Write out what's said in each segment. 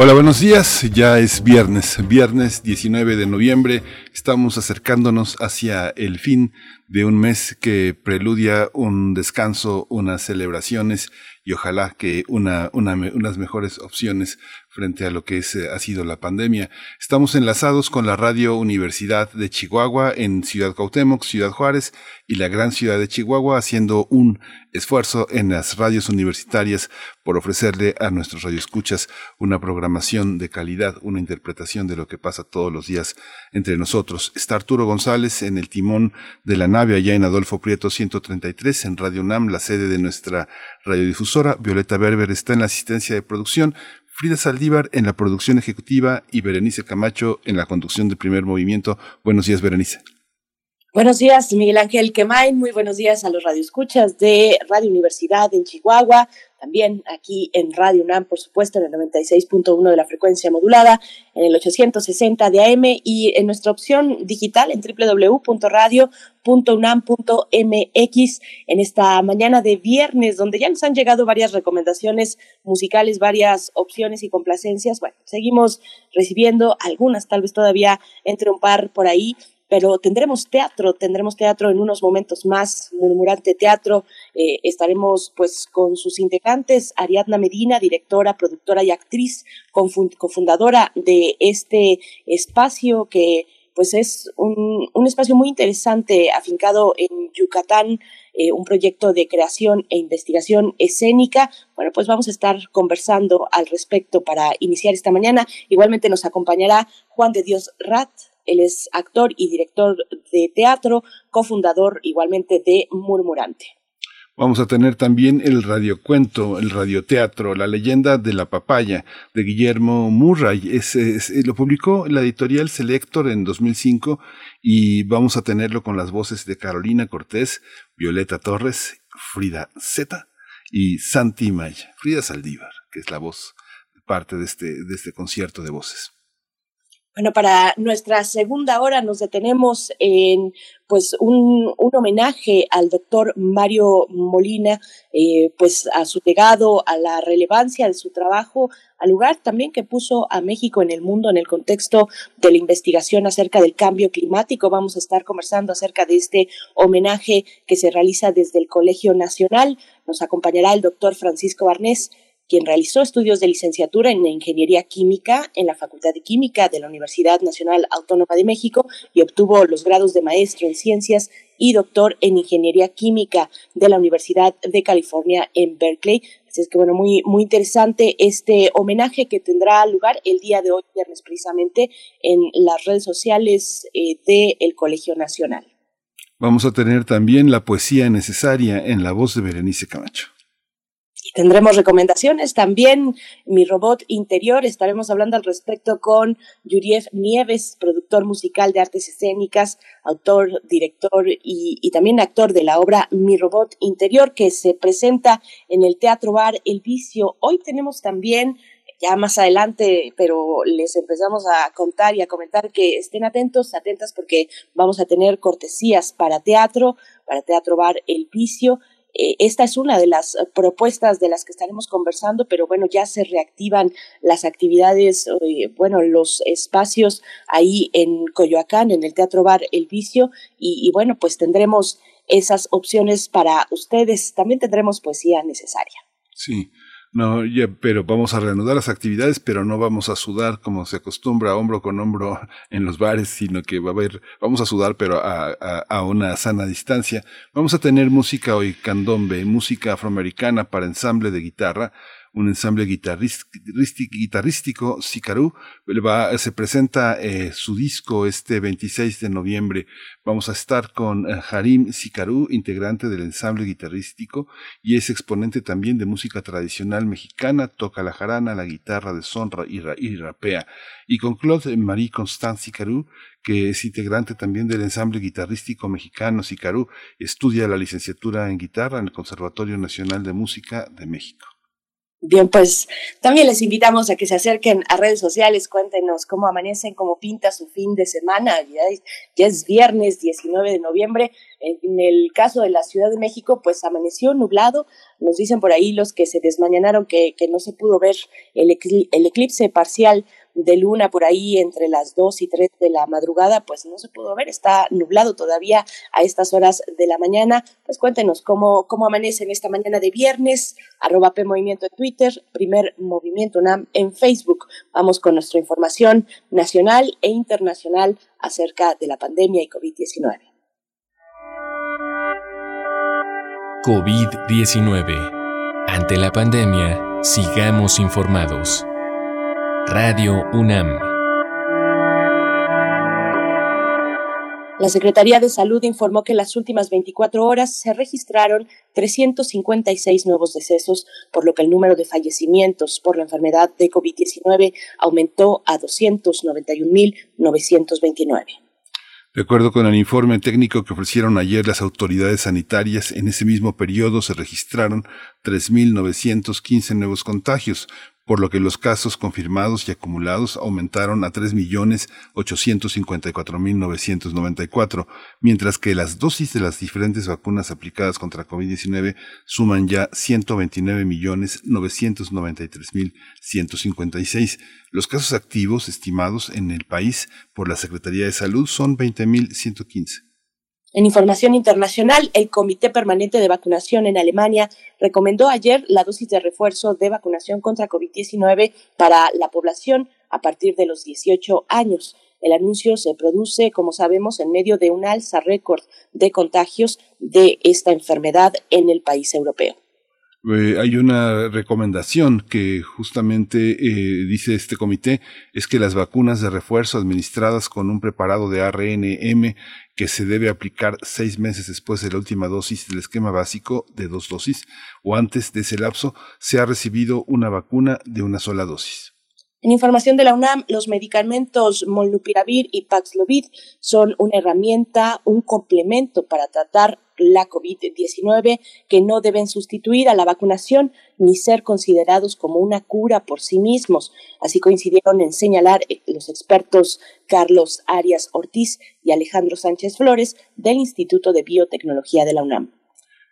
Hola, buenos días. Ya es viernes, viernes 19 de noviembre. Estamos acercándonos hacia el fin de un mes que preludia un descanso, unas celebraciones y ojalá que una, unas mejores opciones frente a lo que eh, ha sido la pandemia. Estamos enlazados con la Radio Universidad de Chihuahua en Ciudad Cuauhtémoc, Ciudad Juárez y la gran ciudad de Chihuahua haciendo un esfuerzo en las radios universitarias por ofrecerle a nuestros radioescuchas una programación de calidad, una interpretación de lo que pasa todos los días entre nosotros. Está Arturo González en el timón de la allá en Adolfo Prieto 133 en Radio UNAM, la sede de nuestra radiodifusora. Violeta Berber está en la asistencia de producción. Frida Saldívar en la producción ejecutiva y Berenice Camacho en la conducción de primer movimiento. Buenos días, Berenice. Buenos días, Miguel Ángel Quemain. Muy buenos días a los radioescuchas de Radio Universidad en Chihuahua, también aquí en Radio UNAM, por supuesto, en el 96.1 de la frecuencia modulada, en el 860 de AM y en nuestra opción digital en www.radio.unam.mx en esta mañana de viernes, donde ya nos han llegado varias recomendaciones musicales, varias opciones y complacencias. Bueno, seguimos recibiendo algunas, tal vez todavía entre un par por ahí pero tendremos teatro, tendremos teatro en unos momentos más, murmurante teatro, eh, estaremos pues con sus integrantes, Ariadna Medina, directora, productora y actriz, cofundadora de este espacio que pues es un, espacio muy interesante afincado en Yucatán, eh, un proyecto de creación e investigación escénica. Bueno, pues vamos a estar conversando al respecto para iniciar esta mañana. Igualmente nos acompañará Juan de Dios Rat, él es actor y director de teatro, cofundador igualmente de Murmurante. Vamos a tener también el radiocuento, el radioteatro, La leyenda de la papaya, de Guillermo Murray. lo publicó la editorial Selector en 2005 y vamos a tenerlo con las voces de Carolina Cortés, Violeta Torres, Frida Zeta y Santi Maya. Frida Saldívar, que es la voz, parte de este, de este concierto de voces. Bueno, para nuestra segunda hora nos detenemos en pues un, un homenaje al doctor Mario Molina, eh, pues a su legado, a la relevancia de su trabajo, al lugar también que puso a México en el mundo en el contexto de la investigación acerca del cambio climático. Vamos a estar conversando acerca de este homenaje que se realiza desde el Colegio Nacional. Nos acompañará el doctor Francisco Barnés quien realizó estudios de licenciatura en Ingeniería Química en la Facultad de Química de la Universidad Nacional Autónoma de México y obtuvo los grados de maestro en Ciencias y doctor en Ingeniería Química de la Universidad de California en Berkeley. Así es que, bueno, muy, muy interesante este homenaje que tendrá lugar el día de hoy, viernes, precisamente, en las redes sociales eh, del Colegio Nacional. Vamos a tener también la poesía necesaria en la voz de Berenice Camacho. Tendremos recomendaciones también. Mi robot interior, estaremos hablando al respecto con Yuriev Nieves, productor musical de artes escénicas, autor, director y, y, también actor de la obra Mi robot interior, que se presenta en el Teatro Bar El Vicio. Hoy tenemos también ya más adelante, pero les empezamos a contar y a comentar que estén atentos, atentas porque vamos a tener cortesías para teatro, para Teatro Bar El Vicio eh, esta es una de las eh, propuestas de las que estaremos conversando, pero bueno, ya se reactivan las actividades, eh, bueno, los espacios ahí en Coyoacán, en el Teatro Bar El Vicio, y, y bueno, pues tendremos esas opciones para ustedes. También tendremos poesía necesaria. Sí. No, ya, pero vamos a reanudar las actividades, pero no vamos a sudar como se acostumbra hombro con hombro en los bares, sino que va a haber, vamos a sudar, pero a, a, a una sana distancia. Vamos a tener música hoy candombe, música afroamericana para ensamble de guitarra, un ensamble guitarrístico, Sicarú. se presenta eh, su disco este 26 de noviembre. Vamos a estar con eh, Harim Sicarú, integrante del ensamble guitarrístico y es exponente también de música tradicional mexicana, toca la jarana, la guitarra de sonra y, y rapea. Y con Claude Marie Constance Sicarú, que es integrante también del ensamble guitarrístico mexicano Sicarú, estudia la licenciatura en guitarra en el Conservatorio Nacional de Música de México. Bien, pues también les invitamos a que se acerquen a redes sociales, cuéntenos cómo amanecen, cómo pinta su fin de semana. Ya es, viernes 19 de noviembre. En el caso de la Ciudad de México, pues amaneció nublado. Nos dicen por ahí los que se desmañanaron que, que no se pudo ver el, el eclipse parcial de luna por ahí entre las 2 y 3 de la madrugada, pues no se pudo ver, está nublado todavía a estas horas de la mañana. Pues cuéntenos cómo, cómo amanece esta mañana de viernes, arroba P Movimiento en Twitter, primer Movimiento NAM en Facebook. Vamos con nuestra información nacional e internacional acerca de la pandemia y COVID-19. COVID-19. Ante la pandemia, sigamos informados. Radio UNAM. La Secretaría de Salud informó que en las últimas 24 horas se registraron 356 nuevos decesos, por lo que el número de fallecimientos por la enfermedad de COVID-19 aumentó a 291.929. De acuerdo con el informe técnico que ofrecieron ayer las autoridades sanitarias, en ese mismo periodo se registraron 3.915 nuevos contagios, por lo que los casos confirmados y acumulados aumentaron a 3.854.994, mientras que las dosis de las diferentes vacunas aplicadas contra COVID-19 suman ya 129.993.156. Los casos activos estimados en el país por la Secretaría de Salud son 20.115. En información internacional, el Comité Permanente de Vacunación en Alemania recomendó ayer la dosis de refuerzo de vacunación contra COVID-19 para la población a partir de los 18 años. El anuncio se produce, como sabemos, en medio de un alza récord de contagios de esta enfermedad en el país europeo. Eh, hay una recomendación que justamente eh, dice este comité, es que las vacunas de refuerzo administradas con un preparado de ARNM que se debe aplicar seis meses después de la última dosis del esquema básico de dos dosis o antes de ese lapso, se ha recibido una vacuna de una sola dosis. En información de la UNAM, los medicamentos Molnupiravir y Paxlovid son una herramienta, un complemento para tratar la COVID-19 que no deben sustituir a la vacunación ni ser considerados como una cura por sí mismos. Así coincidieron en señalar eh, los expertos Carlos Arias Ortiz y Alejandro Sánchez Flores del Instituto de Biotecnología de la UNAM.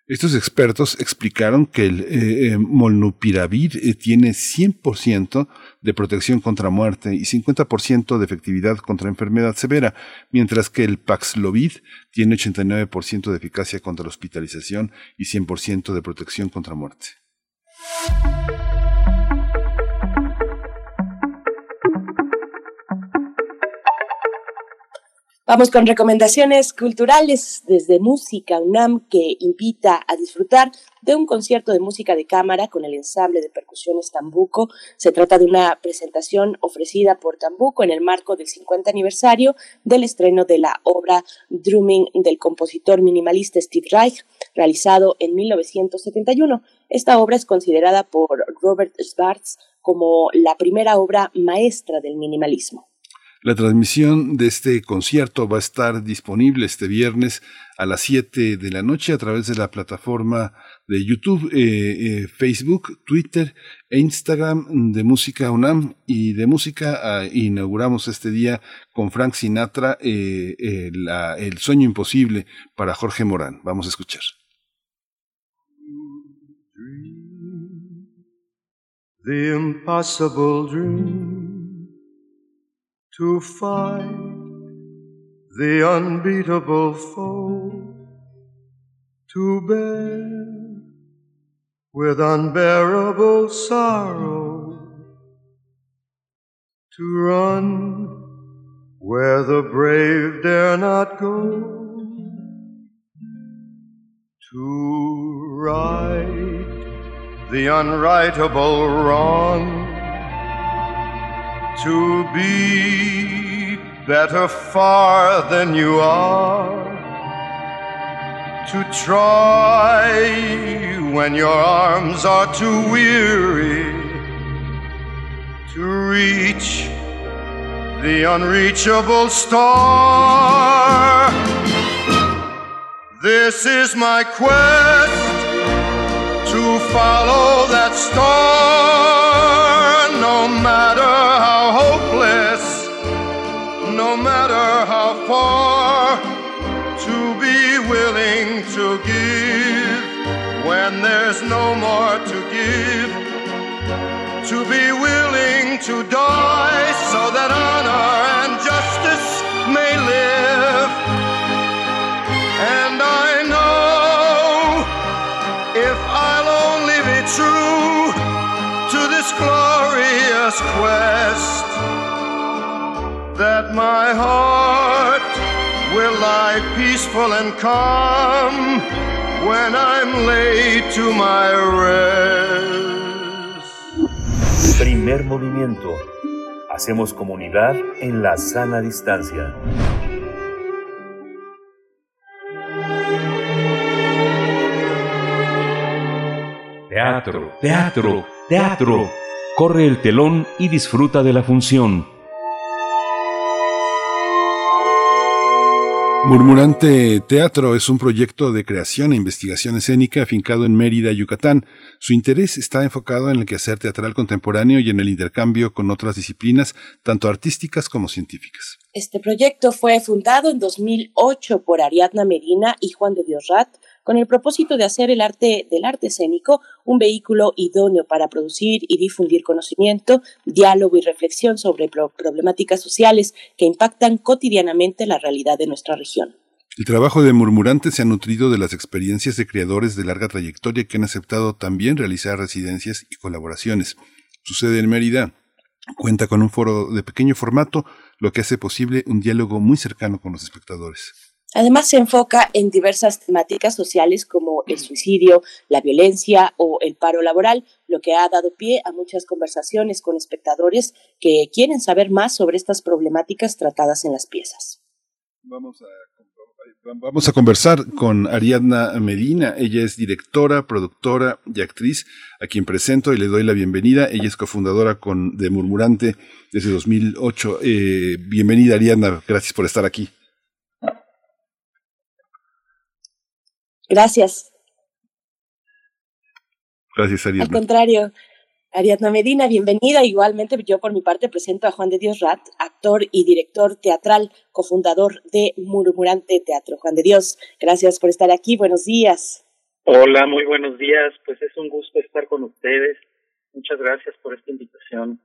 Estos expertos explicaron que el eh, eh molnupiravir eh, tiene 100% de protección contra muerte y 50% de efectividad contra enfermedad severa, mientras que el Paxlovid tiene 89% de eficacia contra la hospitalización y 100% de protección contra muerte. Vamos con recomendaciones culturales desde Música UNAM que invita a disfrutar de un concierto de música de cámara con el ensamble de percusiones Tambuco. Se trata de una presentación ofrecida por Tambuco en el marco del 50 aniversario del estreno de la obra Drumming del compositor minimalista Steve Reich, realizado en 1971. Esta obra es considerada por Robert Schwartz como la primera obra maestra del minimalismo. La transmisión de este concierto va a estar disponible este viernes a las 7 de la noche a través de la plataforma de YouTube, eh, eh, Facebook, Twitter e Instagram de Música UNAM y de música ah, inauguramos este día con Frank Sinatra eh, El sueño imposible para Jorge Morán. Vamos a escuchar. The impossible dream. To fight the unbeatable foe, to bear with unbearable sorrow, to run where the brave dare not go, to right the unrightable wrong, to be better far than you are, to try when your arms are too weary. To reach the unreachable star. This is my quest to follow that star, far, to be willing to give when there's no more to give, to be willing to die so that honor and justice may live. And I know if I'll only be true to this glorious quest, that my heart will lie peaceful and calm when I'm laid to my rest. Primer movimiento. Hacemos comunidad en la sana distancia. Teatro, teatro, teatro. Corre el telón y disfruta de la función. Murmurante Teatro es un proyecto de creación e investigación escénica afincado en Mérida, Yucatán. Su interés está enfocado en el quehacer teatral contemporáneo y en el intercambio con otras disciplinas, tanto artísticas como científicas. Este proyecto fue fundado en 2008 por Ariadna Medina y Juan de Dios Rat, con el propósito de hacer el arte del arte escénico un vehículo idóneo para producir y difundir conocimiento, diálogo y reflexión sobre problemáticas sociales que impactan cotidianamente la realidad de nuestra región. El trabajo de Murmurante se ha nutrido de las experiencias de creadores de larga trayectoria que han aceptado también realizar residencias y colaboraciones. Su sede en Mérida cuenta con un foro de pequeño formato, lo que hace posible un diálogo muy cercano con los espectadores. Además, se enfoca en diversas temáticas sociales como el suicidio, la violencia o el paro laboral, lo que ha dado pie a muchas conversaciones con espectadores que quieren saber más sobre estas problemáticas tratadas en las piezas. Vamos a, vamos a conversar con Ariadna Medina. Ella es directora, productora y actriz, a quien presento y le doy la bienvenida. Ella es cofundadora con, de Murmurante desde 2008. Eh, bienvenida, Ariadna. Gracias por estar aquí. Gracias. Gracias, Ariadna. Al contrario, Ariadna Medina, bienvenida. Igualmente, yo por mi parte presento a Juan de Dios Rat, actor y director teatral, cofundador de Murmurante Teatro. Juan de Dios, gracias por estar aquí. Buenos días. Hola, muy buenos días. Pues es un gusto estar con ustedes. Muchas gracias por esta invitación.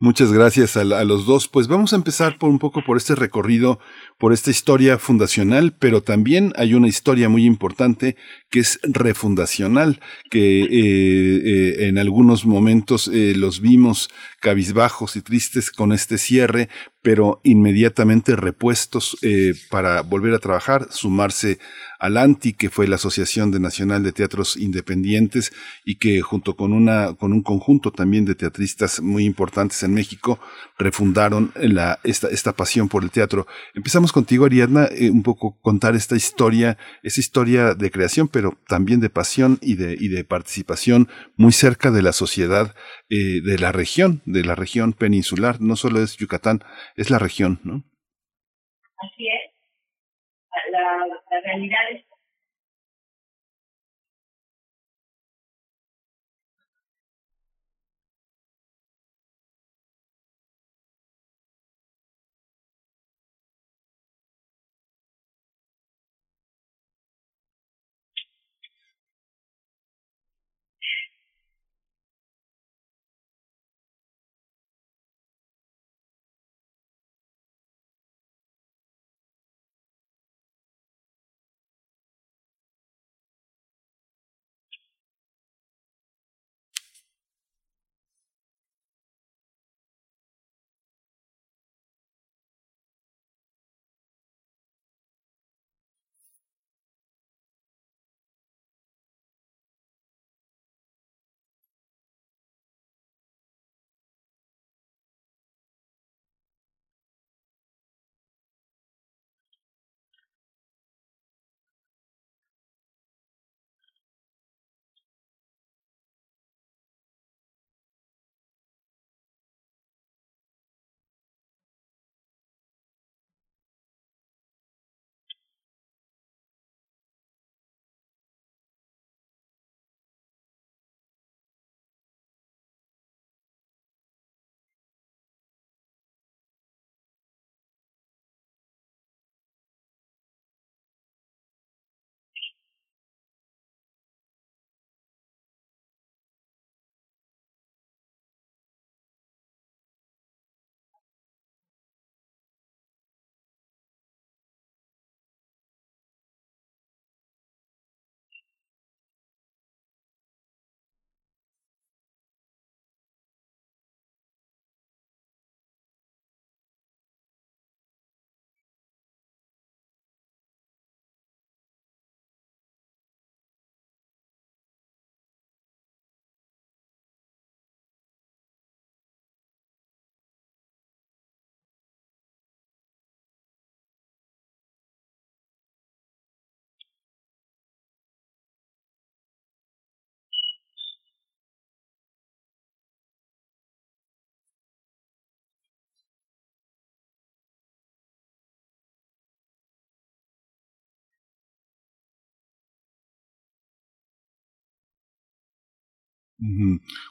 Muchas gracias a, los dos. Pues vamos a empezar por un poco por este recorrido, por esta historia fundacional, pero también hay una historia muy importante que es refundacional, que eh, eh, en algunos momentos eh, los vimos cabizbajos y tristes con este cierre, pero inmediatamente repuestos para volver a trabajar, sumarse al ANTI, que fue la Asociación de Nacional de Teatros Independientes y que junto con una con un conjunto también de teatristas muy importantes en México refundaron la esta esta pasión por el teatro. Empezamos contigo Ariadna, eh, un poco contar esta historia, esa historia de creación, pero también de pasión y de y de participación muy cerca de la sociedad eh, de la región, de la región peninsular, no solo es Yucatán, es la región, ¿no? Así es la, la realidad es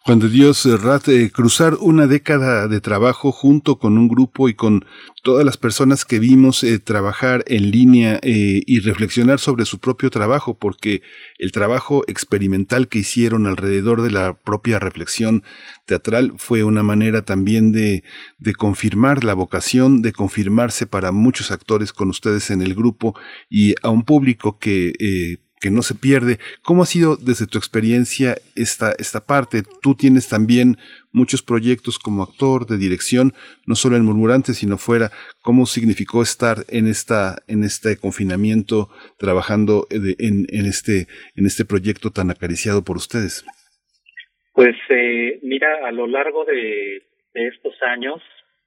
Juan de Dios Rat, eh, cruzar una década de trabajo junto con un grupo y con todas las personas que vimos eh, trabajar en línea eh, y reflexionar sobre su propio trabajo, porque el trabajo experimental que hicieron alrededor de la propia reflexión teatral fue una manera también de, de confirmar la vocación, de confirmarse para muchos actores con ustedes en el grupo y a un público que que no se pierde. ¿Cómo ha sido desde tu experiencia esta, esta parte? Tú tienes también muchos proyectos como actor de dirección, no solo en Murmurante, sino fuera. ¿Cómo significó estar en esta, en este confinamiento, trabajando en, este, en este proyecto tan acariciado por ustedes? Pues eh, mira, a lo largo de, estos años,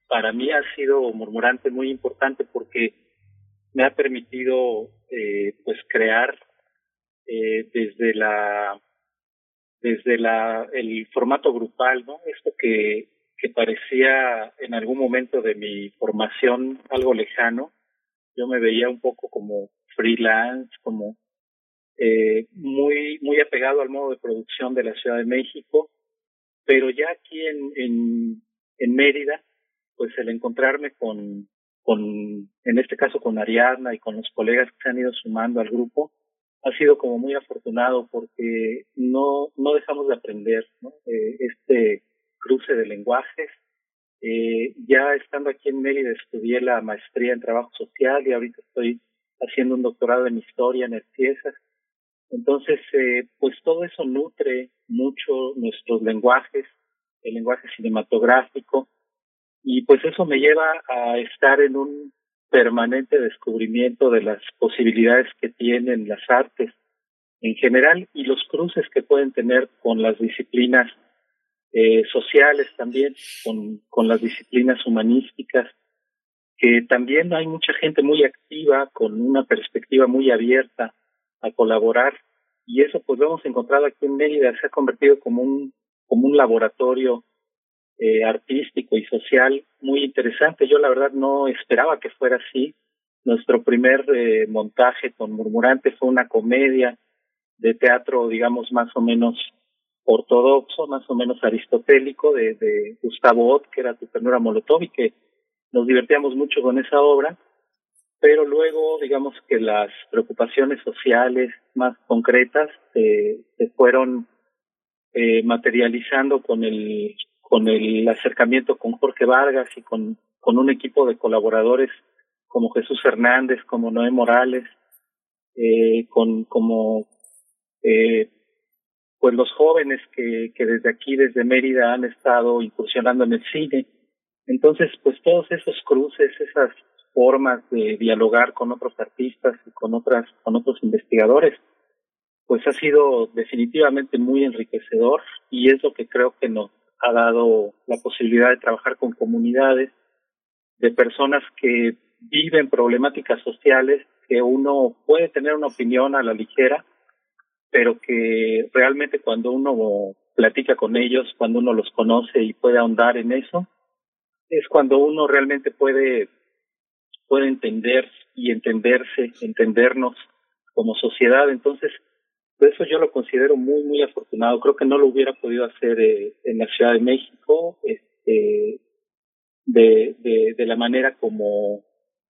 para mí ha sido Murmurante muy importante porque me ha permitido eh, pues crear eh, desde la desde la el formato grupal, ¿no? Esto que que parecía en algún momento de mi formación algo lejano, yo me veía un poco como freelance, como eh, muy muy apegado al modo de producción de la Ciudad de México, pero ya aquí en en, en Mérida, pues el encontrarme con con en este caso con Ariadna y con los colegas que se han ido sumando al grupo, ha sido como muy afortunado porque no, no dejamos de aprender. Eh, este cruce de lenguajes. Eh, ya estando aquí en Mérida estudié la maestría en trabajo social y ahorita estoy haciendo un doctorado en historia en el. Entonces, eh, pues todo eso nutre mucho nuestros lenguajes, el lenguaje cinematográfico, y pues eso me lleva a estar en un permanente descubrimiento de las posibilidades que tienen las artes en general y los cruces que pueden tener con las disciplinas eh, sociales también, con, con las disciplinas humanísticas, que también hay mucha gente muy activa, con una perspectiva muy abierta a colaborar, y eso pues lo hemos encontrado aquí en Mérida, se ha convertido como un, como un laboratorio eh, artístico y social muy interesante. Yo la verdad no esperaba que fuera así. Nuestro primer eh, montaje con Murmurante fue una comedia de teatro, digamos, más o menos ortodoxo, más o menos aristotélico, de, Gustavo Ott, que era Tu ternura Molotov, y que nos divertíamos mucho con esa obra. Pero luego, digamos que las preocupaciones sociales más concretas eh, se fueron eh, materializando con el con el acercamiento con Jorge Vargas y con, con un equipo de colaboradores como Jesús Hernández, como Noé Morales, eh, con como eh, pues los jóvenes que, que desde aquí, desde Mérida, han estado incursionando en el cine. Entonces, pues todos esos cruces, esas formas de dialogar con otros artistas y con otras, con otros investigadores, pues ha sido definitivamente muy enriquecedor y es lo que creo que nos ha dado la posibilidad de trabajar con comunidades de personas que viven problemáticas sociales que uno puede tener una opinión a la ligera, pero que realmente cuando uno platica con ellos, cuando uno los conoce y puede ahondar en eso, es cuando uno realmente puede puede entender y entenderse, entendernos como sociedad. Entonces, por eso yo lo considero muy, muy afortunado. Creo que no lo hubiera podido hacer eh, en la Ciudad de México, este, de, de, de la manera como,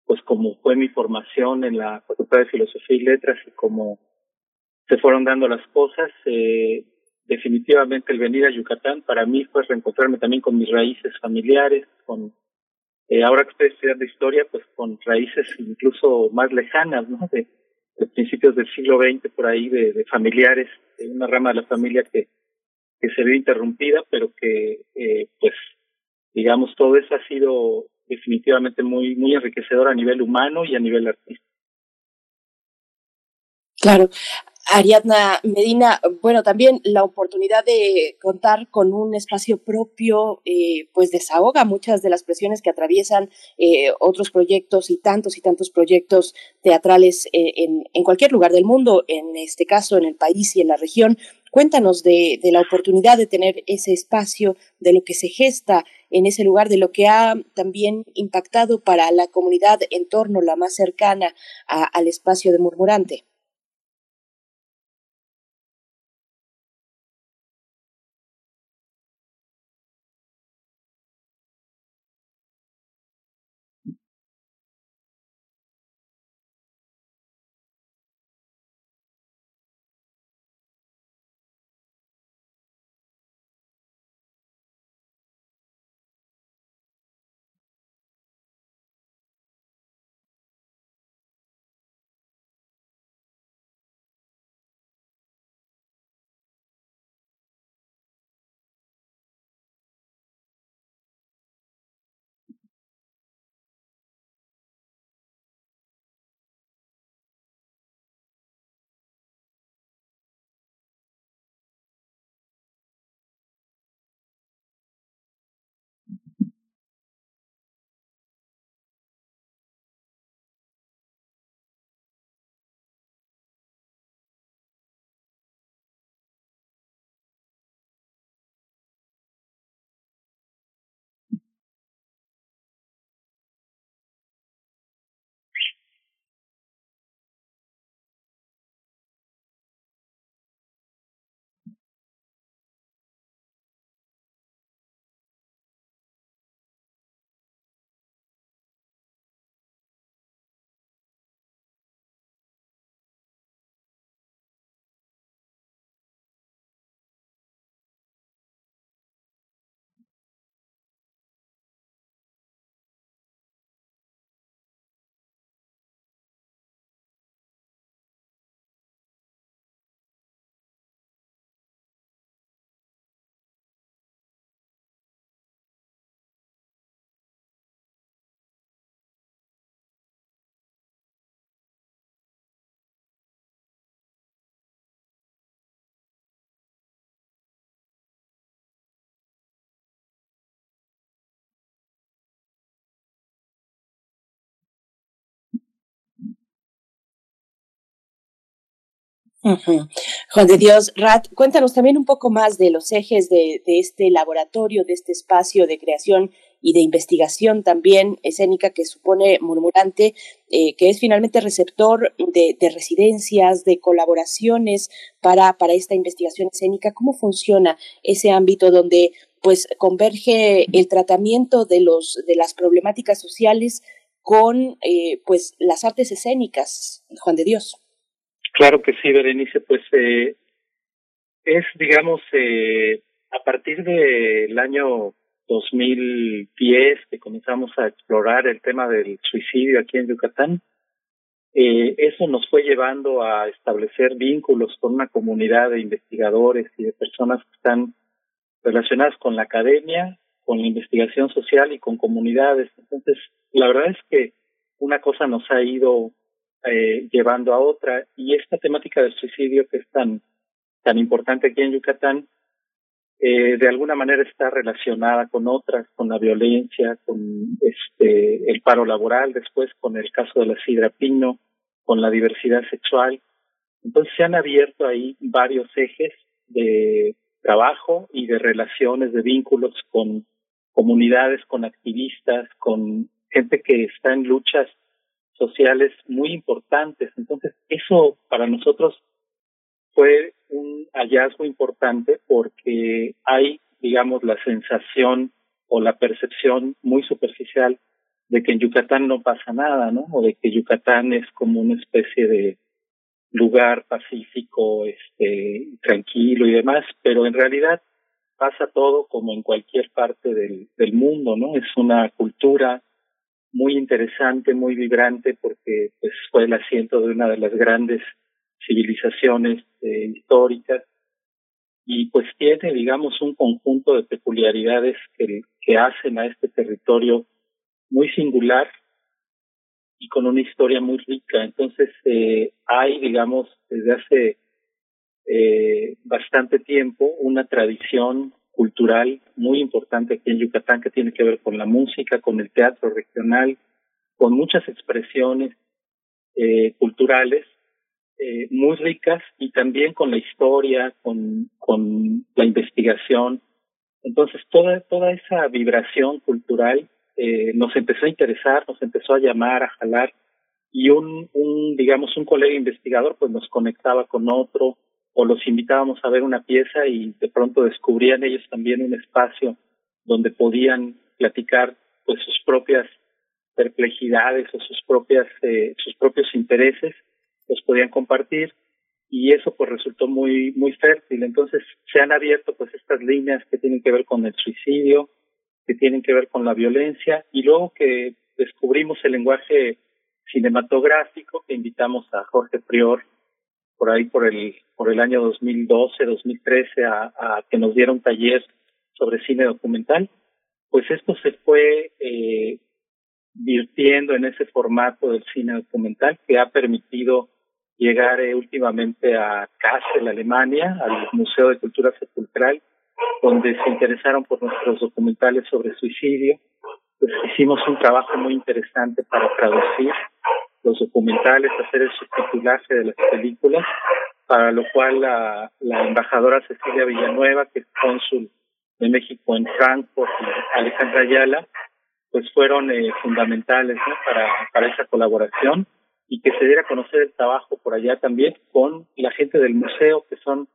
pues como fue mi formación en la Facultad de Filosofía y Letras y como se fueron dando las cosas. Eh, definitivamente el venir a Yucatán para mí fue reencontrarme también con mis raíces familiares, con eh, ahora que estoy estudiando historia, pues con raíces incluso más lejanas, ¿no? De, de principios del siglo XX por ahí de, familiares, de una rama de la familia que, que se vio interrumpida, pero que eh, pues digamos todo eso ha sido definitivamente muy muy enriquecedor a nivel humano y a nivel artístico. Claro, Ariadna Medina, bueno, también la oportunidad de contar con un espacio propio, eh, pues desahoga muchas de las presiones que atraviesan eh, otros proyectos y tantos y tantos proyectos teatrales eh, en, cualquier lugar del mundo, en este caso en el país y en la región. Cuéntanos de, la oportunidad de tener ese espacio, de lo que se gesta en ese lugar, de lo que ha también impactado para la comunidad en torno, la más cercana al espacio de Murmurante. Juan de Dios, Rat, cuéntanos también un poco más de los ejes de, este laboratorio, de este espacio de creación y de investigación también escénica que supone Murmurante, eh, que es finalmente receptor de, residencias, de colaboraciones para, para esta investigación escénica. ¿Cómo funciona ese ámbito donde pues converge el tratamiento de los de las problemáticas sociales con eh, pues las artes escénicas, Juan de Dios? Claro que sí, Berenice, pues eh, es, digamos, eh, a partir del año 2010 que comenzamos a explorar el tema del suicidio aquí en Yucatán, eh, eso nos fue llevando a establecer vínculos con una comunidad de investigadores y de personas que están relacionadas con la academia, con la investigación social y con comunidades. Entonces, la verdad es que una cosa nos ha ido eh, llevando a otra. Y esta temática del suicidio que es tan, tan importante aquí en Yucatán, eh, de alguna manera está relacionada con otras, con la violencia, con este, el paro laboral, después con el caso de la sidra pino, con la diversidad sexual. Entonces se han abierto ahí varios ejes de trabajo y de relaciones, de vínculos con comunidades, con activistas, con gente que está en luchas sociales muy importantes. Entonces, eso para nosotros fue un hallazgo importante porque hay, digamos, la sensación o la percepción muy superficial de que en Yucatán no pasa nada, ¿no? O de que Yucatán es como una especie de lugar pacífico, este, tranquilo y demás, pero en realidad pasa todo como en cualquier parte del, del mundo, ¿no? Es una cultura, muy interesante, muy vibrante, porque pues, fue el asiento de una de las grandes civilizaciones eh, históricas y pues tiene, digamos, un conjunto de peculiaridades que, que hacen a este territorio muy singular y con una historia muy rica. Entonces, eh, hay, digamos, desde hace eh, bastante tiempo una tradición cultural muy importante aquí en Yucatán que tiene que ver con la música, con el teatro regional, con muchas expresiones eh, culturales eh, muy ricas y también con la historia, con, con la investigación. Entonces toda, toda esa vibración cultural eh, nos empezó a interesar, nos empezó a llamar, a jalar y un, un digamos un colega investigador pues nos conectaba con otro o los invitábamos a ver una pieza y de pronto descubrían ellos también un espacio donde podían platicar pues sus propias perplejidades o sus propias eh, sus propios intereses los podían compartir y eso pues resultó muy muy fértil. Entonces se han abierto pues estas líneas que tienen que ver con el suicidio que tienen que ver con la violencia y luego que descubrimos el lenguaje cinematográfico que invitamos a Jorge Prior por ahí por el por el año 2012, 2013 a, a que nos diera un taller sobre cine documental, pues esto se fue eh, virtiendo en ese formato del cine documental que ha permitido llegar eh, últimamente a Kassel, Alemania, al Museo de Cultura Sepulcral, donde se interesaron por nuestros documentales sobre suicidio. Pues hicimos un trabajo muy interesante para traducir los documentales, hacer el subtitulaje de las películas, para lo cual la, la embajadora Cecilia Villanueva, que es cónsul de México en Frankfurt, y Alejandra Ayala, pues fueron eh, fundamentales ¿no? para, para esa colaboración y que se diera a conocer el trabajo por allá también con la gente del museo, que son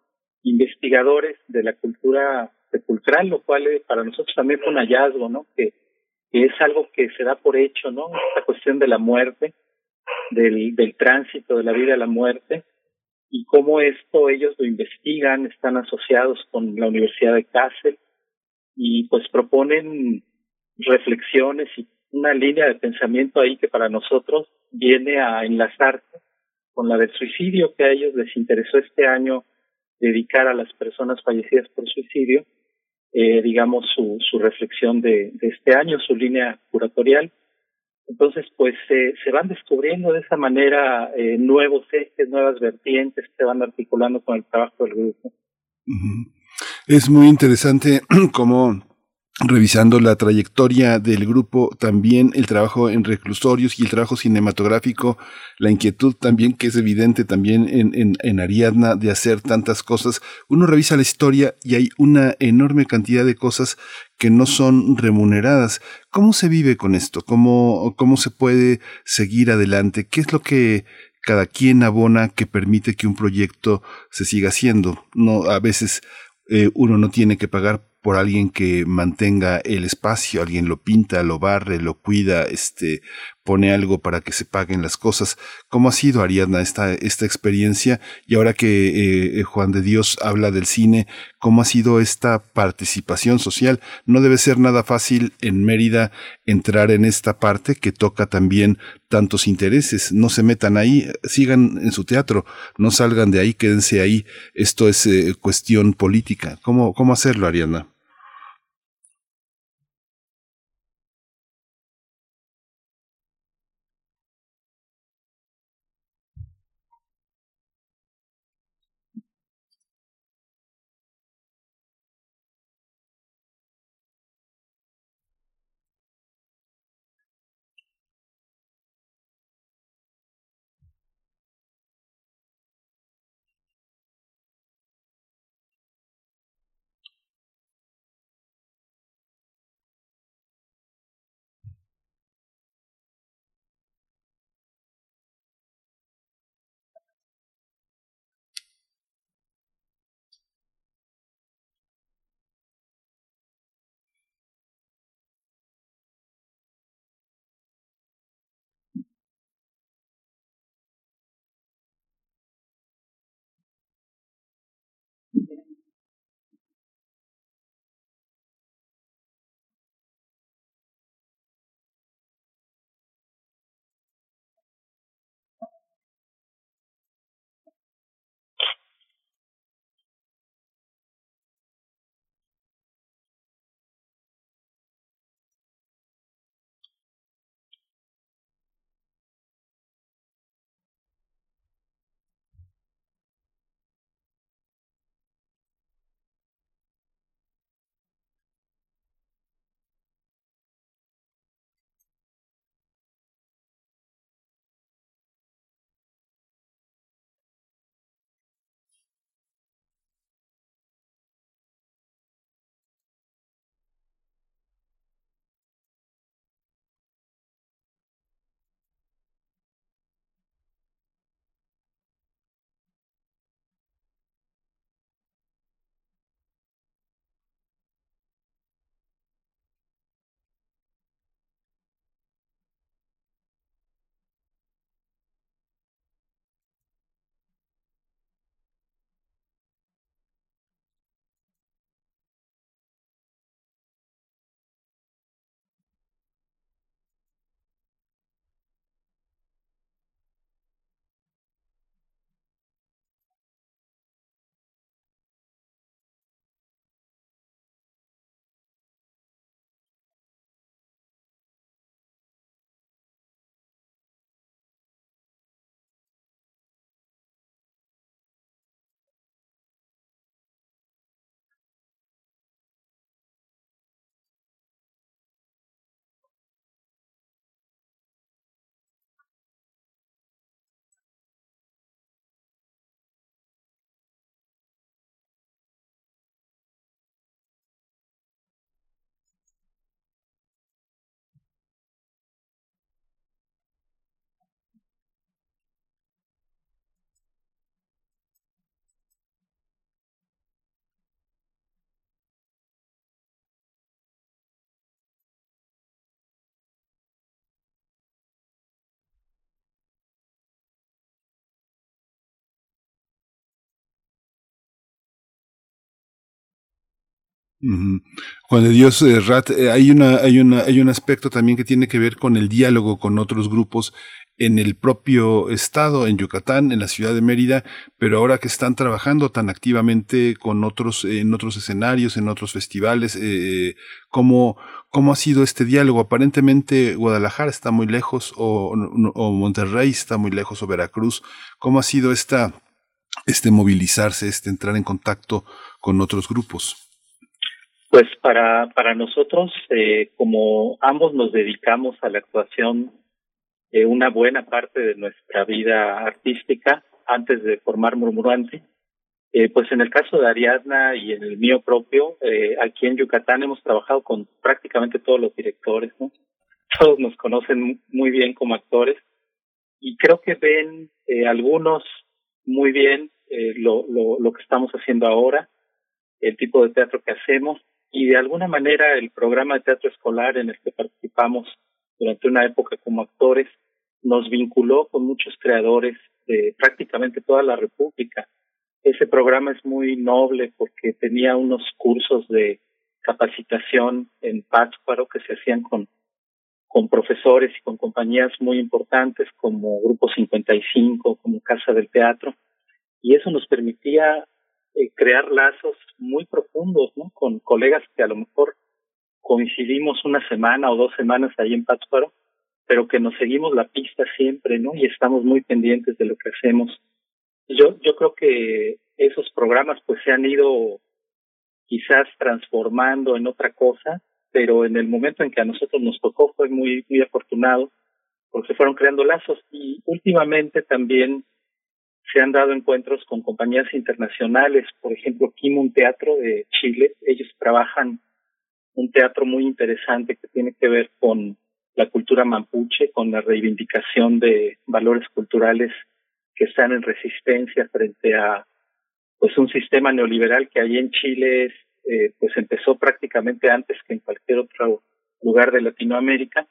investigadores de la cultura sepulcral, lo cual eh, para nosotros también fue un hallazgo, ¿no? Que, que es algo que se da por hecho, ¿no? La cuestión de la muerte, del, del tránsito de la vida a la muerte y cómo esto ellos lo investigan, están asociados con la Universidad de Kassel y pues proponen reflexiones y una línea de pensamiento ahí que para nosotros viene a enlazarse con la del suicidio que a ellos les interesó este año dedicar a las personas fallecidas por suicidio, eh, digamos, su, su reflexión de, de este año, su línea curatorial. Entonces, pues se van descubriendo de esa manera eh, nuevos ejes, nuevas vertientes que se van articulando con el trabajo del grupo. Es muy interesante cómo revisando la trayectoria del grupo, también el trabajo en reclusorios y el trabajo cinematográfico, la inquietud también que es evidente también en, en, en, Ariadna de hacer tantas cosas. Uno revisa la historia y hay una enorme cantidad de cosas que no son remuneradas. ¿Cómo se vive con esto? ¿Cómo, cómo se puede seguir adelante? ¿Qué es lo que cada quien abona que permite que un proyecto se siga haciendo? No, a veces eh, uno no tiene que pagar por alguien que mantenga el espacio, alguien lo pinta, lo barre, lo cuida, este, pone algo para que se paguen las cosas. ¿Cómo ha sido, Ariadna, esta, esta experiencia? Y ahora que eh, eh, Juan de Dios habla del cine, ¿cómo ha sido esta participación social? No debe ser nada fácil en Mérida entrar en esta parte que toca también tantos intereses. No se metan ahí, sigan en su teatro, no salgan de ahí, quédense ahí. Esto es eh, cuestión política. ¿Cómo, ¿Cómo hacerlo, Ariadna? Juan de Dios eh, Rat, eh, hay una, hay una, hay un aspecto también que tiene que ver con el diálogo con otros grupos en el propio estado, en Yucatán, en la ciudad de Mérida, pero ahora que están trabajando tan activamente con otros, en otros escenarios, en otros festivales, eh, ¿cómo, ¿cómo ha sido este diálogo? Aparentemente Guadalajara está muy lejos, o, o Monterrey está muy lejos, o Veracruz. ¿Cómo ha sido esta, este movilizarse, este entrar en contacto con otros grupos? Pues para, para nosotros, eh, como ambos nos dedicamos a la actuación una buena parte de nuestra vida artística antes de formar Murmurante, eh, pues en el caso de Ariadna y en el mío propio, eh, aquí en Yucatán hemos trabajado con prácticamente todos los directores, ¿no? Todos nos conocen muy bien como actores y creo que ven eh, algunos muy bien lo, lo, lo que estamos haciendo ahora, el tipo de teatro que hacemos y de alguna manera el programa de teatro escolar en el que participamos durante una época como actores nos vinculó con muchos creadores de prácticamente toda la República. Ese programa es muy noble porque tenía unos cursos de capacitación en Pátzcuaro que se hacían con, con profesores y con compañías muy importantes como Grupo 55, como Casa del Teatro, y eso nos permitía eh, crear lazos muy profundos ¿no? con colegas que a lo mejor coincidimos una semana o dos semanas ahí en Pátzcuaro, pero que nos seguimos la pista siempre, ¿no? Y estamos muy pendientes de lo que hacemos. Yo, yo creo que esos programas pues se han ido quizás transformando en otra cosa, pero en el momento en que a nosotros nos tocó fue muy, muy afortunado porque fueron creando lazos y últimamente también se han dado encuentros con compañías internacionales, por ejemplo, Kimun Teatro de Chile, ellos trabajan un teatro muy interesante que tiene que ver con la cultura mapuche, con la reivindicación de valores culturales que están en resistencia frente a pues un sistema neoliberal que allí en Chile es, eh, pues empezó prácticamente antes que en cualquier otro lugar de Latinoamérica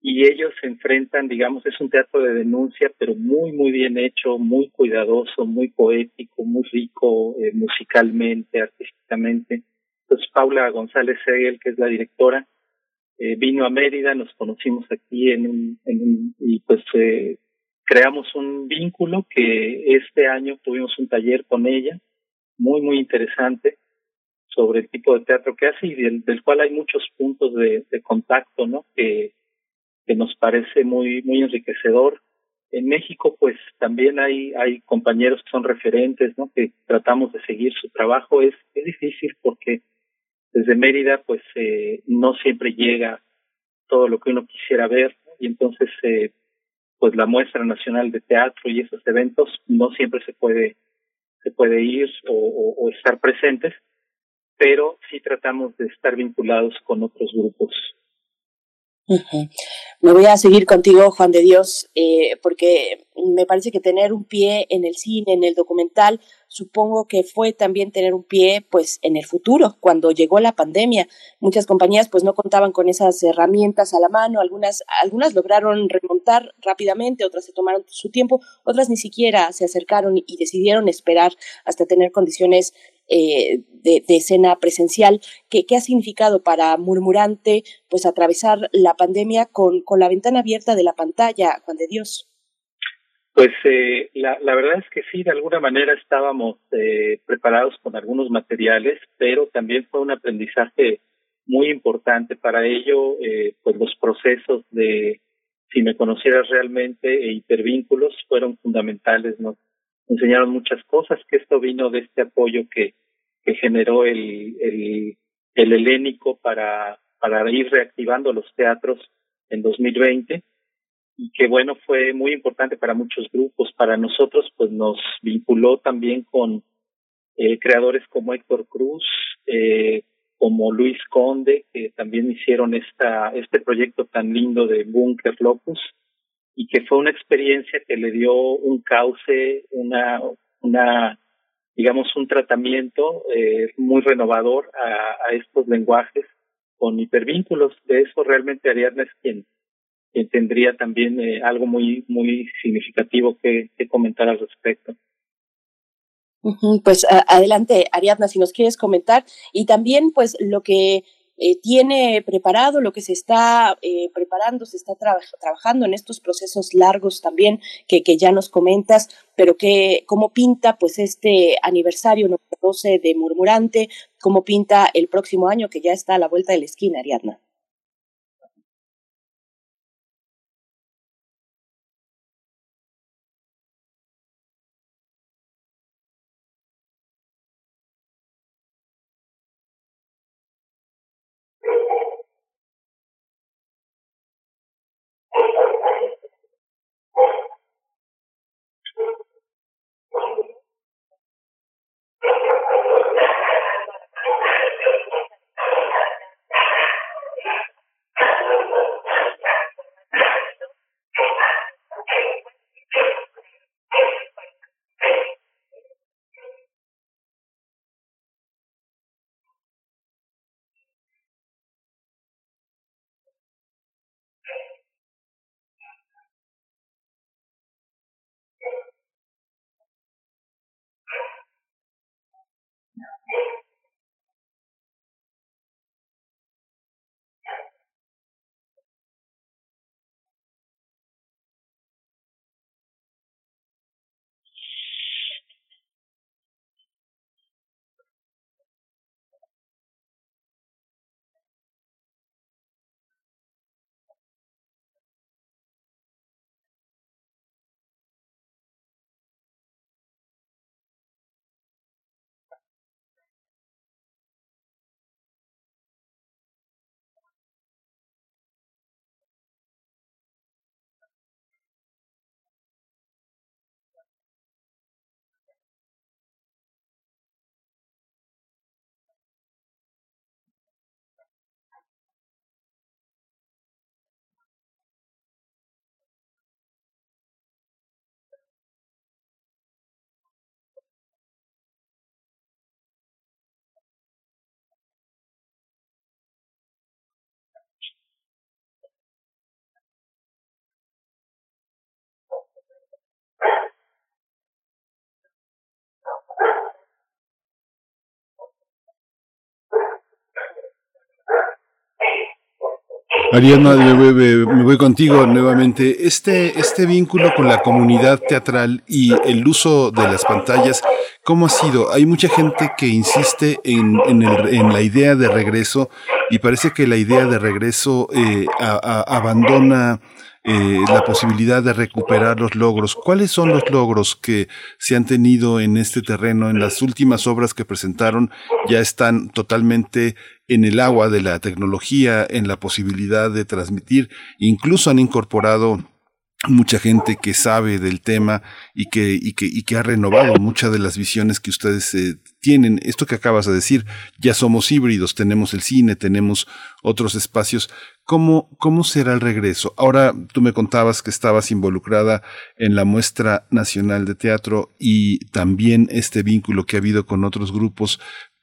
y ellos se enfrentan, digamos, es un teatro de denuncia, pero muy, muy bien hecho, muy cuidadoso, muy poético, muy rico eh, musicalmente, artísticamente. Entonces, Paula González Segel, que es la directora, eh, vino a Mérida, nos conocimos aquí en un, en un y pues eh, creamos un vínculo que este año tuvimos un taller con ella, muy, muy interesante, sobre el tipo de teatro que hace y del, cual hay muchos puntos de, de contacto, ¿no? Que, que nos parece muy muy enriquecedor. En México, pues también hay hay compañeros que son referentes. Que tratamos de seguir su trabajo. Es es difícil porque desde Mérida, pues eh, no siempre llega todo lo que uno quisiera ver y entonces, eh, pues la muestra nacional de teatro y esos eventos no siempre se puede se puede ir o, o estar presentes, pero sí tratamos de estar vinculados con otros grupos Me voy a seguir contigo, Juan de Dios, eh, porque me parece que tener un pie en el cine, en el documental, supongo que fue también tener un pie pues en el futuro, cuando llegó la pandemia. Muchas compañías pues no contaban con esas herramientas a la mano, algunas, algunas lograron remontar rápidamente, otras se tomaron su tiempo, otras ni siquiera se acercaron y decidieron esperar hasta tener condiciones eh, de, de, escena presencial. ¿Qué, ¿Qué, ha significado para Murmurante pues atravesar la pandemia con, con la ventana abierta de la pantalla, Juan de Dios? Pues eh, la, la verdad es que sí, de alguna manera estábamos eh, preparados con algunos materiales, pero también fue un aprendizaje muy importante para ello, eh, pues los procesos de si me conocieras realmente e hipervínculos fueron fundamentales, ¿no? Enseñaron muchas cosas, que esto vino de este apoyo que, generó el, el, el helénico para, para ir reactivando los teatros en 2020 y que bueno fue muy importante para muchos grupos. Para nosotros pues nos vinculó también con eh, creadores como Héctor Cruz eh, como Luis Conde que también hicieron esta este proyecto tan lindo de Bunker Locus y que fue una experiencia que le dio un cauce, una, una digamos, un tratamiento eh, muy renovador a, a, estos lenguajes con hipervínculos. De eso realmente Ariadna es quien, quien tendría también eh, algo muy, muy significativo que, comentar al respecto. Pues adelante, Ariadna, si nos quieres comentar. Y también, pues, lo que eh, tiene preparado, lo que se está eh, preparando, se está tra trabajando en estos procesos largos también que, que ya nos comentas, pero que cómo pinta pues este aniversario número 12 de Murmurante, cómo pinta el próximo año que ya está a la vuelta de la esquina, Ariadna. Ariana, me voy, contigo nuevamente. Este, este vínculo con la comunidad teatral y el uso de las pantallas, ¿cómo ha sido? Hay mucha gente que insiste en, en, la idea de regreso y parece que la idea de regreso eh, abandona eh, la posibilidad de recuperar los logros. ¿Cuáles son los logros que se han tenido en este terreno? En las últimas obras que presentaron ya están totalmente en el agua de la tecnología, en la posibilidad de transmitir, incluso han incorporado mucha gente que sabe del tema y que, y que, y que ha renovado muchas de las visiones que ustedes eh, tienen. Esto que acabas de decir, ya somos híbridos, tenemos el cine, tenemos otros espacios. ¿Cómo, ¿Cómo será el regreso? Ahora tú me contabas que estabas involucrada en la muestra nacional de teatro y también este vínculo que ha habido con otros grupos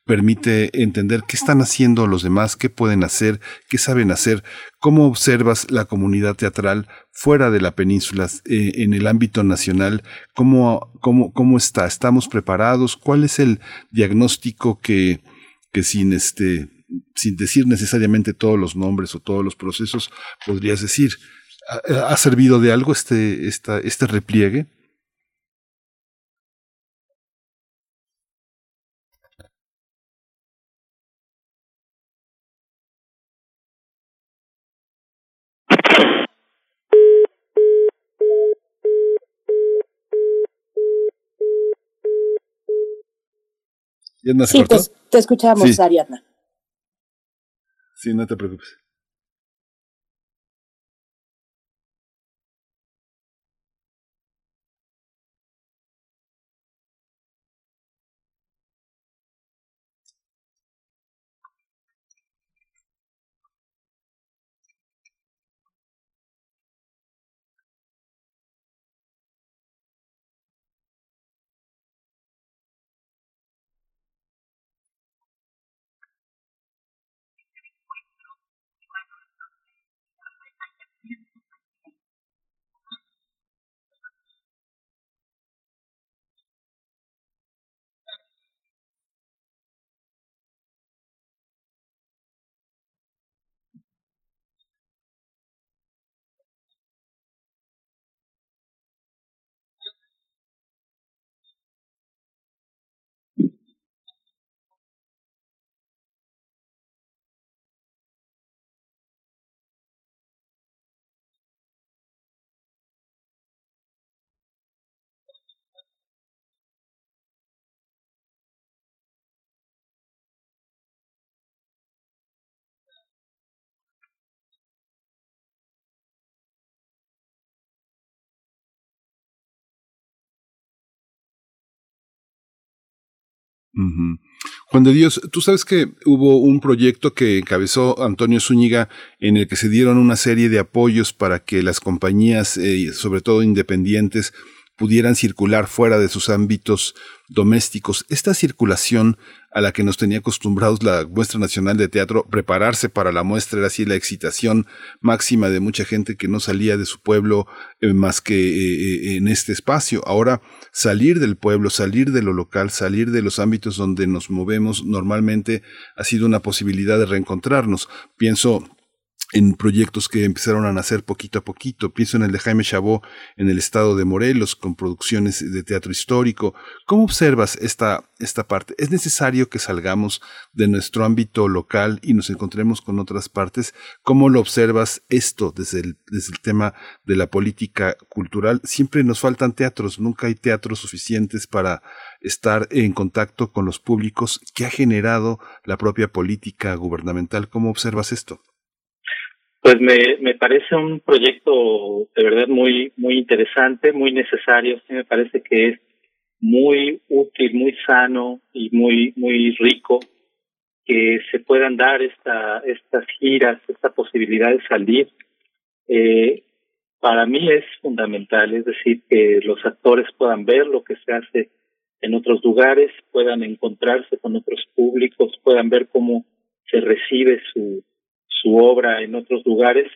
permite entender qué están haciendo los demás, qué pueden hacer, qué saben hacer, cómo observas la comunidad teatral fuera de la península, eh, en el ámbito nacional, cómo, cómo, cómo está, estamos preparados, cuál es el diagnóstico que, que sin este, sin decir necesariamente todos los nombres o todos los procesos, podrías decir, ¿ha, servido de algo este, esta, este repliegue? Sí, te, escuchamos, Ariadna. Sí, no te preocupes. Juan de Dios, tú sabes que hubo un proyecto que encabezó Antonio Zúñiga en el que se dieron una serie de apoyos para que las compañías, eh, sobre todo independientes, pudieran circular fuera de sus ámbitos domésticos. Esta circulación a la que nos tenía acostumbrados la muestra nacional de teatro, prepararse para la muestra era así la excitación máxima de mucha gente que no salía de su pueblo eh, más que eh, eh, en este espacio. Ahora salir del pueblo, salir de lo local, salir de los ámbitos donde nos movemos normalmente ha sido una posibilidad de reencontrarnos. Pienso en proyectos que empezaron a nacer poquito a poquito. Pienso en el de Jaime Chabot en el estado de Morelos, con producciones de teatro histórico. ¿Cómo observas esta, esta parte? ¿Es necesario que salgamos de nuestro ámbito local y nos encontremos con otras partes? ¿Cómo lo observas esto desde el, desde el tema de la política cultural? Siempre nos faltan teatros, nunca hay teatros suficientes para estar en contacto con los públicos que ha generado la propia política gubernamental. ¿Cómo observas esto? Pues me, me parece un proyecto de verdad muy, muy interesante, muy necesario. Sí me parece que es muy útil, muy sano y muy, muy rico que se puedan dar esta, estas giras, esta posibilidad de salir. Eh, para mí es fundamental, es decir, que los actores puedan ver lo que se hace en otros lugares, puedan encontrarse con otros públicos, puedan ver cómo se recibe su, su obra en otros lugares,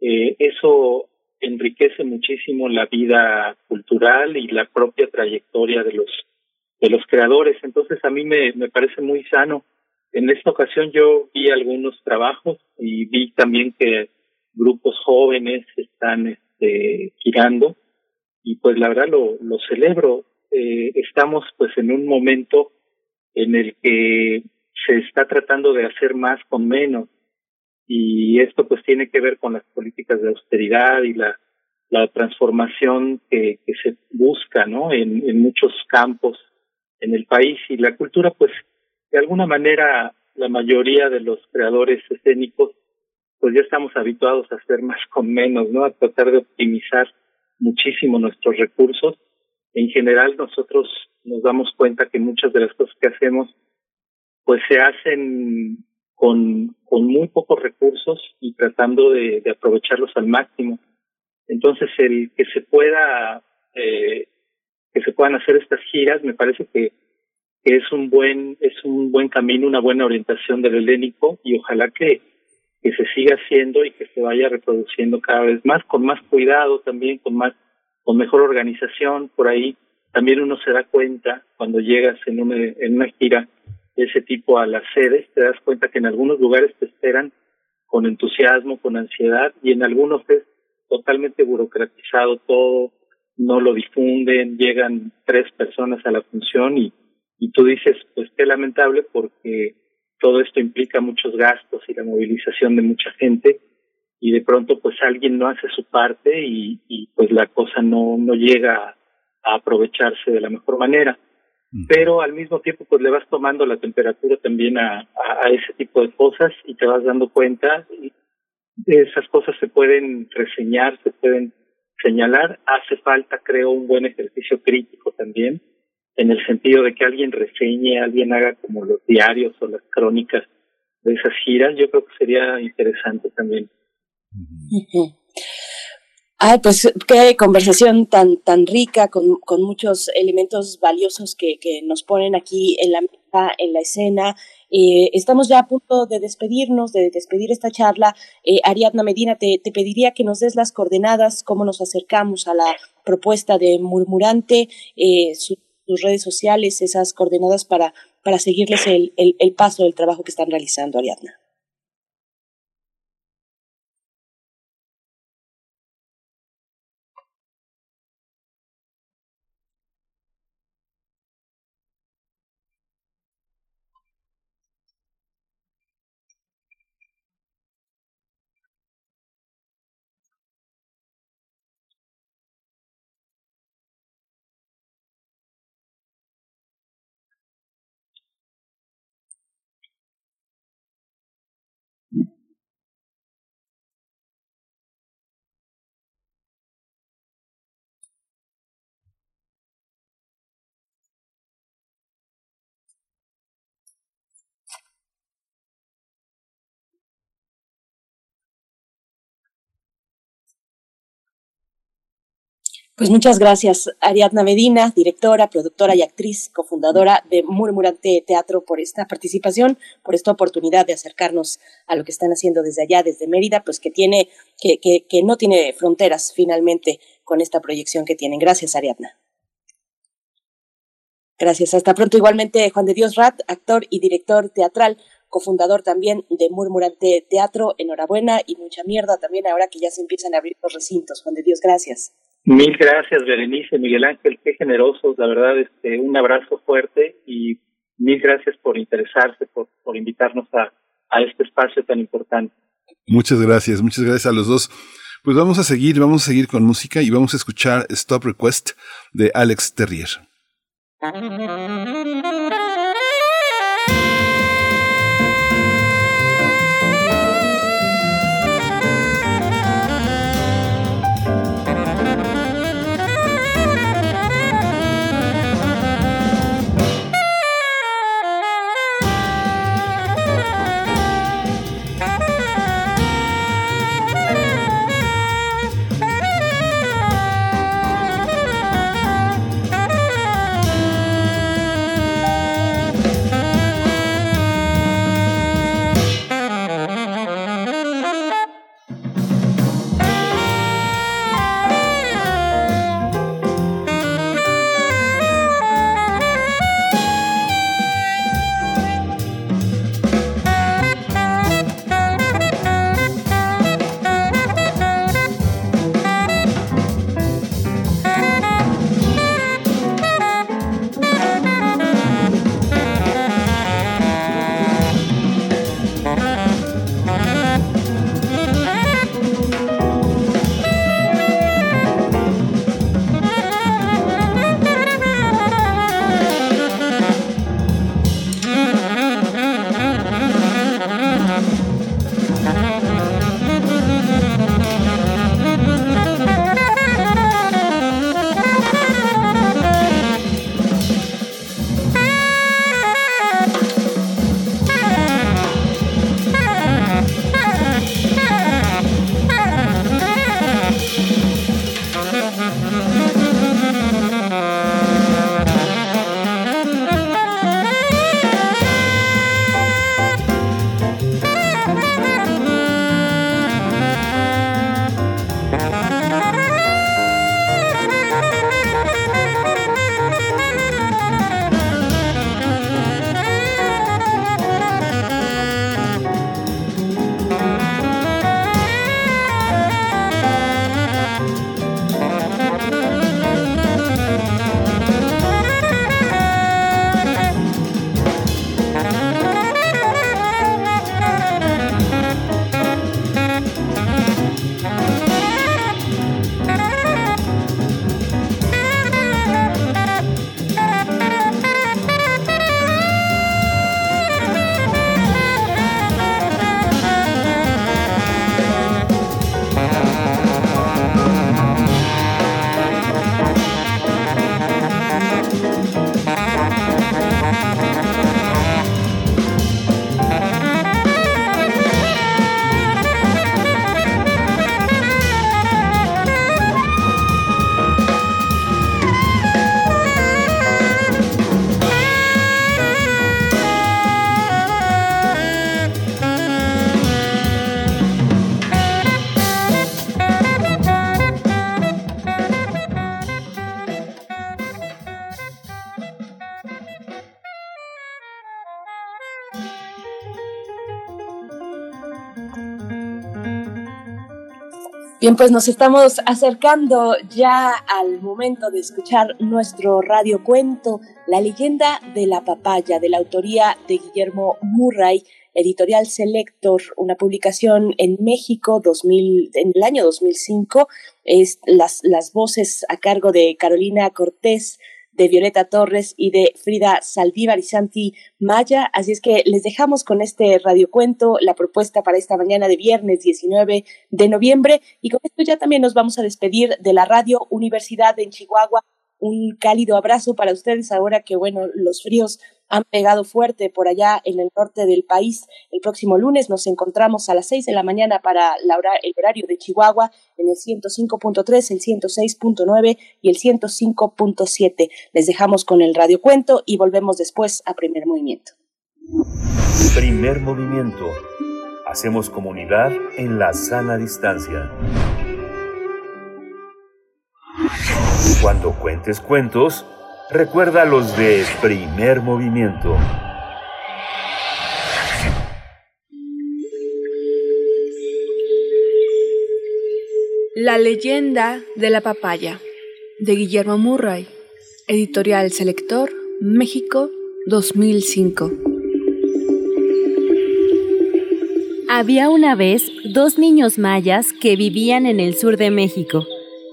eh, eso enriquece muchísimo la vida cultural y la propia trayectoria de los de los creadores. Entonces a mí me, me parece muy sano En esta ocasión yo vi algunos trabajos y vi también que grupos jóvenes están este, girando y pues la verdad lo, lo celebro. Eh, estamos pues en un momento en el que se está tratando de hacer más con menos y esto pues tiene que ver con las políticas de austeridad y la, la transformación que, que se busca no en, en muchos campos en el país y la cultura pues de alguna manera la mayoría de los creadores escénicos pues ya estamos habituados a hacer más con menos, ¿no? A tratar de optimizar muchísimo nuestros recursos. En general nosotros nos damos cuenta que muchas de las cosas que hacemos pues se hacen con, con muy pocos recursos y tratando de, aprovecharlos al máximo. Entonces el que se pueda eh, que se puedan hacer estas giras me parece que es un buen es un buen camino, una buena orientación del helénico y ojalá que, que se siga haciendo y que se vaya reproduciendo cada vez más con más cuidado también, con más con mejor organización por ahí. También uno se da cuenta cuando llegas en una en una gira ese tipo a las sedes, te das cuenta que en algunos lugares te esperan con entusiasmo, con ansiedad y en algunos es totalmente burocratizado todo, no lo difunden, llegan tres personas a la función y y tú dices, pues qué lamentable porque todo esto implica muchos gastos y la movilización de mucha gente y de pronto pues alguien no hace su parte y, y pues la cosa no, no llega a aprovecharse de la mejor manera. Pero al mismo tiempo pues le vas tomando la temperatura también a, a, a ese tipo de cosas y te vas dando cuenta y esas cosas se pueden reseñar, se pueden señalar. Hace falta, creo, un buen ejercicio crítico también en el sentido de que alguien reseñe, alguien haga como los diarios o las crónicas de esas giras, yo creo que sería interesante también. Ay, pues qué conversación tan, tan rica, con, con muchos elementos valiosos que, que nos ponen aquí en la en la escena. Eh, estamos ya a punto de despedirnos, de despedir esta charla. Eh, Ariadna Medina, te, te, pediría que nos des las coordenadas, cómo nos acercamos a la propuesta de Murmurante, eh, su sus redes sociales, esas coordenadas para, para seguirles el, el, el paso del trabajo que están realizando, Ariadna. Pues muchas gracias, Ariadna Medina, directora, productora y actriz, cofundadora de Murmurante Teatro, por esta participación, por esta oportunidad de acercarnos a lo que están haciendo desde allá, desde Mérida, pues que tiene, que, no tiene fronteras finalmente con esta proyección que tienen. Gracias, Ariadna. Gracias, hasta pronto. Igualmente, Juan de Dios Rat, actor y director teatral, cofundador también de Murmurante Teatro. Enhorabuena y mucha mierda también ahora que ya se empiezan a abrir los recintos. Juan de Dios, gracias. Mil gracias, Berenice, Miguel Ángel, qué generosos, la verdad, este, un abrazo fuerte y mil gracias por interesarse, por, por invitarnos a, a este espacio tan importante. Muchas gracias, muchas gracias a los dos. Pues vamos a seguir, vamos a seguir con música y vamos a escuchar Stop Request de Alex Terrier. Bien, pues nos estamos acercando ya al momento de escuchar nuestro radiocuento, La leyenda de la papaya, de la autoría de Guillermo Murray, editorial Selector, una publicación en México 2000, en el año 2005. Es las, las voces a cargo de Carolina Cortés, de Violeta Torres y de Frida Saldívar y Santi Maya. Así es que les dejamos con este radiocuento la propuesta para esta mañana de viernes 19 de noviembre. Y con esto ya también nos vamos a despedir de la Radio Universidad en Chihuahua. Un cálido abrazo para ustedes ahora que, bueno, los fríos han pegado fuerte por allá en el norte del país. El próximo lunes nos encontramos a las 6 de la mañana para la hora, el horario de Chihuahua en el 105.3, el 106.9 y el 105.7. Les dejamos con el radio cuento y volvemos después a primer movimiento. Primer movimiento. Hacemos comunidad en la sana distancia. Cuando cuentes cuentos, Recuerda los de primer movimiento. La leyenda de la papaya, de Guillermo Murray, editorial Selector, México, 2005. Había una vez dos niños mayas que vivían en el sur de México.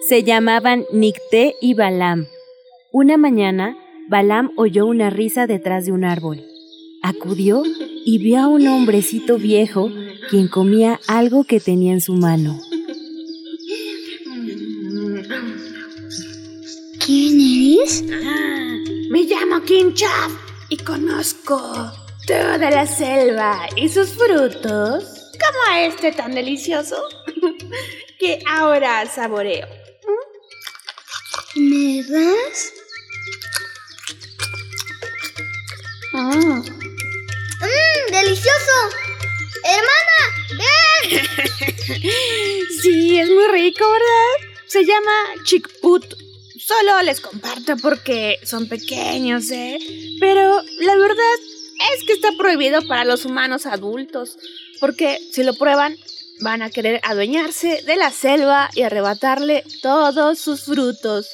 Se llamaban Nicté y Balam una mañana, Balam oyó una risa detrás de un árbol. Acudió y vio a un hombrecito viejo quien comía algo que tenía en su mano. ¿Quién eres? me llamo Kinchaf y conozco toda la selva y sus frutos, como este tan delicioso que ahora saboreo. ¿Me das? ¡Mmm! ¡Delicioso! ¡Hermana! ¡Ven! sí, es muy rico, ¿verdad? Se llama chickput. Solo les comparto porque son pequeños, ¿eh? Pero la verdad es que está prohibido para los humanos adultos. Porque si lo prueban, van a querer adueñarse de la selva y arrebatarle todos sus frutos.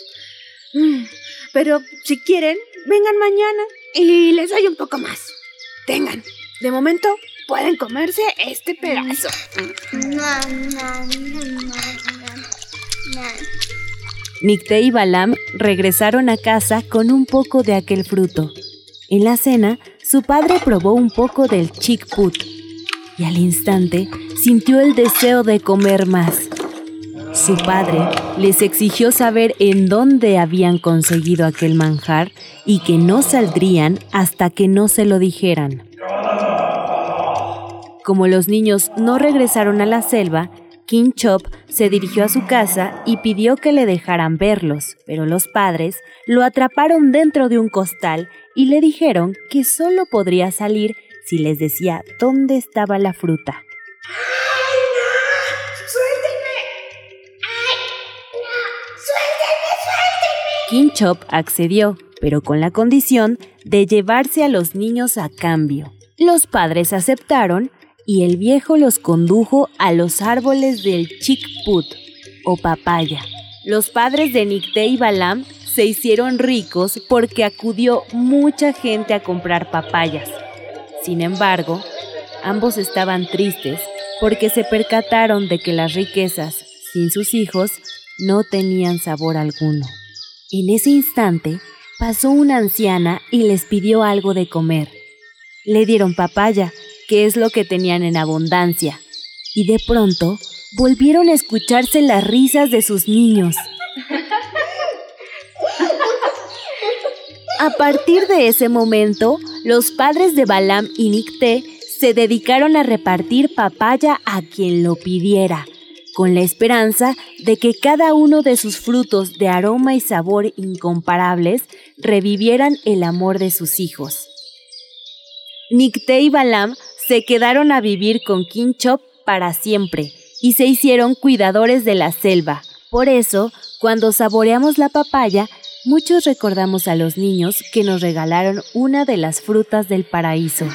Mm, pero si quieren, vengan mañana y les doy un poco más. Tengan, de momento pueden comerse este pedazo. Nicté y Balam regresaron a casa con un poco de aquel fruto. En la cena, su padre probó un poco del chickput y al instante sintió el deseo de comer más. Su padre les exigió saber en dónde habían conseguido aquel manjar y que no saldrían hasta que no se lo dijeran. Como los niños no regresaron a la selva, King Chop se dirigió a su casa y pidió que le dejaran verlos, pero los padres lo atraparon dentro de un costal y le dijeron que solo podría salir si les decía dónde estaba la fruta. Chop accedió, pero con la condición de llevarse a los niños a cambio. Los padres aceptaron y el viejo los condujo a los árboles del chickput o papaya. Los padres de Nicté y Balam se hicieron ricos porque acudió mucha gente a comprar papayas. Sin embargo, ambos estaban tristes porque se percataron de que las riquezas, sin sus hijos, no tenían sabor alguno. En ese instante pasó una anciana y les pidió algo de comer. Le dieron papaya, que es lo que tenían en abundancia, y de pronto volvieron a escucharse las risas de sus niños. A partir de ese momento, los padres de Balam y Nicté se dedicaron a repartir papaya a quien lo pidiera con la esperanza de que cada uno de sus frutos de aroma y sabor incomparables revivieran el amor de sus hijos. Nicté y Balam se quedaron a vivir con Kinchop para siempre y se hicieron cuidadores de la selva. Por eso, cuando saboreamos la papaya, muchos recordamos a los niños que nos regalaron una de las frutas del paraíso.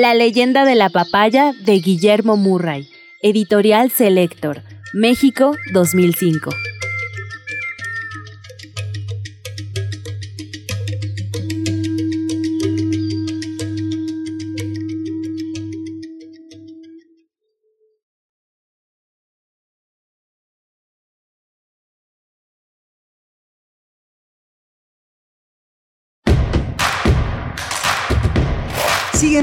La leyenda de la papaya de Guillermo Murray, editorial Selector, México 2005.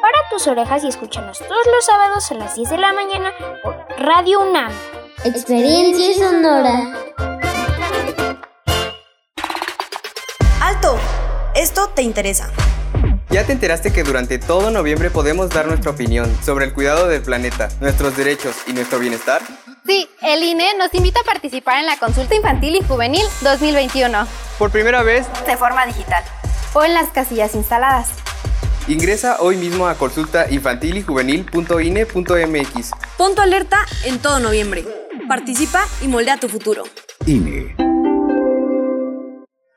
Para tus orejas y escúchanos todos los sábados a las 10 de la mañana por Radio UNAM. Experiencia sonora. ¡Alto! Esto te interesa. ¿Ya te enteraste que durante todo noviembre podemos dar nuestra opinión sobre el cuidado del planeta, nuestros derechos y nuestro bienestar? Sí, el INE nos invita a participar en la consulta infantil y juvenil 2021. Por primera vez, de forma digital. O en las casillas instaladas. Ingresa hoy mismo a consultainfantilyjuvenil.ine.mx. Pon tu alerta en todo noviembre. Participa y moldea tu futuro. INE.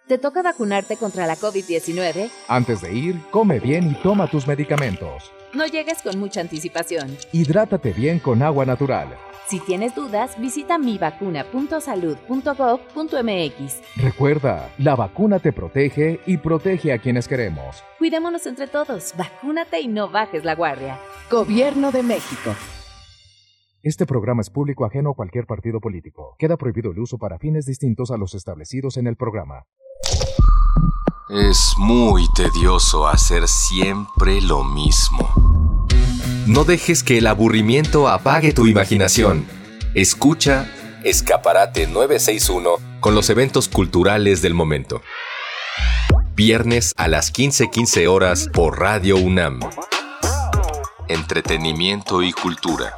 ¿Te toca vacunarte contra la COVID-19? Antes de ir, come bien y toma tus medicamentos. No llegues con mucha anticipación. Hidrátate bien con agua natural. Si tienes dudas, visita mivacuna.salud.gov.mx. Recuerda, la vacuna te protege y protege a quienes queremos. Cuidémonos entre todos, vacúnate y no bajes la guardia. Gobierno de México. Este programa es público ajeno a cualquier partido político. Queda prohibido el uso para fines distintos a los establecidos en el programa. Es muy tedioso hacer siempre lo mismo. No dejes que el aburrimiento apague tu imaginación. Escucha Escaparate 961 con los eventos culturales del momento. Viernes a las 15:15 horas por Radio UNAM. Entretenimiento y cultura.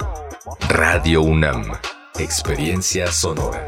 Radio UNAM. Experiencia sonora.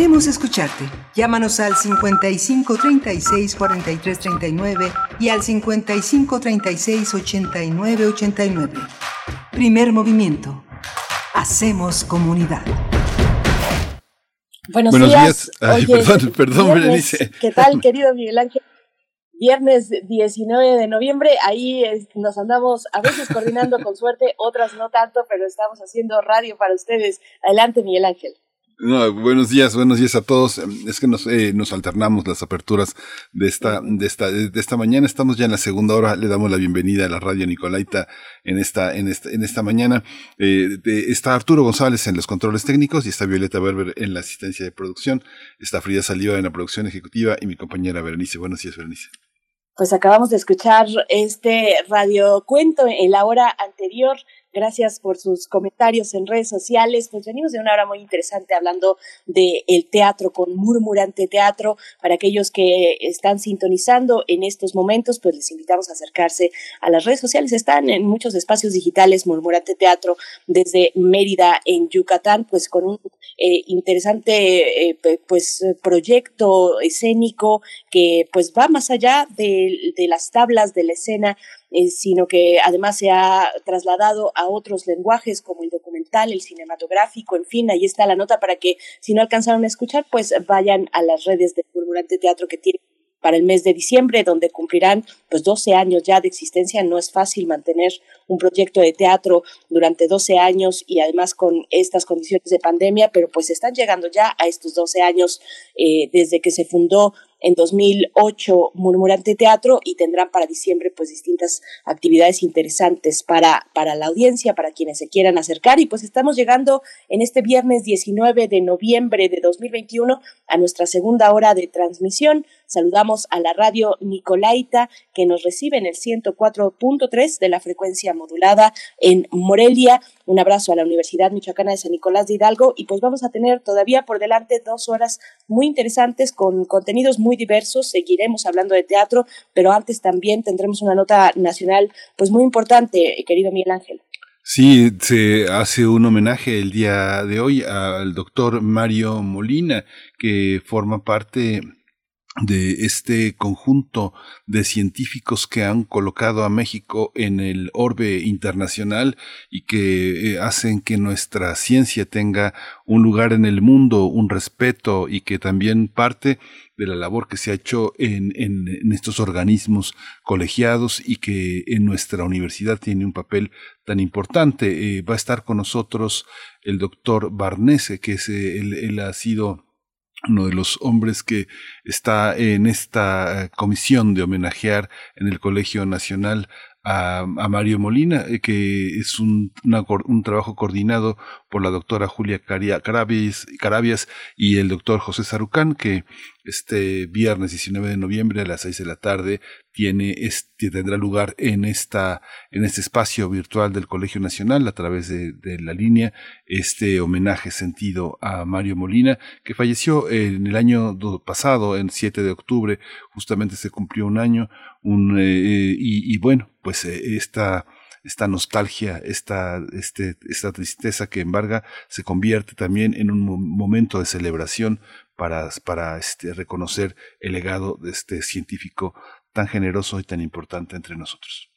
Queremos escucharte. Llámanos al 55 36 43 39 y al 55 36 89 89. Primer movimiento. Hacemos comunidad. Buenos, Buenos días. días. Ay, Oye, perdón, perdón, viernes. Berenice. ¿Qué tal, querido Miguel Ángel? Viernes 19 de noviembre, ahí es- nos andamos a veces coordinando con suerte, otras no tanto, pero estamos haciendo radio para ustedes. Adelante, Miguel Ángel. No, buenos días, buenos días a todos. Em, Es que nos, eh, nos alternamos las aperturas de esta, de esta, de esta mañana. Estamos ya en la segunda hora. Le damos la bienvenida a la radio Nicolaita en esta, en esta, en esta mañana. Eh, está Arturo González en los controles técnicos y está Violeta Berber en la asistencia de producción. Está Frida Saliva en la producción ejecutiva y mi compañera Berenice. Buenos días, Berenice. Pues acabamos de escuchar este radiocuento en la hora anterior. Gracias por sus comentarios en redes sociales. Pues venimos de una hora muy interesante hablando de el teatro con Murmurante Teatro. Para aquellos que están sintonizando en estos momentos, pues les invitamos a acercarse a las redes sociales. Están en muchos espacios digitales Murmurante Teatro desde Mérida en Yucatán, pues con un eh, interesante eh, pues proyecto escénico que pues va más allá de, de las tablas de la escena eh, sino que además se ha trasladado a otros lenguajes como el documental, el cinematográfico, en fin, ahí está la nota para que si no alcanzaron a escuchar, pues vayan a las redes de Murmurante Teatro que tiene para el mes de diciembre, donde cumplirán pues 12 años ya de existencia. No es fácil mantener un proyecto de teatro durante 12 años y además con estas condiciones de pandemia, pero pues están llegando ya a estos 12 años eh, desde que se fundó en 2008 Murmurante Teatro y tendrán para diciembre pues distintas actividades interesantes para, para la audiencia, para quienes se quieran acercar y pues estamos llegando en este viernes 19 de noviembre de 2021 a nuestra segunda hora de transmisión. Saludamos a la radio Nicolaita que nos recibe en el 104.3 de la frecuencia modulada en Morelia. Un abrazo a la Universidad Michoacana de San Nicolás de Hidalgo y pues vamos a tener todavía por delante dos horas muy interesantes con contenidos muy diversos. Seguiremos hablando de teatro, pero antes también tendremos una nota nacional pues muy importante, querido Miguel Ángel. Sí, se hace un homenaje el día de hoy al doctor Mario Molina, que forma parte de este conjunto de científicos que han colocado a México en el orbe internacional y que eh, hacen que nuestra ciencia tenga un lugar en el mundo, un respeto y que también parte de la labor que se ha hecho en, en, estos organismos colegiados y que en nuestra universidad tiene un papel tan importante. Eh, va a estar con nosotros el doctor Barnese, que es, eh, él ha sido uno de los hombres que está en esta eh, comisión de homenajear en el Colegio Nacional a, Mario Molina, eh, que es un, un, trabajo coordinado por la doctora Julia Carabias, Carabias y el doctor José Sarucán, que este viernes 19 de noviembre a las 6 de la tarde tiene tendrá lugar en esta en este espacio virtual del Colegio Nacional a través de, de, la línea este homenaje sentido a Mario Molina que falleció en el año pasado en 7 de octubre justamente se cumplió un año un eh, y, bueno pues eh, esta esta nostalgia, esta, este, esta tristeza que embarga, se convierte también en un momento de celebración para, para este, reconocer el legado de este científico tan generoso y tan importante entre nosotros.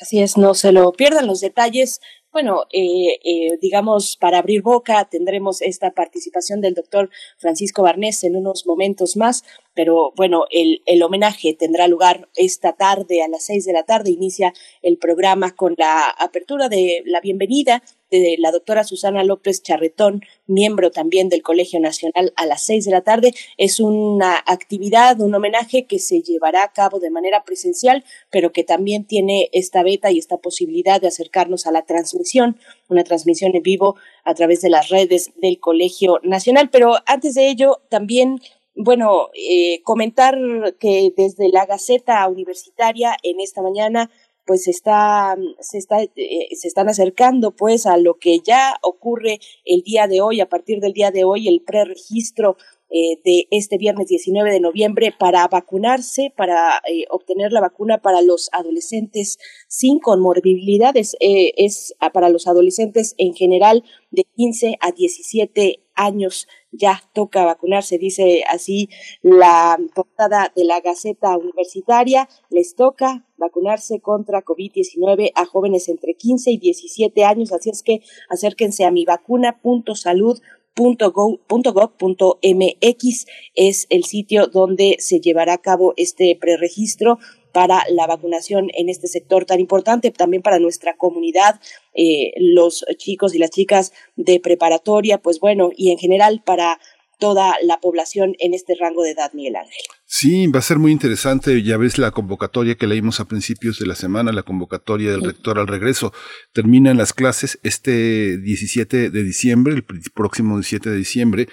Así es, no se lo pierdan los detalles. Bueno, eh, eh, digamos, para abrir boca tendremos esta participación del doctor Francisco Barnés en unos momentos más, pero bueno, el, el, homenaje tendrá lugar esta tarde a las seis de la tarde. Inicia el programa con la apertura de la bienvenida de la doctora Susana López Charretón, miembro también del Colegio Nacional, a las seis de la tarde. Es una actividad, un homenaje que se llevará a cabo de manera presencial, pero que también tiene esta beta y esta posibilidad de acercarnos a la transmisión, una transmisión en vivo a través de las redes del Colegio Nacional. Pero antes de ello, también bueno, eh, comentar que desde la Gaceta Universitaria en esta mañana pues está, se, está, eh, se están acercando pues a lo que ya ocurre el día de hoy, a partir del día de hoy, el preregistro eh, de este viernes 19 de noviembre para vacunarse, para eh, obtener la vacuna para los adolescentes sin comorbilidades. es para los adolescentes en general de 15 a 17 años ya toca vacunarse, dice así la portada de la Gaceta Universitaria, les toca vacunarse contra COVID-19 a jóvenes entre 15 y 17 años, así es que acérquense a mi vacuna.salud.gov.mx es el sitio donde se llevará a cabo este preregistro para la vacunación en este sector tan importante, también para nuestra comunidad, eh, los chicos y las chicas de preparatoria, pues bueno, y en general para toda la población en este rango de edad, Miguel Ángel. Sí, va a ser muy interesante. Ya ves la convocatoria que leímos a principios de la semana, la convocatoria del rector al regreso. Terminan las clases este 17 de diciembre, el próximo 17 de diciembre,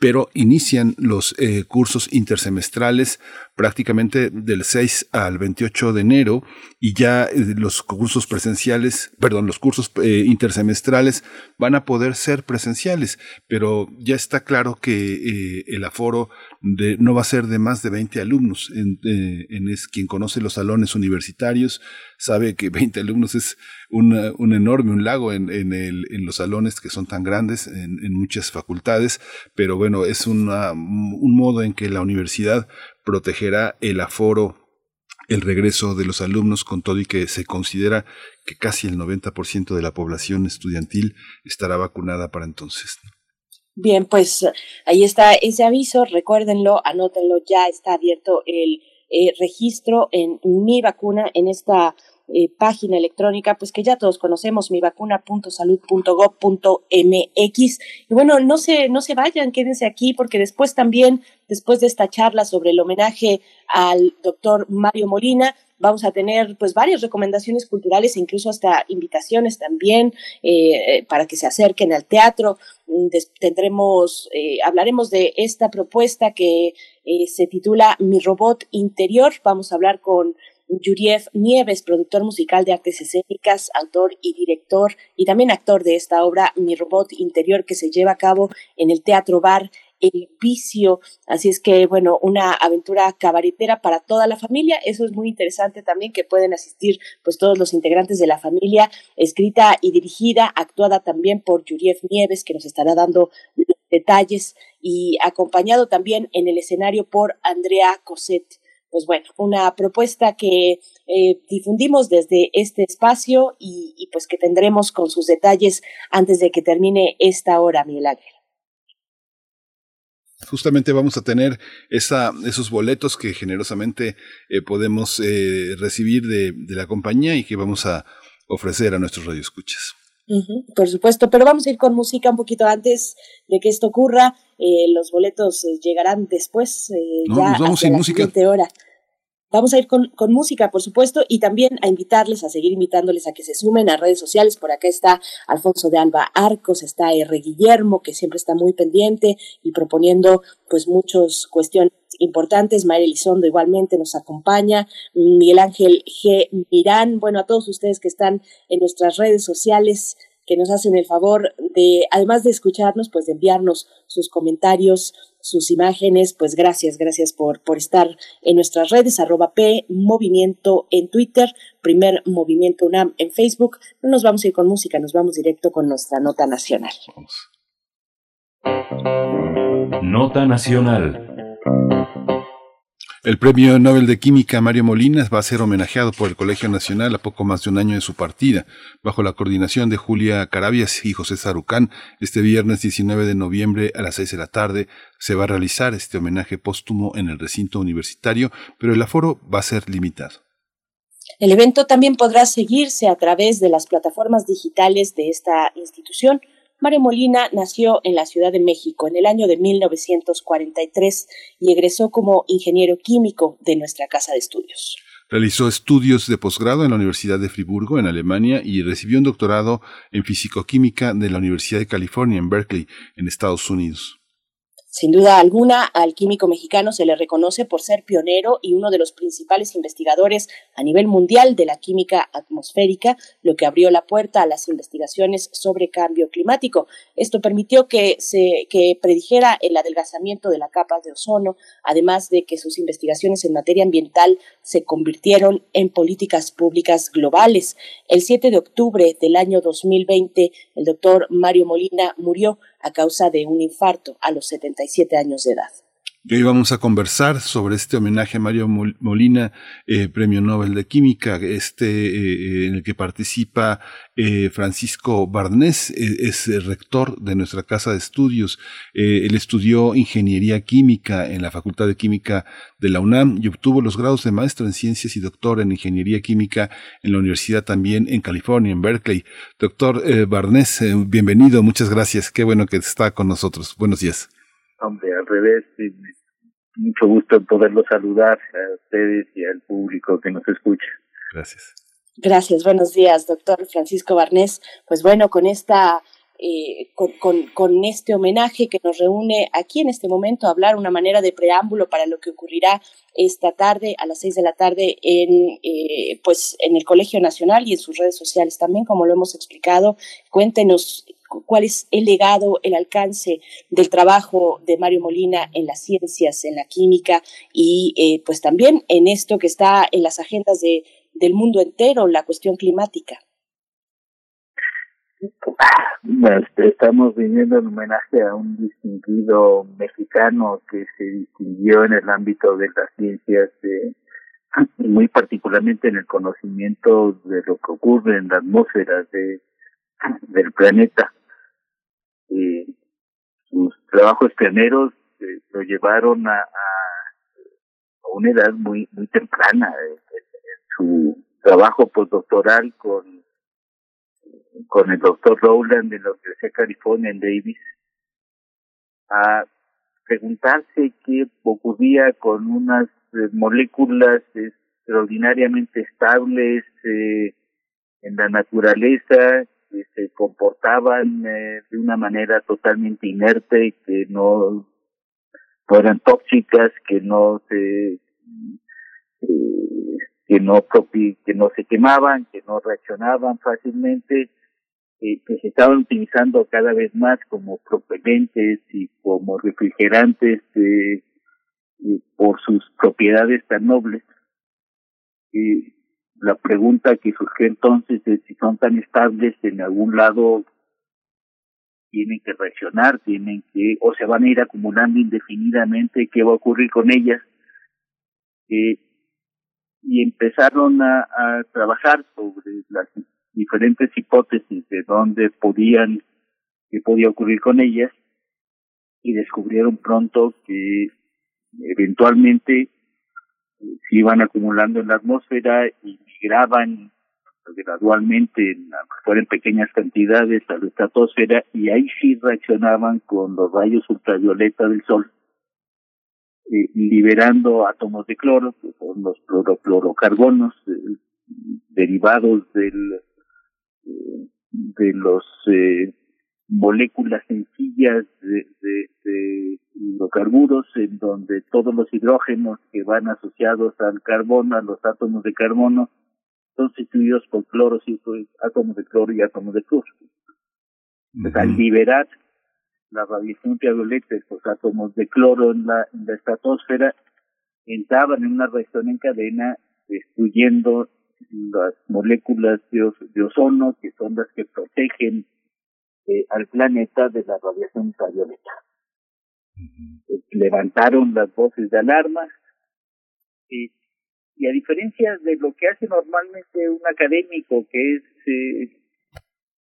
pero inician los eh, cursos intersemestrales prácticamente del 6 al 28 de enero y ya eh, los cursos presenciales, perdón, los cursos eh, intersemestrales van a poder ser presenciales, pero ya está claro que el aforo de, no va a ser de más de 20 alumnos. Es quien conoce los salones universitarios sabe que 20 alumnos es un enorme, un lago en, el, en, los salones que son tan grandes en, muchas facultades, pero bueno, es un modo en que la universidad protegerá el aforo el regreso de los alumnos con todo y que se considera que casi el 90% de la población estudiantil estará vacunada para entonces. Bien, pues ahí está ese aviso, recuérdenlo, anótenlo, ya está abierto el eh, registro en mi vacuna, en esta eh, página electrónica, pues que ya todos conocemos, mivacuna.salud.gov.mx. Y bueno, no se, no se vayan, quédense aquí, porque después también, después de esta charla sobre el homenaje al doctor Mario Molina, vamos a tener pues varias recomendaciones culturales e incluso hasta invitaciones también eh, para que se acerquen al teatro. tendremos, eh, hablaremos de esta propuesta que se titula Mi robot interior. Vamos a hablar con Yuriev Nieves, productor musical de artes escénicas, autor y director, y también actor de esta obra Mi Robot Interior, que se lleva a cabo en el Teatro Bar El Vicio. Así es que, bueno, una aventura cabaretera para toda la familia. Eso es muy interesante también, que pueden asistir pues todos los integrantes de la familia, escrita y dirigida, actuada también por Yuriev Nieves, que nos estará dando detalles, y acompañado también en el escenario por Andrea Coset pues bueno, una propuesta que eh, difundimos desde este espacio y, pues que tendremos con sus detalles antes de que termine esta hora, Miguel Ángel. Justamente vamos a tener esa, esos boletos que generosamente eh, podemos eh, recibir de, de la compañía y que vamos a ofrecer a nuestros radioescuchas por supuesto, pero vamos a ir con música un poquito antes de que esto ocurra. Eh, los boletos eh, llegarán después, eh, ya vamos sin música. hora. Vamos a ir con, con, música, por supuesto, y también a invitarles, a seguir invitándoles a que se sumen a redes sociales. Por acá está Alfonso de Alba Arcos, está R. Guillermo, que siempre está muy pendiente y proponiendo pues muchas cuestiones importantes. María Elizondo igualmente nos acompaña. Miguel Ángel G. Mirán. Bueno, a todos ustedes que están en nuestras redes sociales, que nos hacen el favor de, además de escucharnos, pues de enviarnos sus comentarios, sus imágenes, pues gracias, gracias por, por estar en nuestras redes, arroba P Movimiento en Twitter, primer Movimiento UNAM en Facebook. No nos vamos a ir con música, nos vamos directo con nuestra nota nacional. Nota nacional. El Premio Nobel de Química Mario Molinas va a ser homenajeado por el Colegio Nacional a poco más de un año de su partida, bajo la coordinación de Julia Carabias y José Sarucán. Este viernes 19 de noviembre a las 6 de la tarde se va a realizar este homenaje póstumo en el recinto universitario, pero el aforo va a ser limitado. El evento también podrá seguirse a través de las plataformas digitales de esta institución Mario Molina nació en la Ciudad de México en el año de 1943 y egresó como ingeniero químico de nuestra casa de estudios. Realizó estudios de posgrado en la Universidad de Friburgo, en Alemania, y recibió un doctorado en fisicoquímica de la Universidad de California, en Berkeley, en Estados Unidos. Sin duda alguna, al químico mexicano se le reconoce por ser pionero y uno de los principales investigadores a nivel mundial de la química atmosférica, lo que abrió la puerta a las investigaciones sobre cambio climático. Esto permitió que se que predijera el adelgazamiento de la capa de ozono, además de que sus investigaciones en materia ambiental se convirtieron en políticas públicas globales. El 7 de octubre del año 2020, el doctor Mario Molina murió a causa de un infarto a los 77 años de edad. Y hoy vamos a conversar sobre este homenaje a Mario Molina, eh, Premio Nobel de Química, este eh, en el que participa eh, Francisco Barnés, es rector de nuestra casa de estudios. él estudió ingeniería química en la Facultad de Química de la UNAM y obtuvo los grados de maestro en ciencias y doctor en ingeniería química en la universidad también en California, en Berkeley. Doctor Barnés, bienvenido, muchas gracias. Qué bueno que está con nosotros. Buenos días. Hombre, al revés, mucho gusto en poderlo saludar a ustedes y al público que nos escucha. Gracias. Gracias, buenos días, doctor Francisco Barnés. Pues bueno, con esta eh, con, con, con, este homenaje que nos reúne aquí en este momento a hablar una manera de preámbulo para lo que ocurrirá esta tarde a las seis de la tarde en eh, pues en el Colegio Nacional y en sus redes sociales también como lo hemos explicado cuéntenos cuál es el legado, el alcance del trabajo de Mario Molina en las ciencias, en la química y eh, pues también en esto que está en las agendas de, del mundo entero, la cuestión climática. Este, estamos viniendo en homenaje a un distinguido mexicano que se distinguió en el ámbito de las ciencias, muy particularmente en el conocimiento de lo que ocurre en la atmósfera de, del planeta eh, sus trabajos pioneros eh, lo llevaron a, una edad muy muy temprana. En, su trabajo postdoctoral con, con el doctor Rowland de la Universidad de California en Davis, a preguntarse qué ocurría con unas eh, moléculas extraordinariamente estables eh, en la naturaleza que se comportaban eh, de una manera totalmente inerte, que no, no eran tóxicas, que no se eh, que no que no se quemaban, que no reaccionaban fácilmente, eh, que se estaban utilizando cada vez más como propelentes y como refrigerantes eh, por sus propiedades tan nobles. Y la pregunta que surgió entonces es si son tan estables en algún lado tienen que reaccionar, tienen que, o se van a ir acumulando indefinidamente, qué va a ocurrir con ellas. Eh, y empezaron a, a trabajar sobre las diferentes hipótesis de dónde podían, qué podía ocurrir con ellas, y descubrieron pronto que eventualmente se iban acumulando en la atmósfera y migraban gradualmente, fueron pequeñas cantidades a la estratosfera y ahí sí reaccionaban con los rayos ultravioleta del sol, eh, liberando átomos de cloro, que son los clorofluorocarbonos eh, derivados del, eh, de los eh, moléculas sencillas de, de, de, hidrocarburos en donde todos los hidrógenos que van asociados al carbono, a los átomos de carbono, son sustituidos por cloros y átomos de cloro y átomos de flúor. al liberar la radiación ultravioleta estos átomos de cloro en la, en la estratosfera, entraban en una reacción en cadena destruyendo las moléculas de, de ozono, que son las que protegen eh, al planeta de la radiación ultravioleta. Eh, levantaron las voces de alarma y, y a diferencia de lo que hace normalmente un académico, que es eh,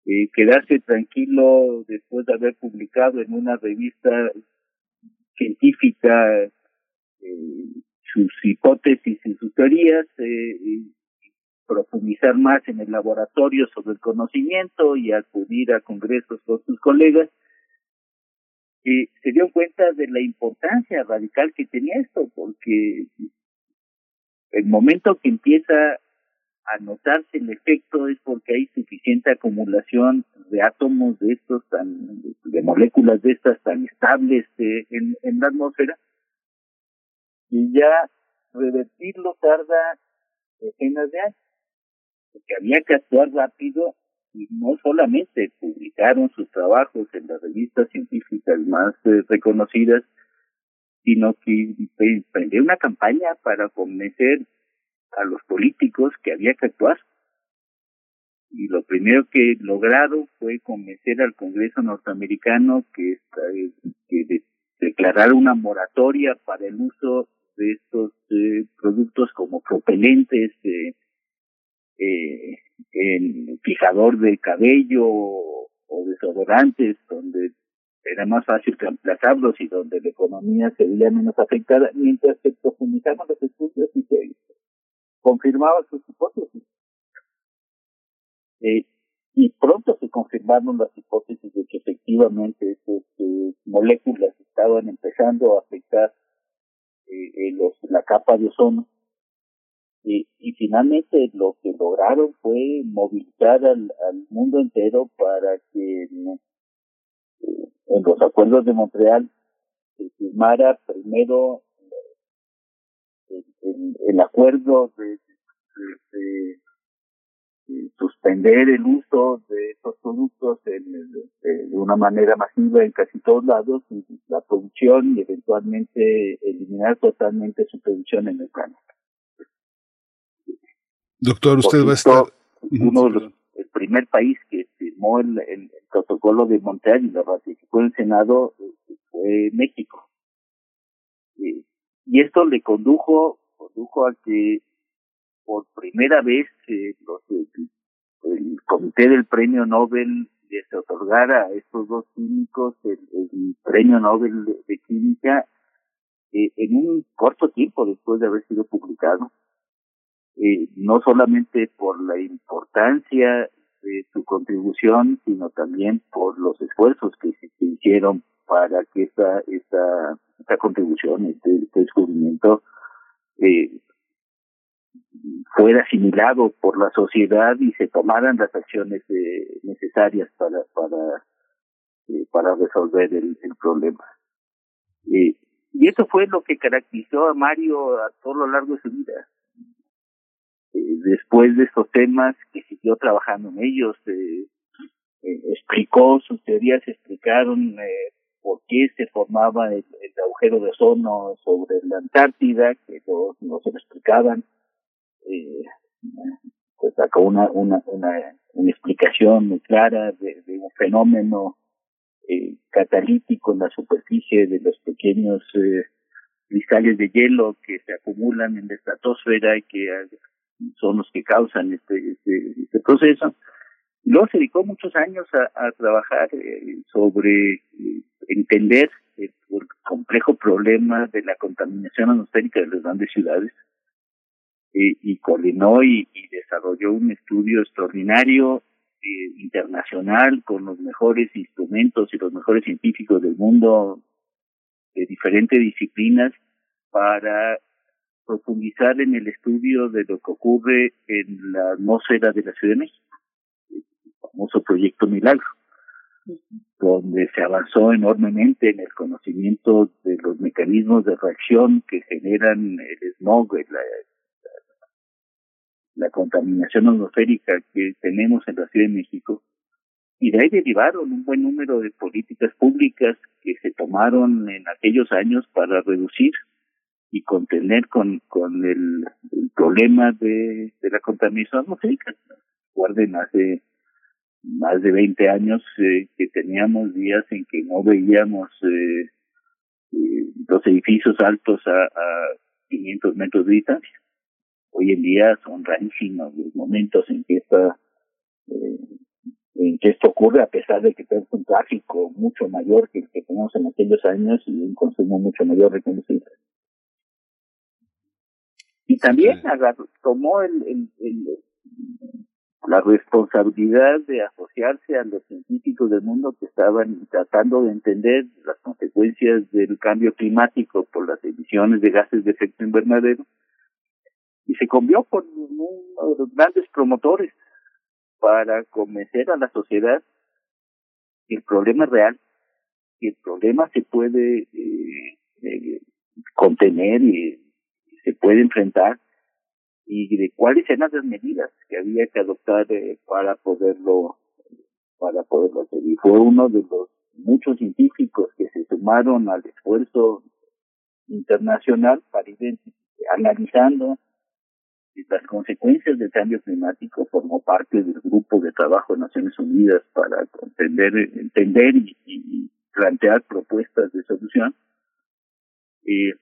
eh, quedarse tranquilo después de haber publicado en una revista científica eh, sus hipótesis y sus teorías, eh, profundizar más en el laboratorio sobre el conocimiento y acudir a congresos con sus colegas, eh, se dio cuenta de la importancia radical que tenía esto, porque el momento que empieza a notarse el efecto es porque hay suficiente acumulación de átomos de estos tan, de moléculas de estas tan estables eh, en, en la atmósfera, y ya revertirlo tarda decenas de años porque había que actuar rápido y no solamente publicaron sus trabajos en las revistas científicas más eh, reconocidas, sino que emprendió una campaña para convencer a los políticos que había que actuar. Y lo primero que lograron fue convencer al Congreso norteamericano que, que declarar una moratoria para el uso de estos eh, productos como propelentes eh, eh, en fijador de cabello o desodorantes, donde era más fácil reemplazarlos y donde la economía se veía menos afectada, mientras se profundizaban los estudios y se confirmaban sus hipótesis. Eh, y pronto se confirmaron las hipótesis de que efectivamente estas eh, moléculas estaban empezando a afectar eh, los, la capa de ozono y, y finalmente lo que lograron fue movilizar al, al mundo entero para que en, en los acuerdos de Montreal se firmara primero el, el, acuerdo de, de, de, suspender el uso de estos productos en, de, una manera masiva en casi todos lados la producción y eventualmente eliminar totalmente su producción en el planeta. Doctor, usted va a estar. Uno de los, el primer país que firmó el, el, protocolo de Montreal y lo ratificó en el Senado eh, fue México. Y, y esto le condujo, condujo a que por primera vez eh, los, el comité del premio Nobel les otorgara a estos dos químicos el, el premio Nobel de, de, Química eh, en un corto tiempo después de haber sido publicado, eh, no solamente por la importancia de su contribución, sino también por los esfuerzos que se, hicieron para que esta, esta, esta contribución, este, este descubrimiento, eh, fuera asimilado por la sociedad y se tomaran las acciones eh, necesarias para para eh, para resolver el, el problema. Eh, y eso fue lo que caracterizó a Mario a todo lo largo de su vida. Eh, después de estos temas, que siguió trabajando en ellos, eh, eh, explicó, sus teorías explicaron por qué se formaba el, agujero de ozono sobre la Antártida, que no, no se lo explicaban. Eh, pues sacó una, una, una, una explicación muy clara de, de un fenómeno eh, catalítico en la superficie de los pequeños eh, cristales de hielo que se acumulan en la estratosfera y que son los que causan este, este, este proceso. Luego se dedicó muchos años a, trabajar eh, sobre eh, entender el, complejo problema de la contaminación atmosférica de las grandes ciudades eh, y coordinó y, desarrolló un estudio extraordinario internacional con los mejores instrumentos y los mejores científicos del mundo de diferentes disciplinas para profundizar en el estudio de lo que ocurre en la atmósfera de la Ciudad de México, el famoso proyecto Milagro, donde se avanzó enormemente en el conocimiento de los mecanismos de reacción que generan el smog, la, la contaminación atmosférica que tenemos en la Ciudad de México. Y de ahí derivaron un buen número de políticas públicas que se tomaron en aquellos años para reducir y contener con, con el, el problema de, de, la contaminación atmosférica. Guarden hace más de 20 años eh, que teníamos días en que no veíamos eh, eh, los edificios altos a, a 500 metros de distancia. Hoy en día son rarísimos los momentos en que esta eh, en que esto ocurre a pesar de que tenemos un tráfico mucho mayor que el que teníamos en aquellos años y un consumo mucho mayor de combustible. Y también agarró, tomó el, el, el, la responsabilidad de asociarse a los científicos del mundo que estaban tratando de entender las consecuencias del cambio climático por las emisiones de gases de efecto invernadero y se convió con uno de los grandes promotores para convencer a la sociedad que el problema es real, que el problema se puede eh, eh, contener y se puede enfrentar y de cuáles eran las medidas que había que adoptar eh, para poderlo para poderlo hacer y fue uno de los muchos científicos que se sumaron al esfuerzo internacional para ir analizando las consecuencias del cambio climático formó parte del grupo de trabajo de Naciones Unidas para entender, entender y, y plantear propuestas de solución. Eh,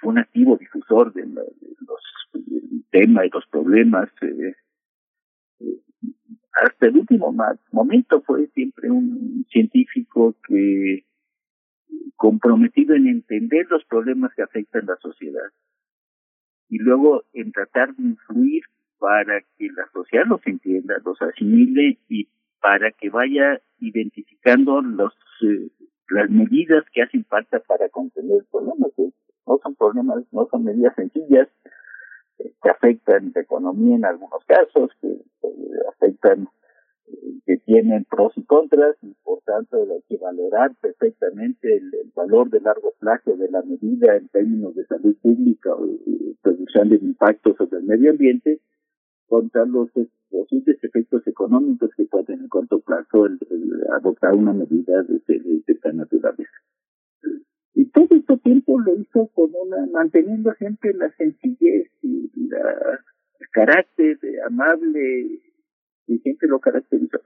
fue un activo difusor de, los del tema y los problemas. Eh, eh, hasta el último momento fue siempre un científico que comprometido en entender los problemas que afectan la sociedad y luego en tratar de influir para que la sociedad los entienda, los asimile y para que vaya identificando los eh, las medidas que hacen falta para contener el problema, no son problemas, no son medidas sencillas, eh, que afectan la economía en algunos casos, que eh, afectan que tienen pros y contras y por tanto hay que valorar perfectamente el, valor de largo plazo de la medida en términos de salud pública o reducción del impacto sobre el medio ambiente contra los posibles efectos económicos que pueden en corto plazo el, el adoptar una medida de, de, de esta naturaleza. Y todo este tiempo lo hizo con una, manteniendo siempre la sencillez y la, el carácter amable y siempre lo caracterizó.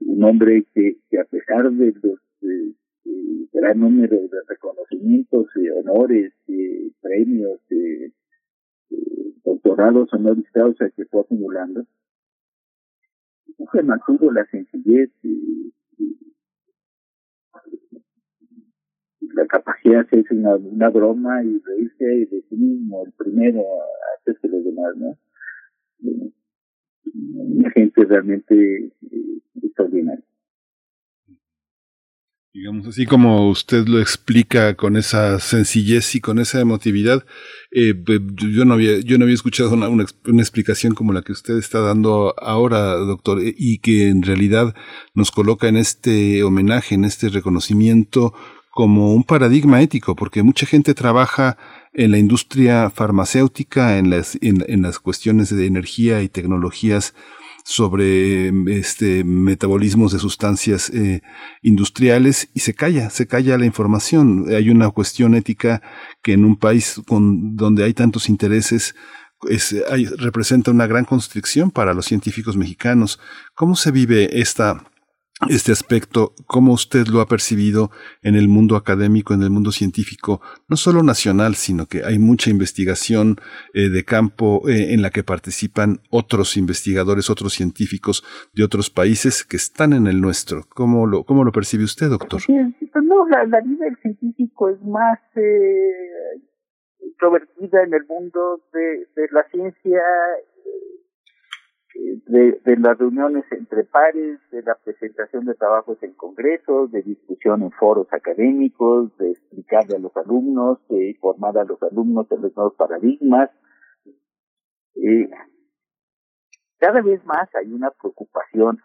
Un hombre que, que a pesar de los eh, gran número de reconocimientos, honores, premios, doctorados honoris causa que fue acumulando, pues, Uge mantuvo la sencillez y, la capacidad de hacerse una, una broma y reírse de sí mismo, el primero, antes que los demás, ¿no? Una gente realmente eh, extraordinaria digamos así como usted lo explica con esa sencillez y con esa emotividad eh, yo no había yo no había escuchado una, una, explicación como la que usted está dando ahora doctor eh, y que en realidad nos coloca en este homenaje en este reconocimiento como un paradigma ético porque mucha gente trabaja en la industria farmacéutica en las en las cuestiones de energía y tecnologías sobre este metabolismos de sustancias eh, industriales y se calla, se calla la información. Hay una cuestión ética que en un país con, donde hay tantos intereses es, hay, representa una gran constricción para los científicos mexicanos. ¿Cómo se vive esta este aspecto, cómo usted lo ha percibido en el mundo académico, en el mundo científico, no solo nacional, sino que hay mucha investigación eh, de campo eh, en la que participan otros investigadores, otros científicos de otros países que están en el nuestro. ¿Cómo lo, cómo lo percibe usted, doctor? Sí, no, la, la, vida del científico es más eh, introvertida en el mundo de la ciencia de, de, las reuniones entre pares, de la presentación de trabajos en congresos, de discusión en foros académicos, de explicarle a los alumnos, de informar a los alumnos de los nuevos paradigmas. Eh, cada vez más hay una preocupación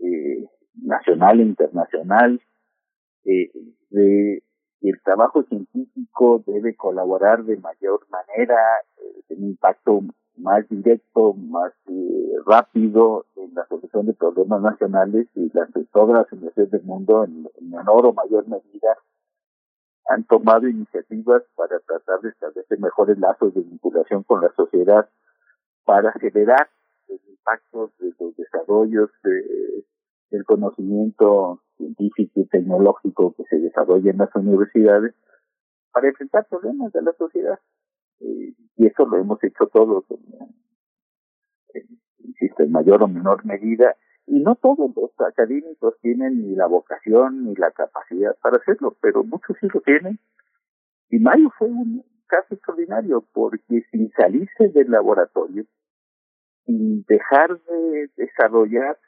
eh, nacional e internacional eh, de que el trabajo científico debe colaborar de mayor manera, eh, en un impacto más directo, más eh, rápido en la solución de problemas nacionales y las todas las universidades del mundo en, menor o mayor medida han tomado iniciativas para tratar de establecer mejores lazos de vinculación con la sociedad para acelerar el impacto de los desarrollos de, del conocimiento científico y tecnológico que se desarrolla en las universidades para enfrentar problemas de la sociedad. Eh, y eso lo hemos hecho todos, insisto, en mayor o menor medida, y no todos los académicos tienen ni la vocación ni la capacidad para hacerlo, pero muchos sí lo tienen. Y Mayo fue un caso extraordinario porque sin salirse del laboratorio, sin dejar de desarrollar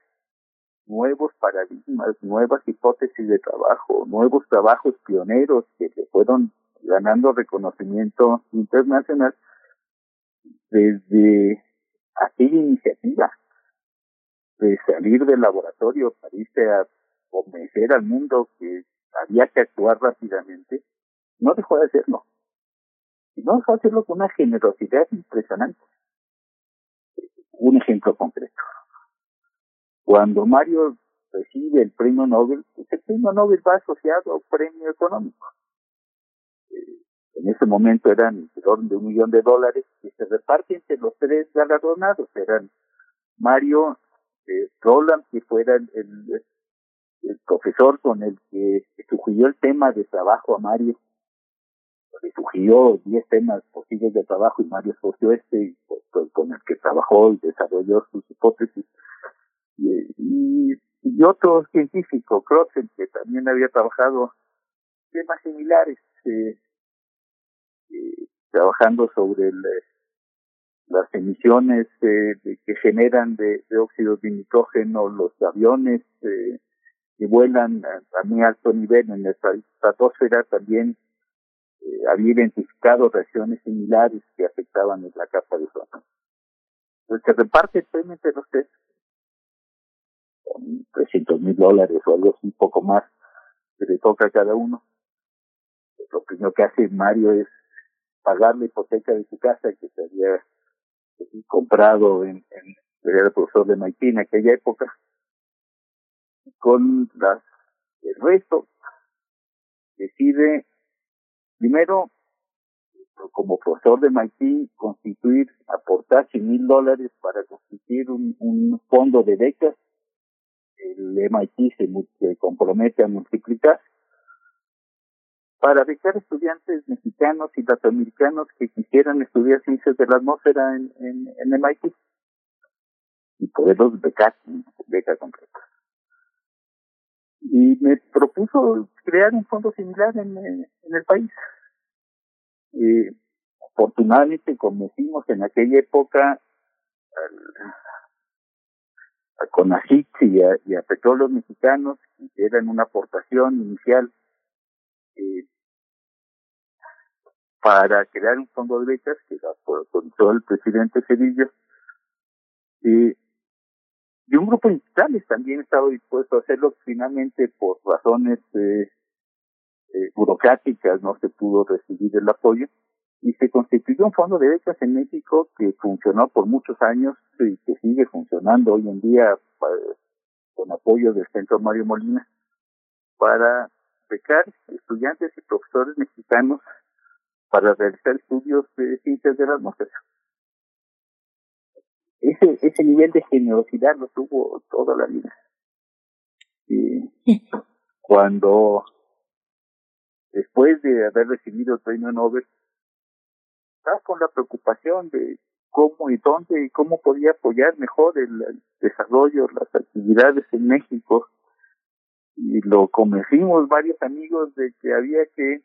nuevos paradigmas, nuevas hipótesis de trabajo, nuevos trabajos pioneros que le fueron ganando reconocimiento internacional desde aquella iniciativa de salir del laboratorio para irse a convencer al mundo que había que actuar rápidamente, no dejó de hacerlo. Y no dejó de hacerlo con una generosidad impresionante. Un ejemplo concreto. Cuando Mario recibe el premio Nobel, pues el premio Nobel va asociado a un premio económico en ese momento eran el orden de un millón de dólares que se reparten entre los tres galardonados. Eran Mario eh, Roland, que fuera el, el, profesor con el que sugirió el tema de trabajo a Mario. Le sugirió 10 temas posibles de trabajo y Mario escogió este y, pues, pues, con el que trabajó y desarrolló sus hipótesis. Y, y, otro científico, Crossen, que también había trabajado temas similares. Eh, trabajando sobre el, eh, las emisiones eh, que generan de, de, óxidos de nitrógeno los aviones eh, que vuelan a, muy alto nivel en la estratosfera también eh, había identificado reacciones similares que afectaban en la capa de ozono. Pues se reparte el los tres con 300 mil dólares o algo así, un poco más que le toca a cada uno. Lo primero que hace Mario es pagar la hipoteca de su casa que se había comprado en, en era el profesor de MIT en aquella época. Con las el resto decide primero como profesor de MIT constituir aportar 100 mil dólares para constituir un, un fondo de becas. El MIT se, se compromete a multiplicar para becar estudiantes mexicanos y latinoamericanos que quisieran estudiar ciencias de la atmósfera en, en, MIT y poderlos becar beca completa. y me propuso crear un fondo similar en, el país. Eh, afortunadamente convencimos en aquella época a CONACYT y a, y a Petróleos Mexicanos que eran una aportación inicial eh, para crear un fondo de becas que la autorizó el presidente Cedillo eh, y un grupo de industriales también estaba dispuesto a hacerlo finalmente por razones eh, eh, burocráticas no se pudo recibir el apoyo y se constituyó un fondo de becas en México que funcionó por muchos años y que sigue funcionando hoy en día con apoyo del Centro Mario Molina para becar estudiantes y profesores mexicanos para realizar estudios de ciencias de la atmósfera. Ese, ese nivel de generosidad lo tuvo toda la vida. Y cuando, después de haber recibido el premio Nobel, estaba con la preocupación de cómo y dónde y cómo podía apoyar mejor el, desarrollo, las actividades en México. Y lo convencimos varios amigos de que había que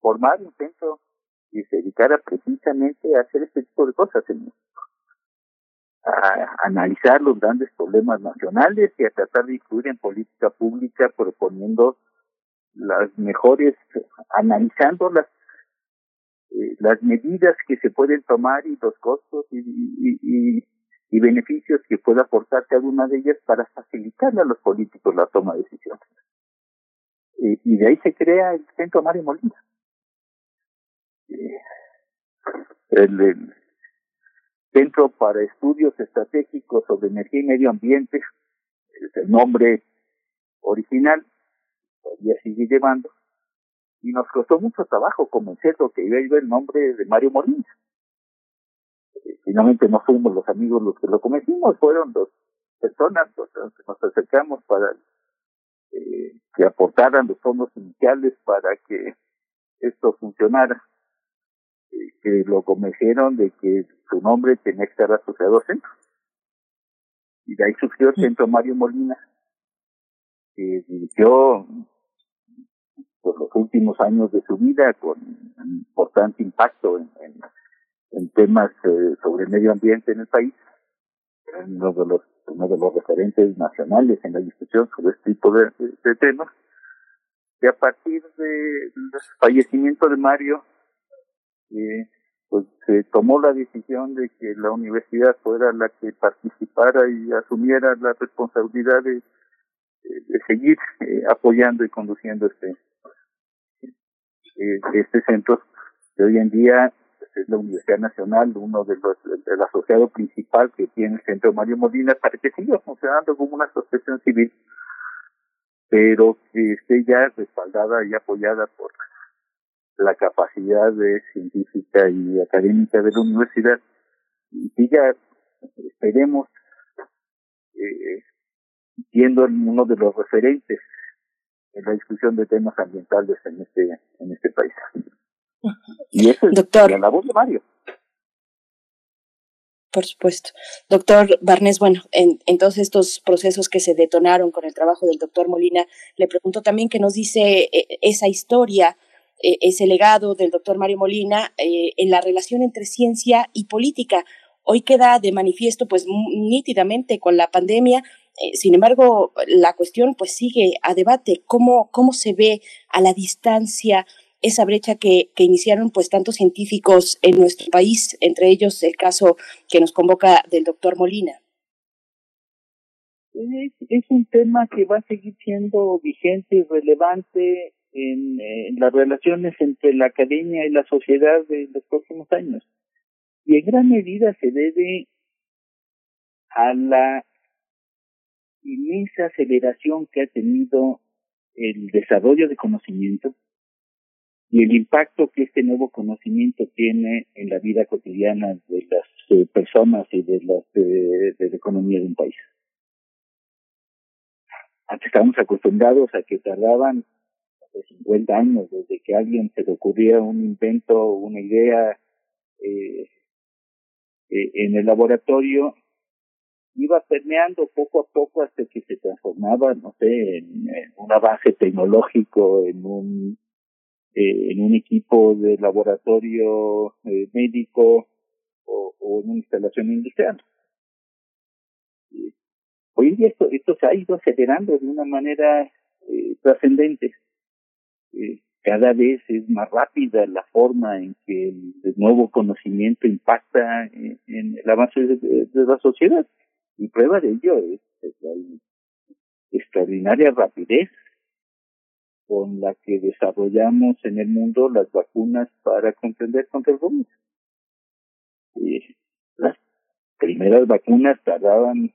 formar un centro y se dedicara precisamente a hacer este tipo de cosas en México. A analizar los grandes problemas nacionales y a tratar de incluir en política pública proponiendo las mejores, analizando las eh, las medidas que se pueden tomar y los costos y, y, y, beneficios que puede aportar cada una de ellas para facilitarle a los políticos la toma de decisiones. Y de ahí se crea el Centro Mario Molina. Eh, el, Centro para Estudios Estratégicos sobre Energía y Medio Ambiente, es el nombre original, todavía sigue llevando, y nos costó mucho trabajo convencerlo que iba a ir el nombre de Mario Molina. Finalmente no fuimos los amigos los que lo convencimos, fueron dos personas los que nos acercamos para eh, que aportaran los fondos iniciales para que esto funcionara, eh, que lo convencieron de que su nombre tenía que estar asociado al centro. Y de ahí surgió el centro Mario Molina, que dirigió por los últimos años de su vida con un importante impacto en, en, temas eh, sobre medio ambiente en el país, uno de los uno de los referentes nacionales en la discusión sobre este tipo de, temas, y a partir del fallecimiento de Mario, eh, pues se tomó la decisión de que la universidad fuera la que participara y asumiera la responsabilidad de, de seguir eh, apoyando y conduciendo este eh, este centro que hoy en día es la Universidad Nacional, uno de los, el asociado principal que tiene el Centro Mario Molina, para que siga funcionando como una asociación civil, pero que esté ya respaldada y apoyada por la capacidad de científica y académica de la universidad y siga, esperemos, eh, siendo uno de los referentes en la discusión de temas ambientales en este en este país. Y es Doctor, la voz de Mario. Por supuesto. Doctor Barnés, bueno, en, en, todos estos procesos que se detonaron con el trabajo del doctor Molina, le pregunto también qué nos dice eh, esa historia, eh, ese legado del doctor Mario Molina eh, en la relación entre ciencia y política. Hoy queda de manifiesto, pues nítidamente con la pandemia, sin embargo, la cuestión pues sigue a debate. ¿Cómo, cómo se ve a la distancia esa brecha que, que iniciaron pues tantos científicos en nuestro país, entre ellos el caso que nos convoca del doctor Molina? Es, un tema que va a seguir siendo vigente y relevante en, en, las relaciones entre la academia y la sociedad de los próximos años. Y en gran medida se debe a la inmensa aceleración que ha tenido el desarrollo de conocimiento y el impacto que este nuevo conocimiento tiene en la vida cotidiana de las eh, personas y de, las, de, la economía de un país. Antes estábamos acostumbrados a que tardaban 50 años desde que a alguien se le ocurría un invento, una idea eh, eh, en el laboratorio iba permeando poco a poco hasta que se transformaba, no sé, en, una base tecnológico, en un eh, en un equipo de laboratorio eh, médico o, en una instalación industrial. hoy en día esto, esto se ha ido acelerando de una manera eh, trascendente. Eh, cada vez es más rápida la forma en que el, nuevo conocimiento impacta en, el avance de, la sociedad. Y prueba de ello es, la extraordinaria rapidez con la que desarrollamos en el mundo las vacunas para comprender contra el COVID. las primeras vacunas tardaban,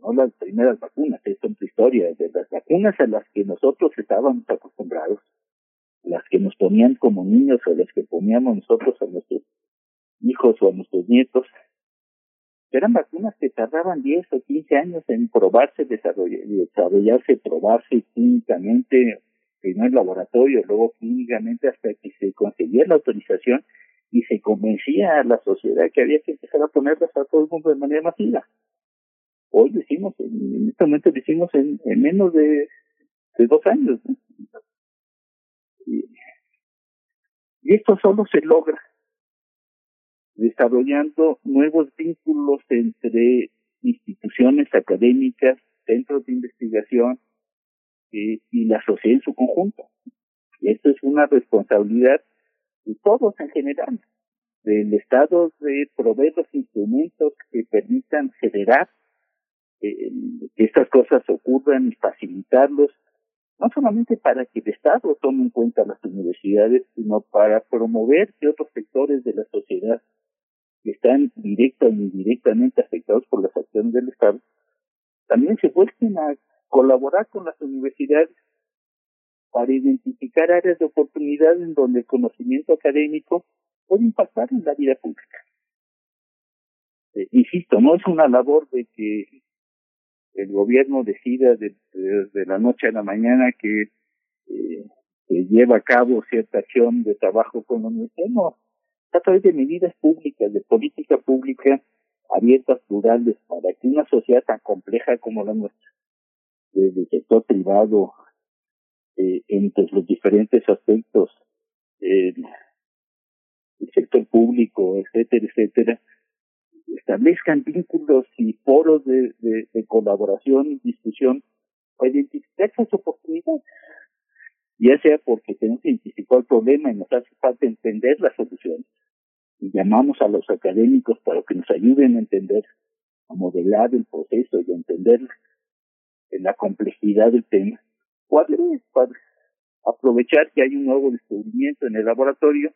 no las primeras vacunas, esto es historia, de las vacunas a las que nosotros estábamos acostumbrados, las que nos ponían como niños o las que poníamos nosotros a nuestros hijos o a nuestros nietos, eran vacunas que tardaban 10 o 15 años en probarse, desarrollarse, probarse clínicamente, primero en laboratorio, luego clínicamente hasta que se conseguía la autorización y se convencía a la sociedad que había que empezar a ponerlas a todo el mundo de manera masiva. Hoy decimos, en este momento decimos en, en menos de, dos años. Y esto solo se logra desarrollando nuevos vínculos entre instituciones académicas, centros de investigación eh, y la sociedad en su conjunto. Esto es una responsabilidad de todos en general, del Estado de proveer los instrumentos que permitan generar eh, que estas cosas ocurran y facilitarlos, no solamente para que el Estado tome en cuenta las universidades, sino para promover que otros sectores de la sociedad que están directa o indirectamente afectados por las acciones del Estado, también se vuelven a colaborar con las universidades para identificar áreas de oportunidad en donde el conocimiento académico puede impactar en la vida pública. Eh, insisto, no es una labor de que el gobierno decida desde de, la noche a la mañana que, eh, que lleva a cabo cierta acción de trabajo con la universidad, no, a través de medidas públicas, de política pública abiertas, plurales, para que una sociedad tan compleja como la nuestra, desde el sector privado, eh, entre los diferentes aspectos, el sector público, etcétera, etcétera, establezcan vínculos y foros de, de, de colaboración y discusión para identificar esas oportunidades ya sea porque tenemos identificado el problema y nos hace falta entender las soluciones, y llamamos a los académicos para que nos ayuden a entender, a modelar el proceso y a entender la complejidad del tema, o al para aprovechar que hay un nuevo descubrimiento en el laboratorio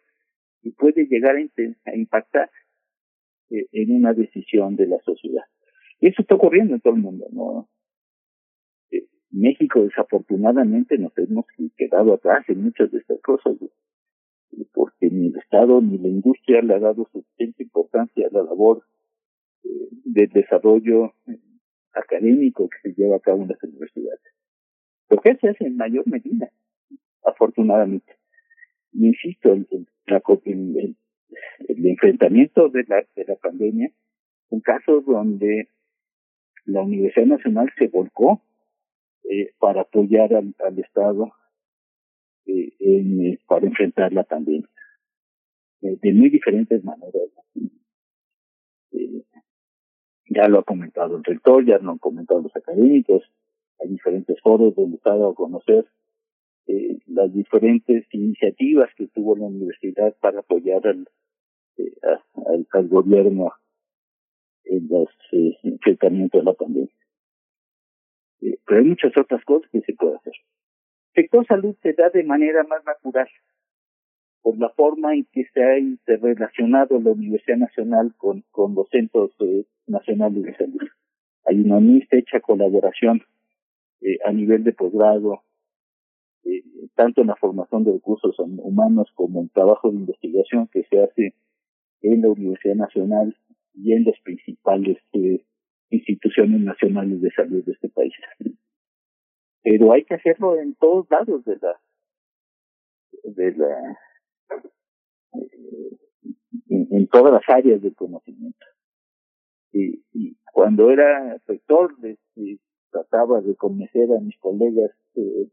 y puede llegar a, impactar eh, en una decisión de la sociedad. Eso está ocurriendo en todo el mundo, ¿no? Eh, México desafortunadamente nos hemos quedado atrás en muchas de estas cosas porque ni el Estado ni la industria le ha dado suficiente importancia a la labor eh, de desarrollo eh, académico que se lleva a cabo en las universidades. Lo que se hace en mayor medida, afortunadamente. Y insisto, el, el, enfrentamiento de la, de la pandemia, un caso donde la Universidad Nacional se volcó eh, para apoyar al, Estado eh, en, para enfrentarla también eh, de muy diferentes maneras. Ya lo ha comentado el rector, ya lo han comentado los académicos, hay diferentes foros donde está a conocer eh, las diferentes iniciativas que tuvo la universidad para apoyar al, eh, al, gobierno en los eh, enfrentamientos de la pandemia. Eh, pero hay muchas otras cosas que se puede hacer sector salud se da de manera más natural por la forma en que se ha interrelacionado la Universidad Nacional con, con los centros eh, nacionales de salud. Hay una muy estrecha colaboración eh, a nivel de posgrado, eh, tanto en la formación de recursos humanos como en trabajo de investigación que se hace en la Universidad Nacional y en las principales instituciones nacionales de salud de este país pero hay que hacerlo en todos lados de la de la en, todas las áreas del conocimiento y, cuando era rector, este, trataba de convencer a mis colegas eh,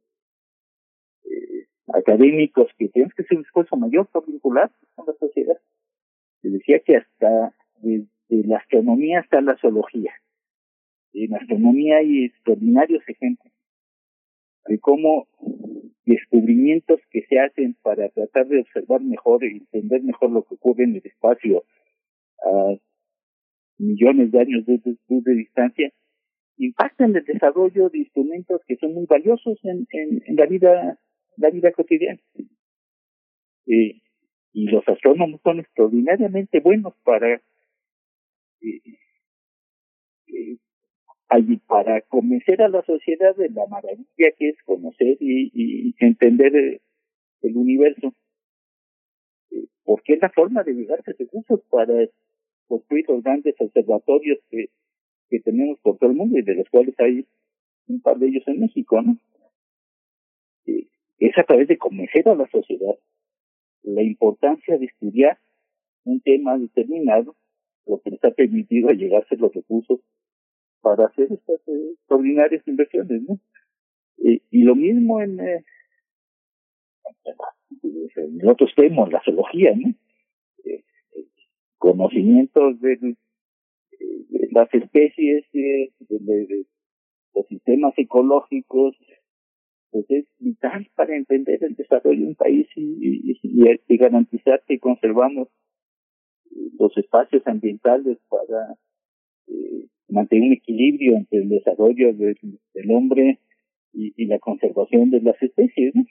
eh, académicos que tenemos que hacer un esfuerzo mayor para vincular con la sociedad. Se decía que hasta desde la astronomía hasta la zoología. En astronomía hay extraordinarios ejemplos de cómo descubrimientos que se hacen para tratar de observar mejor y entender mejor lo que ocurre en el espacio a millones de años de, de, distancia impactan el desarrollo de instrumentos que son muy valiosos en, en, la vida la vida cotidiana. Eh, y los astrónomos son extraordinariamente buenos para eh, eh, para convencer a la sociedad de la maravilla que es conocer y, entender el, universo, eh, porque es la forma de llegar a recursos para construir los grandes observatorios que, que tenemos por todo el mundo y de los cuales hay un par de ellos en México, ¿no? Eh, es a través de convencer a la sociedad la importancia de estudiar un tema determinado, lo que les ha permitido llegarse los recursos para hacer estas eh, extraordinarias inversiones, ¿no? y lo mismo en, eh, en otros temas, la zoología, ¿no? Eh, conocimientos de, las especies, de, los sistemas ecológicos, pues es vital para entender el desarrollo de un país y, y garantizar que conservamos los espacios ambientales para eh, mantener un equilibrio entre el desarrollo del, hombre y, y, la conservación de las especies. ¿no?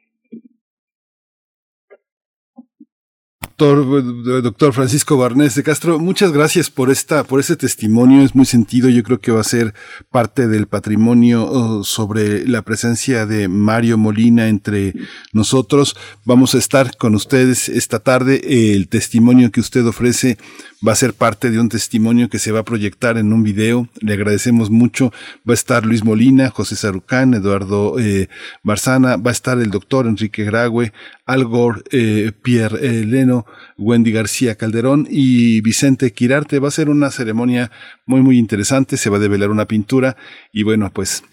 Doctor, Francisco Barnés de Castro, muchas gracias por esta, por ese testimonio. Es muy sentido. Yo creo que va a ser parte del patrimonio oh, sobre la presencia de Mario Molina entre nosotros. Vamos a estar con ustedes esta tarde. El testimonio que usted ofrece va a ser parte de un testimonio que se va a proyectar en un video. Le agradecemos mucho. Va a estar Luis Molina, José Sarucán, Eduardo eh, Barzana, va a estar el doctor Enrique Grague, Algor, eh, Pierre Leno, Wendy García Calderón y Vicente Quirarte. Va a ser una ceremonia muy, muy interesante. Se va a develar una pintura y bueno, pues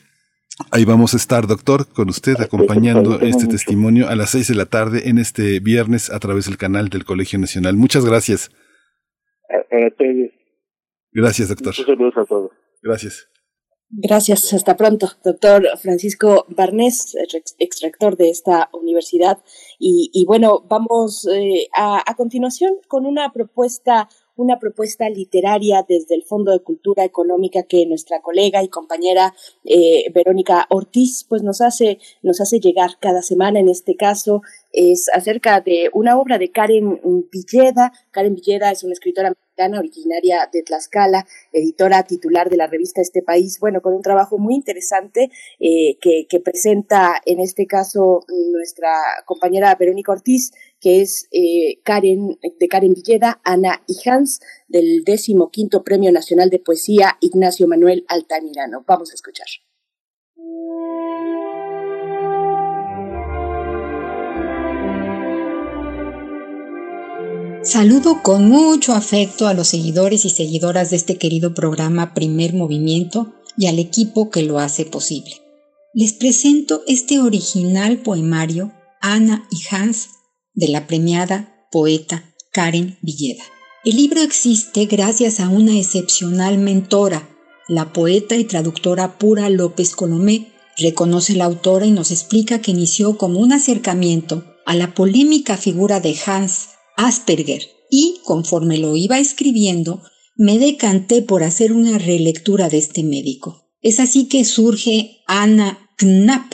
Ahí vamos a estar, doctor, con usted acompañando este testimonio a las seis de la tarde en este viernes a través del canal del Colegio Nacional. Muchas gracias. Gracias, doctor. saludos a todos. Gracias. Gracias, hasta pronto, doctor Francisco Barnés, extractor de esta universidad. Y, bueno, vamos eh, a, a, continuación con una propuesta una propuesta literaria desde el Fondo de Cultura Económica que nuestra colega y compañera eh, Verónica Ortiz pues nos hace, nos hace llegar cada semana. En este caso es acerca de una obra de Karen Villeda. Karen Villeda es una escritora originaria de Tlaxcala, editora titular de la revista Este País, bueno, con un trabajo muy interesante eh, que, presenta en este caso nuestra compañera Verónica Ortiz, que es eh, Karen, de Karen Villeda, Ana y Hans, del décimo quinto Premio Nacional de Poesía Ignacio Manuel Altamirano. Vamos a escuchar. Saludo con mucho afecto a los seguidores y seguidoras de este querido programa Primer Movimiento y al equipo que lo hace posible. Les presento este original poemario Ana y Hans de la premiada poeta Karen Villeda. El libro existe gracias a una excepcional mentora, la poeta y traductora Pura López Colomé, reconoce la autora y nos explica que inició como un acercamiento a la polémica figura de Hans Asperger y conforme lo iba escribiendo, me decanté por hacer una relectura de este médico. Es así que surge Anna Knapp,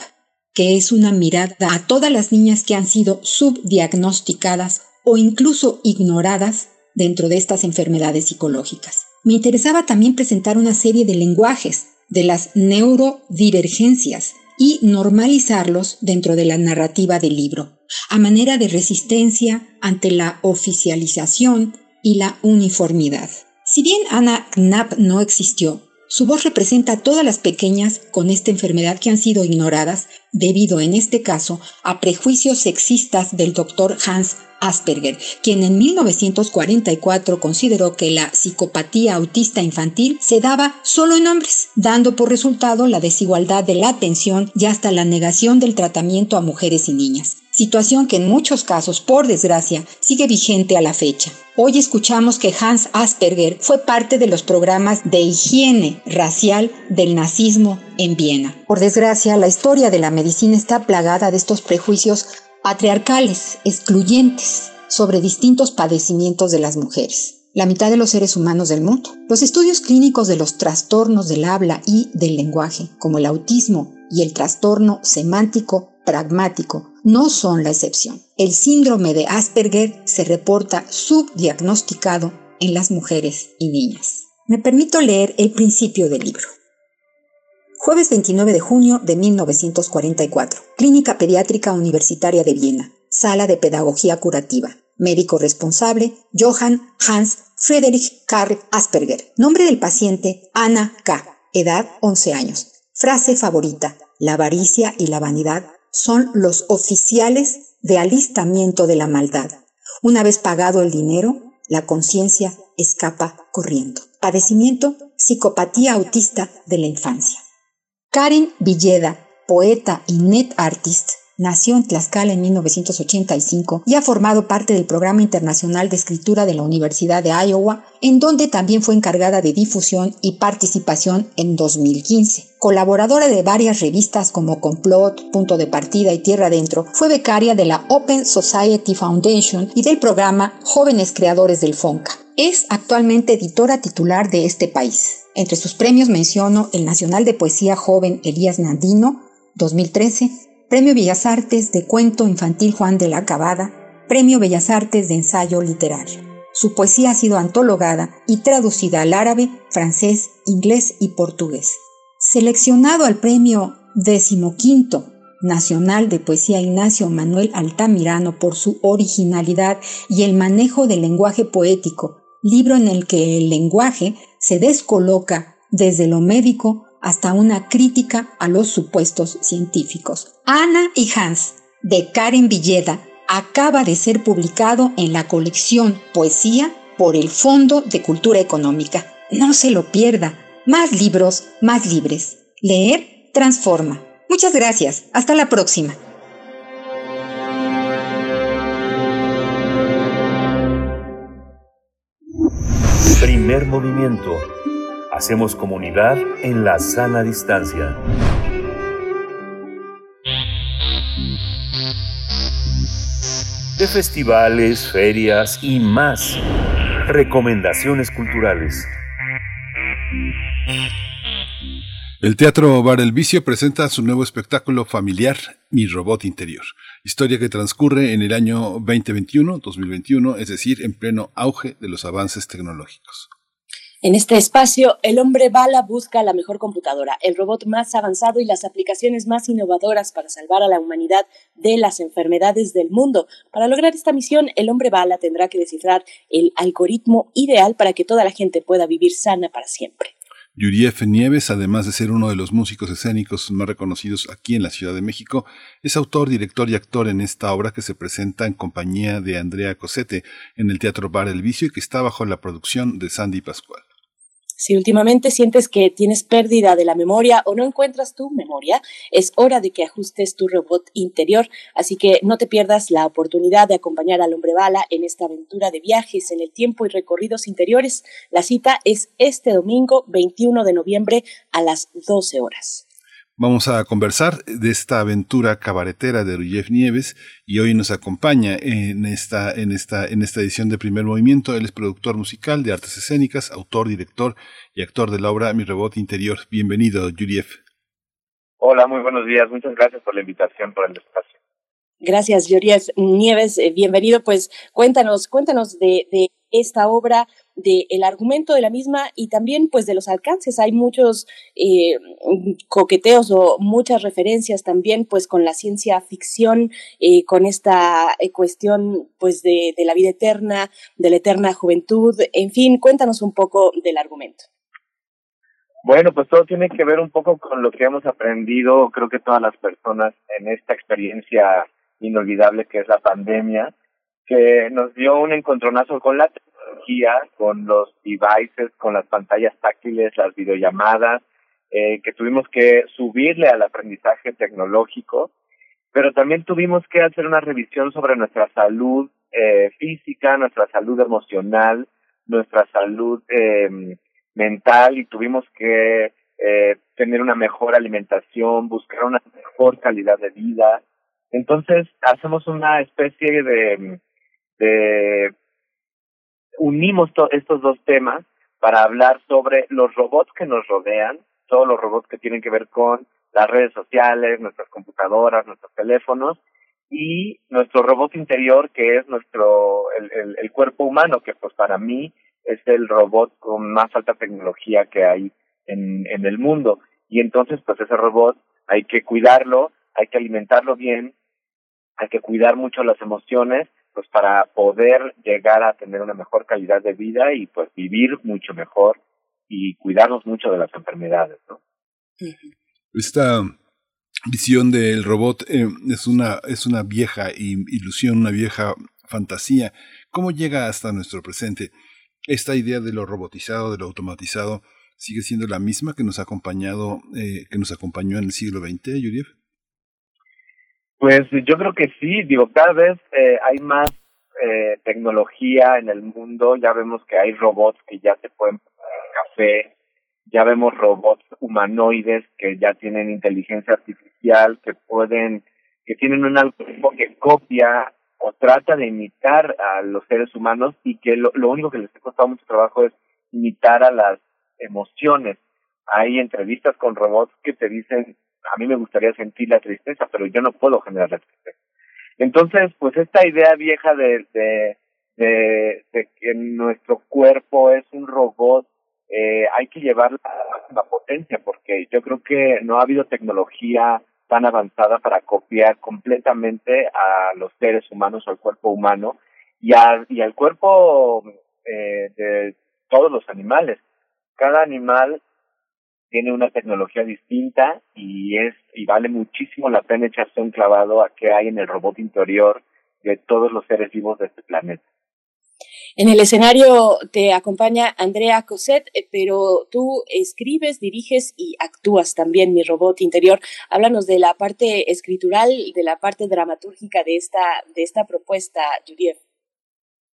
que es una mirada a todas las niñas que han sido subdiagnosticadas o incluso ignoradas dentro de estas enfermedades psicológicas. Me interesaba también presentar una serie de lenguajes de las neurodivergencias y normalizarlos dentro de la narrativa del libro a manera de resistencia ante la oficialización y la uniformidad. Si bien Anna Knapp no existió, su voz representa a todas las pequeñas con esta enfermedad que han sido ignoradas debido en este caso a prejuicios sexistas del doctor Hans Asperger, quien en 1944 consideró que la psicopatía autista infantil se daba solo en hombres, dando por resultado la desigualdad de la atención y hasta la negación del tratamiento a mujeres y niñas situación que en muchos casos, por desgracia, sigue vigente a la fecha. Hoy escuchamos que Hans Asperger fue parte de los programas de higiene racial del nazismo en Viena. Por desgracia, la historia de la medicina está plagada de estos prejuicios patriarcales, excluyentes, sobre distintos padecimientos de las mujeres la mitad de los seres humanos del mundo. Los estudios clínicos de los trastornos del habla y del lenguaje, como el autismo y el trastorno semántico pragmático, no son la excepción. El síndrome de Asperger se reporta subdiagnosticado en las mujeres y niñas. Me permito leer el principio del libro. Jueves 29 de junio de 1944. Clínica Pediátrica Universitaria de Viena. Sala de Pedagogía Curativa. Médico responsable, Johann Hans Friedrich Karl Asperger. Nombre del paciente, Ana K. Edad, 11 años. Frase favorita, la avaricia y la vanidad son los oficiales de alistamiento de la maldad. Una vez pagado el dinero, la conciencia escapa corriendo. Padecimiento, psicopatía autista de la infancia. Karen Villeda, poeta y net artist, Nació en Tlaxcala en 1985 y ha formado parte del Programa Internacional de Escritura de la Universidad de Iowa, en donde también fue encargada de difusión y participación en 2015. Colaboradora de varias revistas como Complot, Punto de Partida y Tierra Adentro, fue becaria de la Open Society Foundation y del programa Jóvenes Creadores del FONCA. Es actualmente editora titular de este país. Entre sus premios menciono el Nacional de Poesía Joven Elías Nandino, 2013, Premio Bellas Artes de Cuento Infantil Juan de la Cabada, Premio Bellas Artes de Ensayo Literario. Su poesía ha sido antologada y traducida al árabe, francés, inglés y portugués. Seleccionado al Premio XV Nacional de Poesía Ignacio Manuel Altamirano por su originalidad y el manejo del lenguaje poético, libro en el que el lenguaje se descoloca desde lo médico hasta una crítica a los supuestos científicos. Ana y Hans, de Karen Villeda, acaba de ser publicado en la colección Poesía por el Fondo de Cultura Económica. No se lo pierda. Más libros, más libres. Leer transforma. Muchas gracias. Hasta la próxima. Primer movimiento Hacemos comunidad en la sana distancia. De festivales, ferias y más. Recomendaciones culturales. El Teatro Bar El Vicio presenta su nuevo espectáculo familiar, Mi Robot Interior, historia que transcurre en el año 2021-2021, es decir, en pleno auge de los avances tecnológicos. En este espacio, el hombre bala busca la mejor computadora, el robot más avanzado y las aplicaciones más innovadoras para salvar a la humanidad de las enfermedades del mundo. Para lograr esta misión, el hombre bala tendrá que descifrar el algoritmo ideal para que toda la gente pueda vivir sana para siempre. Yuriev Nieves, además de ser uno de los músicos escénicos más reconocidos aquí en la Ciudad de México, es autor, director y actor en esta obra que se presenta en compañía de Andrea Cosete en el Teatro Bar El Vicio y que está bajo la producción de Sandy Pascual. Si últimamente sientes que tienes pérdida de la memoria o no encuentras tu memoria, es hora de que ajustes tu robot interior, así que no te pierdas la oportunidad de acompañar al hombre bala en esta aventura de viajes en el tiempo y recorridos interiores. La cita es este domingo 21 de noviembre a las 12 horas. Vamos a conversar de esta aventura cabaretera de Ruyev Nieves y hoy nos acompaña en esta, en, esta, en esta edición de Primer Movimiento. Él es productor musical de artes escénicas, autor, director y actor de la obra Mi Robot Interior. Bienvenido, Yuriev. Hola, muy buenos días. Muchas gracias por la invitación, por el espacio. Gracias, Yuriev Nieves. Eh, bienvenido. Pues cuéntanos, cuéntanos de, de esta obra, del argumento de la misma y también pues de los alcances. Hay muchos eh, coqueteos o muchas referencias también pues con la ciencia ficción, eh, con esta eh, cuestión pues de, de la vida eterna, de la eterna juventud. En fin, cuéntanos un poco del argumento. Bueno, pues todo tiene que ver un poco con lo que hemos aprendido, creo que todas las personas en esta experiencia inolvidable que es la pandemia, que nos dio un encontronazo con la tecnología, con los devices, con las pantallas táctiles, las videollamadas, eh, que tuvimos que subirle al aprendizaje tecnológico, pero también tuvimos que hacer una revisión sobre nuestra salud eh, física, nuestra salud emocional, nuestra salud eh, mental y tuvimos que eh, tener una mejor alimentación, buscar una mejor calidad de vida. Entonces hacemos una especie de, de unimos estos dos temas para hablar sobre los robots que nos rodean, todos los robots que tienen que ver con las redes sociales, nuestras computadoras, nuestros teléfonos y nuestro robot interior que es nuestro el, el, el cuerpo humano que pues para mí es el robot con más alta tecnología que hay en, en el mundo. Y entonces, pues ese robot hay que cuidarlo, hay que alimentarlo bien, hay que cuidar mucho las emociones, pues para poder llegar a tener una mejor calidad de vida y pues vivir mucho mejor y cuidarnos mucho de las enfermedades, ¿no? Esta visión del robot eh, es una es una vieja ilusión, una vieja fantasía. ¿Cómo llega hasta nuestro presente? Esta idea de lo robotizado, de lo automatizado, sigue siendo la misma que nos ha acompañado, eh, que nos acompañó en el siglo XX, Yuriev? Pues yo creo que sí, digo, cada vez eh, hay más eh, tecnología en el mundo, ya vemos que hay robots que ya se pueden café, ya vemos robots humanoides que ya tienen inteligencia artificial, que pueden, que tienen un algoritmo que copia o trata de imitar a los seres humanos y que lo, lo único que les ha costado mucho trabajo es imitar a las emociones. Hay entrevistas con robots que te dicen, a mí me gustaría sentir la tristeza, pero yo no puedo generar la tristeza. Entonces, pues esta idea vieja de, de, de, que nuestro cuerpo es un robot, eh, hay que llevarla a la potencia, porque yo creo que no ha habido tecnología tan avanzada para copiar completamente a los seres humanos o al cuerpo humano y, y al cuerpo eh, de todos los animales cada animal tiene una tecnología distinta y es y vale muchísimo la pena echarse un clavado a qué hay en el robot interior de todos los seres vivos de este planeta. En el escenario te acompaña Andrea Coset, eh, pero tú escribes, diriges y actúas también, mi robot interior. Háblanos de la parte escritural, de la parte dramatúrgica de esta, de esta propuesta, Judith.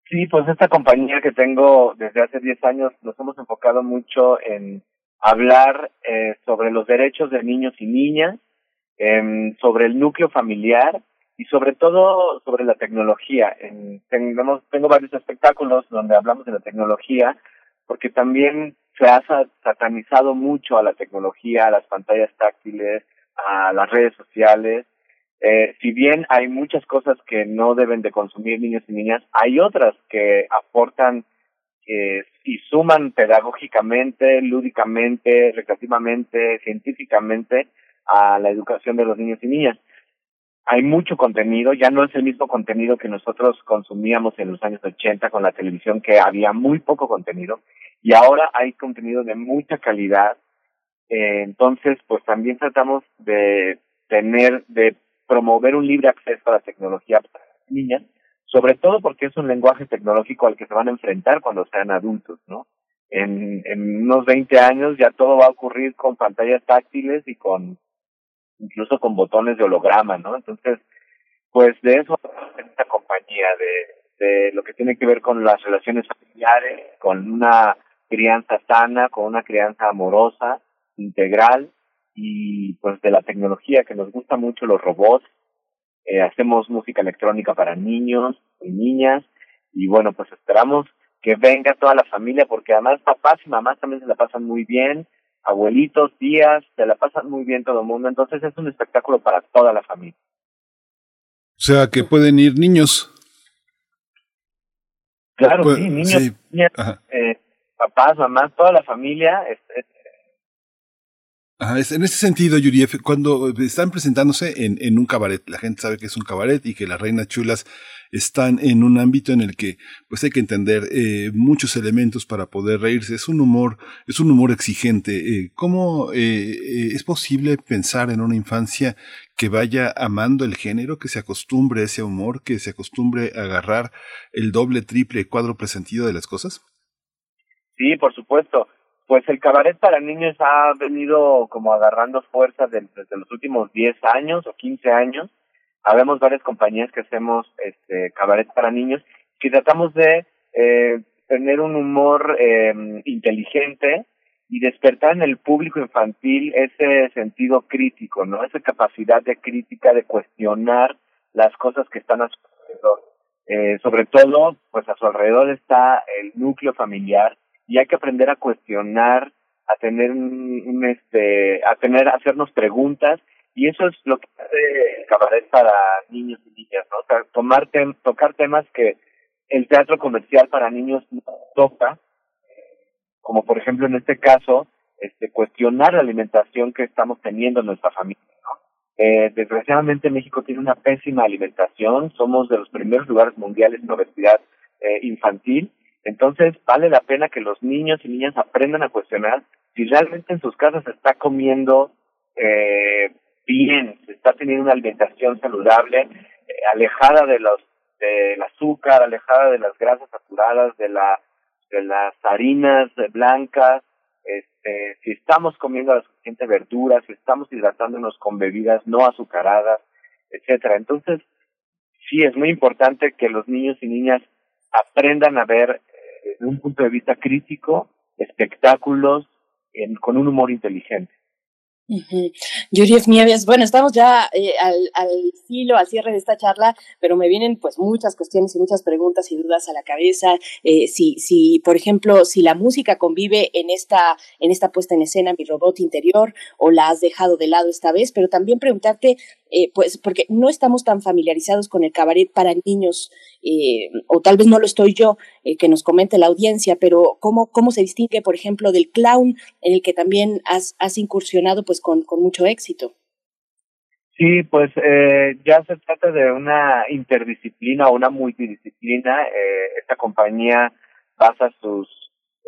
Sí, pues esta compañía que tengo desde hace 10 años nos hemos enfocado mucho en hablar eh, sobre los derechos de niños y niñas, eh, sobre el núcleo familiar y sobre todo sobre la tecnología. En, tenemos, tengo varios espectáculos donde hablamos de la tecnología porque también se ha satanizado mucho a la tecnología, a las pantallas táctiles, a las redes sociales eh, si bien hay muchas cosas que no deben de consumir niños y niñas, hay otras que aportan eh, y suman pedagógicamente, lúdicamente, recreativamente, científicamente a la educación de los niños y niñas. Hay mucho contenido, ya no es el mismo contenido que nosotros consumíamos en los años 80 con la televisión, que había muy poco contenido, y ahora hay contenido de mucha calidad. Eh, entonces, pues también tratamos de tener, de promover un libre acceso a la tecnología para las niñas, sobre todo porque es un lenguaje tecnológico al que se van a enfrentar cuando sean adultos, ¿no? En, en unos 20 años ya todo va a ocurrir con pantallas táctiles y con incluso con botones de holograma, ¿no? Entonces, pues de eso esta compañía, de, de lo que tiene que ver con las relaciones familiares, con una crianza sana, con una crianza amorosa, integral, y pues de la tecnología que nos gusta mucho los robots. Eh, hacemos música electrónica para niños y niñas y bueno, pues esperamos que venga toda la familia porque además papás y mamás también se la pasan muy bien, abuelitos, tías, se la pasan muy bien todo el mundo, entonces es un espectáculo para toda la familia. O sea, que pueden ir niños. Claro, sí, niños, niñas, eh, papás, mamás, toda la familia, es, en ese sentido, Yuriev, cuando están presentándose en, en, un cabaret, la gente sabe que es un cabaret y que las reinas chulas están en un ámbito en el que pues hay que entender eh, muchos elementos para poder reírse. Es un humor, es un humor exigente. Eh, ¿Cómo eh, es posible pensar en una infancia que vaya amando el género, que se acostumbre a ese humor, que se acostumbre a agarrar el doble, triple, cuádruple sentido de las cosas? Sí, por supuesto. Pues el cabaret para niños ha venido como agarrando fuerza desde los últimos 10 años o 15 años. Habemos varias compañías que hacemos este cabaret para niños que tratamos de eh, tener un humor eh, inteligente y despertar en el público infantil ese sentido crítico, ¿no? Esa capacidad de crítica, de cuestionar las cosas que están a su alrededor. Eh, sobre todo, pues a su alrededor está el núcleo familiar y hay que aprender a cuestionar, a tener un, este, a tener, a hacernos preguntas y eso es lo que hace el cabaret para niños y niñas, ¿no? O sea, tomar tocar temas que el teatro comercial para niños no toca, como por ejemplo en este caso, este, cuestionar la alimentación que estamos teniendo en nuestra familia, ¿no? Eh, desgraciadamente México tiene una pésima alimentación, somos de los primeros lugares mundiales en obesidad eh, infantil entonces, vale la pena que los niños y niñas aprendan a cuestionar si realmente en sus casas se está comiendo eh, bien, se está teniendo una alimentación saludable, eh, alejada de los del azúcar, alejada de las grasas saturadas, de la de las harinas blancas, este, si estamos comiendo la suficiente verdura, si estamos hidratándonos con bebidas no azucaradas, etcétera. Entonces, sí es muy importante que los niños y niñas aprendan a ver desde un punto de vista crítico, espectáculos en, con un humor inteligente. Uh Yuriev Nieves, bueno, estamos ya eh, al, al, filo, al cierre de esta charla, pero me vienen pues muchas cuestiones y muchas preguntas y dudas a la cabeza. Eh, si, si, por ejemplo, si la música convive en esta, en esta puesta en escena, mi robot interior, o la has dejado de lado esta vez, pero también preguntarte eh, pues porque no estamos tan familiarizados con el cabaret para niños, o tal vez no lo estoy yo, que nos comente la audiencia, pero ¿cómo, cómo se distingue, por ejemplo, del clown, en el que también has, has incursionado pues con, con mucho éxito? Sí, pues eh, ya se trata de una interdisciplina una multidisciplina. Eh, esta compañía basa sus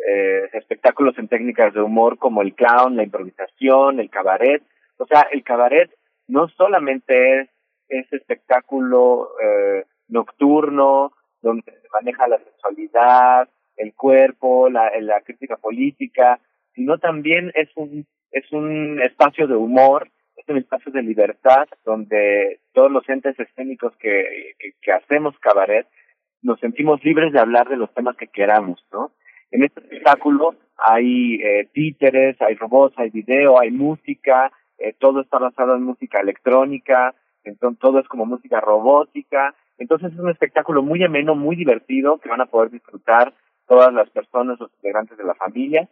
eh, espectáculos en técnicas de humor como el clown, la improvisación, el cabaret. O sea, el cabaret no solamente es ese espectáculo eh, nocturno donde se maneja la sexualidad, el cuerpo, la crítica política, sino también es un es un espacio de humor, es un espacio de libertad donde todos los entes escénicos que, que, que hacemos cabaret nos sentimos libres de hablar de los temas que queramos, ¿no? En este espectáculo hay eh, títeres, hay robots, hay video, hay música, eh, todo está basado en música electrónica, entonces todo es como música robótica, entonces es un espectáculo muy ameno, muy divertido, que van a poder disfrutar todas las personas, los integrantes de la familia.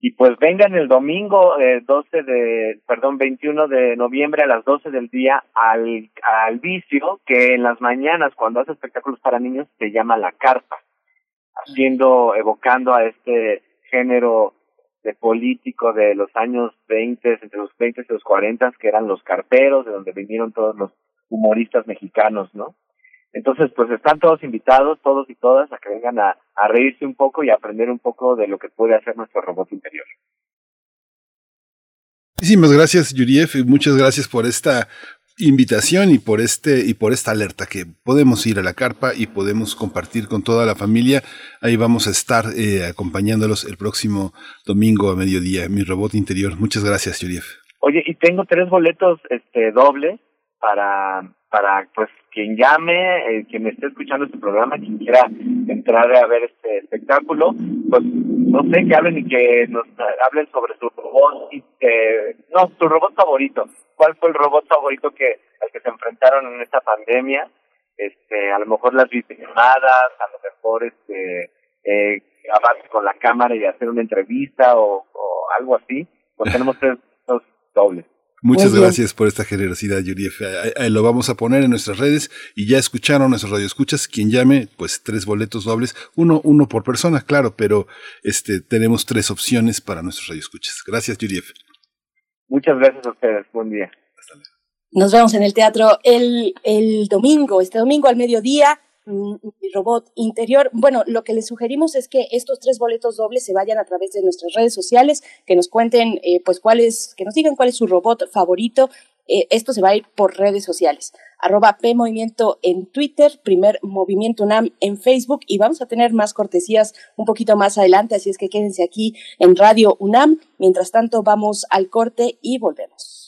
Y pues vengan el domingo eh, 12 de, perdón, 21 de noviembre a las 12 del día al, al vicio, que en las mañanas cuando hace espectáculos para niños se llama La Carpa, haciendo, evocando a este género de político de los años 20, entre los 20 y los 40, que eran los carperos, de donde vinieron todos los humoristas mexicanos, ¿no? Entonces, pues están todos invitados, todos y todas, a que vengan a, a reírse un poco y a aprender un poco de lo que puede hacer nuestro robot interior. Muchísimas gracias, Yuriev, y muchas gracias por esta invitación y por este y por esta alerta que podemos ir a la carpa y podemos compartir con toda la familia. Ahí vamos a estar eh, acompañándolos el próximo domingo a mediodía. Mi robot interior. Muchas gracias, Yuriev. Oye, y tengo tres boletos este dobles para para pues quien llame, eh, quien esté escuchando este programa, quien quiera entrar a ver este espectáculo, pues no sé, que hablen y que nos hablen sobre su robot, y, eh, no, su robot favorito. ¿Cuál fue el robot favorito que al que se enfrentaron en esta pandemia? Este, a lo mejor las videollamadas, a lo mejor este, eh, con la cámara y hacer una entrevista o, o algo así. Pues tenemos tres dobles. Muchas gracias por esta generosidad, Yuri. Lo vamos a poner en nuestras redes y ya escucharon nuestros radioescuchas. Quien llame, pues tres boletos dobles, uno, uno por persona, claro, pero este tenemos tres opciones para nuestros radioescuchas. Gracias, Yuri. Muchas gracias a ustedes. Buen día. Hasta luego. Nos vemos en el teatro el, el domingo, este domingo al mediodía robot interior. Bueno, lo que les sugerimos es que estos tres boletos dobles se vayan a través de nuestras redes sociales, que nos cuenten, eh, pues, cuál es, que nos digan cuál es su robot favorito. Eh, esto se va a ir por redes sociales. Arroba P Movimiento en Twitter, primer Movimiento UNAM en Facebook y vamos a tener más cortesías un poquito más adelante, así es que quédense aquí en Radio UNAM. Mientras tanto, vamos al corte y volvemos.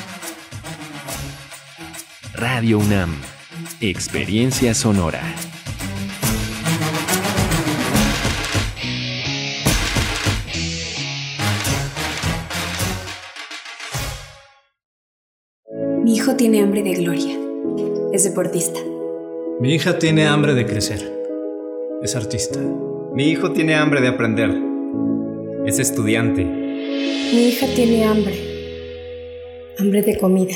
Radio UNAM. Experiencia sonora. Mi hijo tiene hambre de gloria. Es deportista. Mi hija tiene hambre de crecer. Es artista. Mi hijo tiene hambre de aprender. Es estudiante. Mi hija tiene hambre. Hambre de comida.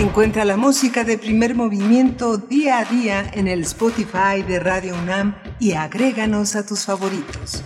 Encuentra la música de primer movimiento día a día en el Spotify de Radio UNAM y agréganos a tus favoritos.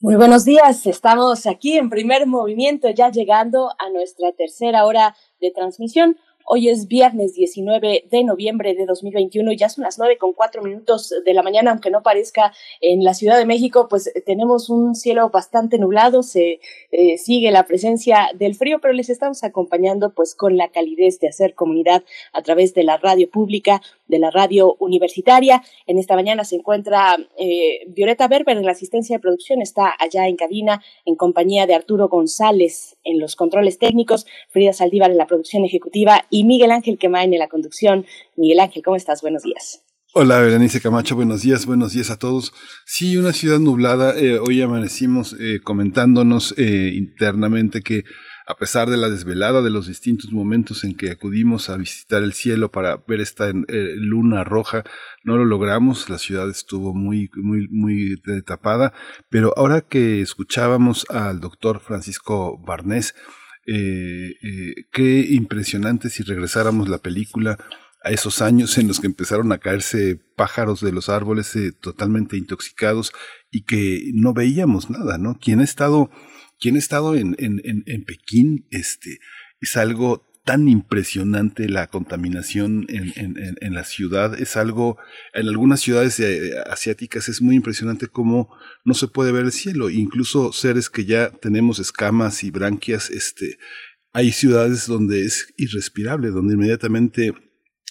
Muy buenos días, estamos aquí en primer movimiento ya llegando a nuestra tercera hora de transmisión. Hoy es viernes 19 de noviembre de 2021 y ya son las nueve con cuatro minutos de la mañana, aunque no parezca en la Ciudad de México, pues eh, tenemos un cielo bastante nublado, se eh, sigue la presencia del frío, pero les estamos acompañando pues con la calidez de hacer comunidad a través de la radio pública, de la radio universitaria. En esta mañana se encuentra eh, Violeta Berber en la asistencia de producción, está allá en cabina en compañía de Arturo González en los controles técnicos, Frida Saldívar en la producción ejecutiva y Miguel Ángel Quemain en la conducción. Miguel Ángel, ¿cómo estás? Buenos días. Hola, Berenice Camacho, buenos días, buenos días a todos. Sí, una ciudad nublada. Eh, hoy amanecimos eh, comentándonos internamente que a pesar de la desvelada de los distintos momentos en que acudimos a visitar el cielo para ver esta eh, luna roja, no lo logramos, la ciudad estuvo muy, muy, muy tapada, pero ahora que escuchábamos al doctor Francisco Barnés, eh, eh, qué impresionante si regresáramos la película a esos años en los que empezaron a caerse pájaros de los árboles totalmente intoxicados y que no veíamos nada, ¿no? Quien ha estado quien ha estado en, en, en, Pekín, este, es algo tan impresionante la contaminación en, la ciudad. Es algo, en algunas ciudades eh, asiáticas es muy impresionante cómo no se puede ver el cielo. Incluso seres que ya tenemos escamas y branquias, este, hay ciudades donde es irrespirable, donde inmediatamente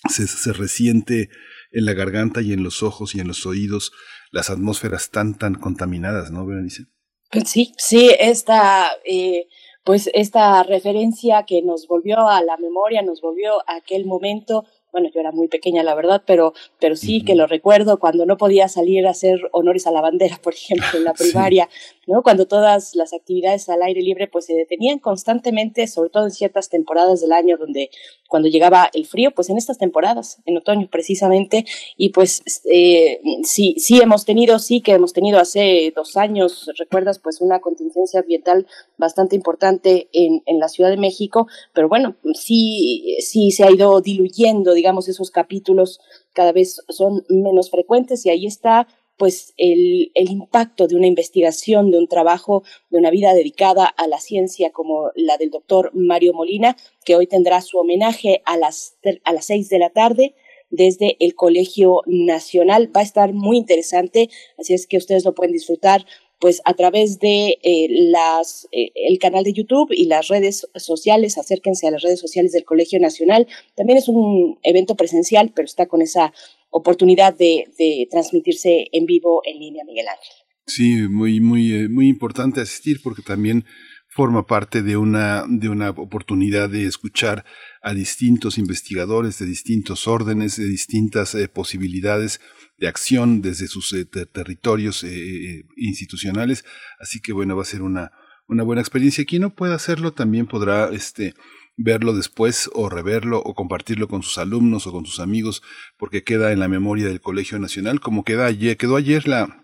se, se resiente en la garganta y en los ojos y en los oídos las atmósferas tan, tan contaminadas, ¿no, Berenice? Pues sí, sí, esta, eh, pues esta referencia que nos volvió a la memoria, nos volvió a aquel momento bueno, yo era muy pequeña, la verdad, pero, pero sí que lo recuerdo cuando no podía salir a hacer honores a la bandera, por ejemplo, en la primaria, ¿no? Cuando todas las actividades al aire libre pues se detenían constantemente, sobre todo en ciertas temporadas del año donde cuando llegaba el frío, pues en estas temporadas, en otoño precisamente, y pues eh, sí, sí hemos tenido, sí que hemos tenido hace dos años, recuerdas, pues una contingencia ambiental bastante importante en, en la Ciudad de México, pero bueno, sí, sí se ha ido diluyendo, digamos, esos capítulos cada vez son menos frecuentes y ahí está pues el, el, impacto de una investigación, de un trabajo, de una vida dedicada a la ciencia como la del doctor Mario Molina, que hoy tendrá su homenaje a las, a las seis de la tarde desde el Colegio Nacional. Va a estar muy interesante, así es que ustedes lo pueden disfrutar pues a través de eh, las, eh, el canal de YouTube y las redes sociales, acérquense a las redes sociales del Colegio Nacional. También es un evento presencial, pero está con esa oportunidad de, de transmitirse en vivo en línea, Miguel Ángel. Sí, muy, muy, eh, muy importante asistir porque también forma parte de una, de una oportunidad de escuchar a distintos investigadores de distintos órdenes, de distintas posibilidades de acción desde sus eh, territorios eh, eh, institucionales. Así que bueno, va a ser una, una buena experiencia. Quien no pueda hacerlo también podrá este, verlo después o reverlo o compartirlo con sus alumnos o con sus amigos porque queda en la memoria del Colegio Nacional como queda ayer, quedó ayer la,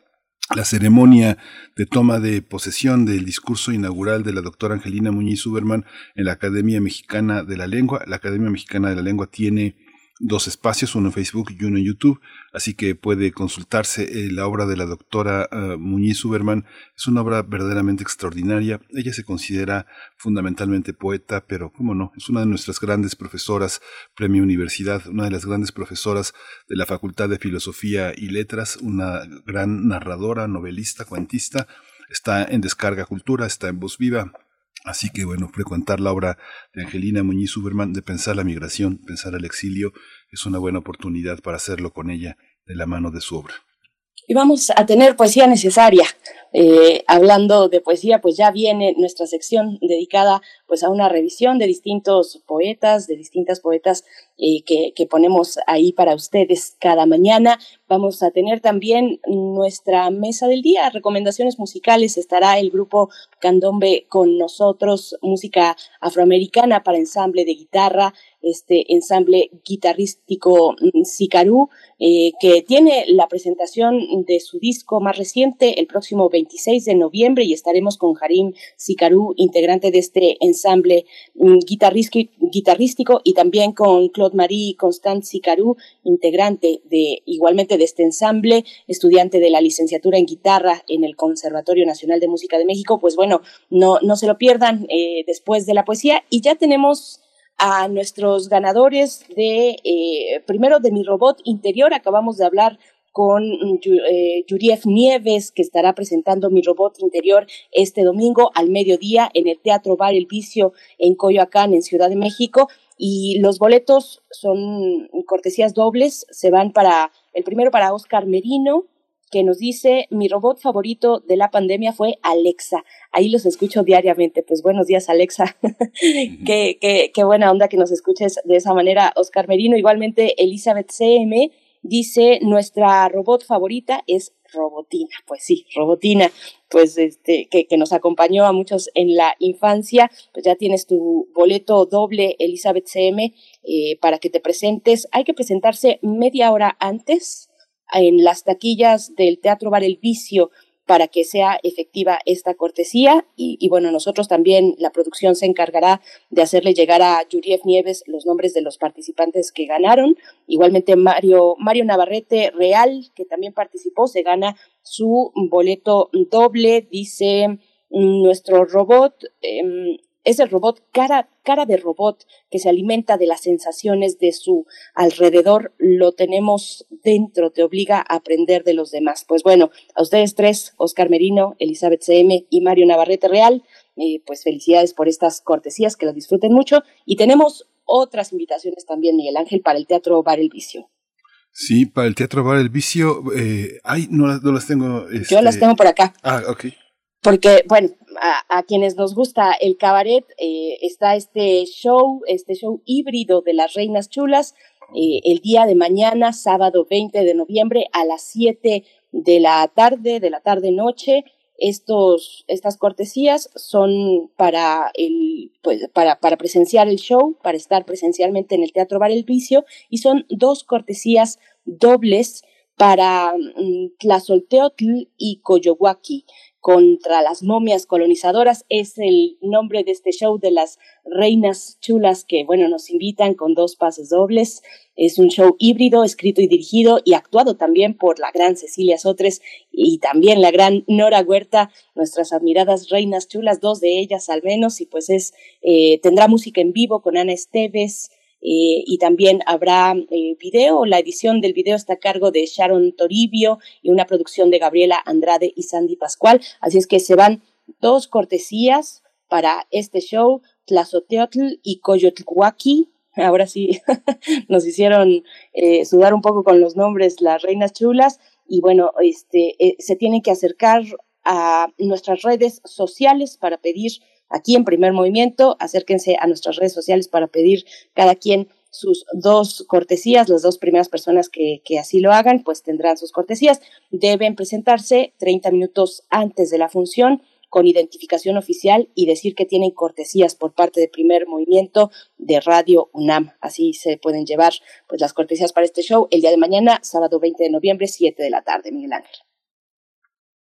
la ceremonia de toma de posesión del discurso inaugural de la doctora Angelina Muñiz Uberman en la Academia Mexicana de la Lengua. La Academia Mexicana de la Lengua tiene dos espacios, uno en Facebook y uno en YouTube, así que puede consultarse eh, la obra de la doctora uh, Muñiz Uberman. Es una obra verdaderamente extraordinaria. Ella se considera fundamentalmente poeta, pero cómo no, es una de nuestras grandes profesoras, Premio Universidad, una de las grandes profesoras de la Facultad de Filosofía y Letras, una gran narradora, novelista, cuentista. Está en Descarga Cultura, está en Voz Viva, Así que bueno, frecuentar la obra de Angelina Muñiz Superman, de pensar la migración, pensar el exilio, es una buena oportunidad para hacerlo con ella de la mano de su obra. Y vamos a tener poesía necesaria. Eh, hablando de poesía, pues ya viene nuestra sección dedicada pues a una revisión de distintos poetas, de distintas poetas eh, que, ponemos ahí para ustedes cada mañana. Vamos a tener también nuestra mesa del día, recomendaciones musicales. Estará el grupo Candombe con nosotros, música afroamericana para ensamble de guitarra, este ensamble guitarrístico mm, Sicarú, eh, que tiene la presentación de su disco más reciente el próximo 26 de noviembre y estaremos con Harim Sicarú, integrante de este ensamble ensamble mm, guitarrístico y también con Claude Marie y Constant Sicarú, integrante de igualmente de este ensamble, estudiante de la licenciatura en guitarra en el Conservatorio Nacional de Música de México. Pues bueno, no, no se lo pierdan eh, después de la poesía. Y ya tenemos a nuestros ganadores de, eh, primero de mi robot interior, acabamos de hablar con eh, Yuriev Nieves, que estará presentando Mi Robot Interior este domingo al mediodía en el Teatro Bar El Vicio en Coyoacán, en Ciudad de México. Y los boletos son cortesías dobles, se van para, el primero para Oscar Merino, que nos dice, mi robot favorito de la pandemia fue Alexa. Ahí los escucho diariamente. Pues buenos días, Alexa. qué, qué, qué buena onda que nos escuches de esa manera, Oscar Merino. Igualmente, Elizabeth CM Dice, nuestra robot favorita es Robotina, pues sí, Robotina, pues este, que, que, nos acompañó a muchos en la infancia, pues ya tienes tu boleto doble Elizabeth CM eh, para que te presentes. Hay que presentarse media hora antes en las taquillas del Teatro Bar El Vicio para que sea efectiva esta cortesía. Y, bueno, nosotros también, la producción se encargará de hacerle llegar a Yuriev Nieves los nombres de los participantes que ganaron. Igualmente Mario, Mario Navarrete Real, que también participó, se gana su boleto doble, dice mm, nuestro robot. Eh, es el robot cara, cara de robot que se alimenta de las sensaciones de su alrededor. Lo tenemos dentro, te obliga a aprender de los demás. Pues bueno, a ustedes tres, Oscar Merino, Elizabeth CM y Mario Navarrete Real, eh, pues felicidades por estas cortesías, que las disfruten mucho. Y tenemos otras invitaciones también, Miguel Ángel, para el Teatro Bar El Vicio. Sí, para el Teatro Bar El Vicio, eh, ay, no, las tengo. Yo las este, tengo por acá. Ah, ok porque, bueno, a, quienes nos gusta el cabaret, eh, está este show, este show híbrido de las Reinas Chulas, eh, el día de mañana, sábado 20 de noviembre, a las 7 de la tarde, de la tarde-noche. Estos, estas cortesías son para, el, pues, para, para presenciar el show, para estar presencialmente en el Teatro Bar El Vicio, y son dos cortesías dobles para mm, Tlazolteotl y Coyohuaki contra las momias colonizadoras es el nombre de este show de las reinas chulas que, bueno, nos invitan con dos pases dobles. Es un show híbrido, escrito y dirigido y actuado también por la gran Cecilia Sotres y también la gran Nora Huerta, nuestras admiradas reinas chulas, dos de ellas al menos, y pues es, eh, tendrá música en vivo con Ana Esteves, eh, y también habrá eh, video. La edición del video está a cargo de Sharon Toribio y una producción de Gabriela Andrade y Sandy Pascual. Así es que se van dos cortesías para este show, Tlazoteotl y Coyotl-Huaki. Ahora sí, nos hicieron eh, sudar un poco con los nombres las reinas chulas. Y bueno, este, se tienen que acercar a nuestras redes sociales para pedir aquí en Primer Movimiento. Acérquense a nuestras redes sociales para pedir cada quien sus dos cortesías, las dos primeras personas que, que, así lo hagan, pues tendrán sus cortesías. Deben presentarse 30 minutos antes de la función con identificación oficial y decir que tienen cortesías por parte del primer movimiento de Radio UNAM. Así se pueden llevar pues las cortesías para este show el día de mañana, sábado 20 de noviembre, 7 de la tarde, Miguel Ángel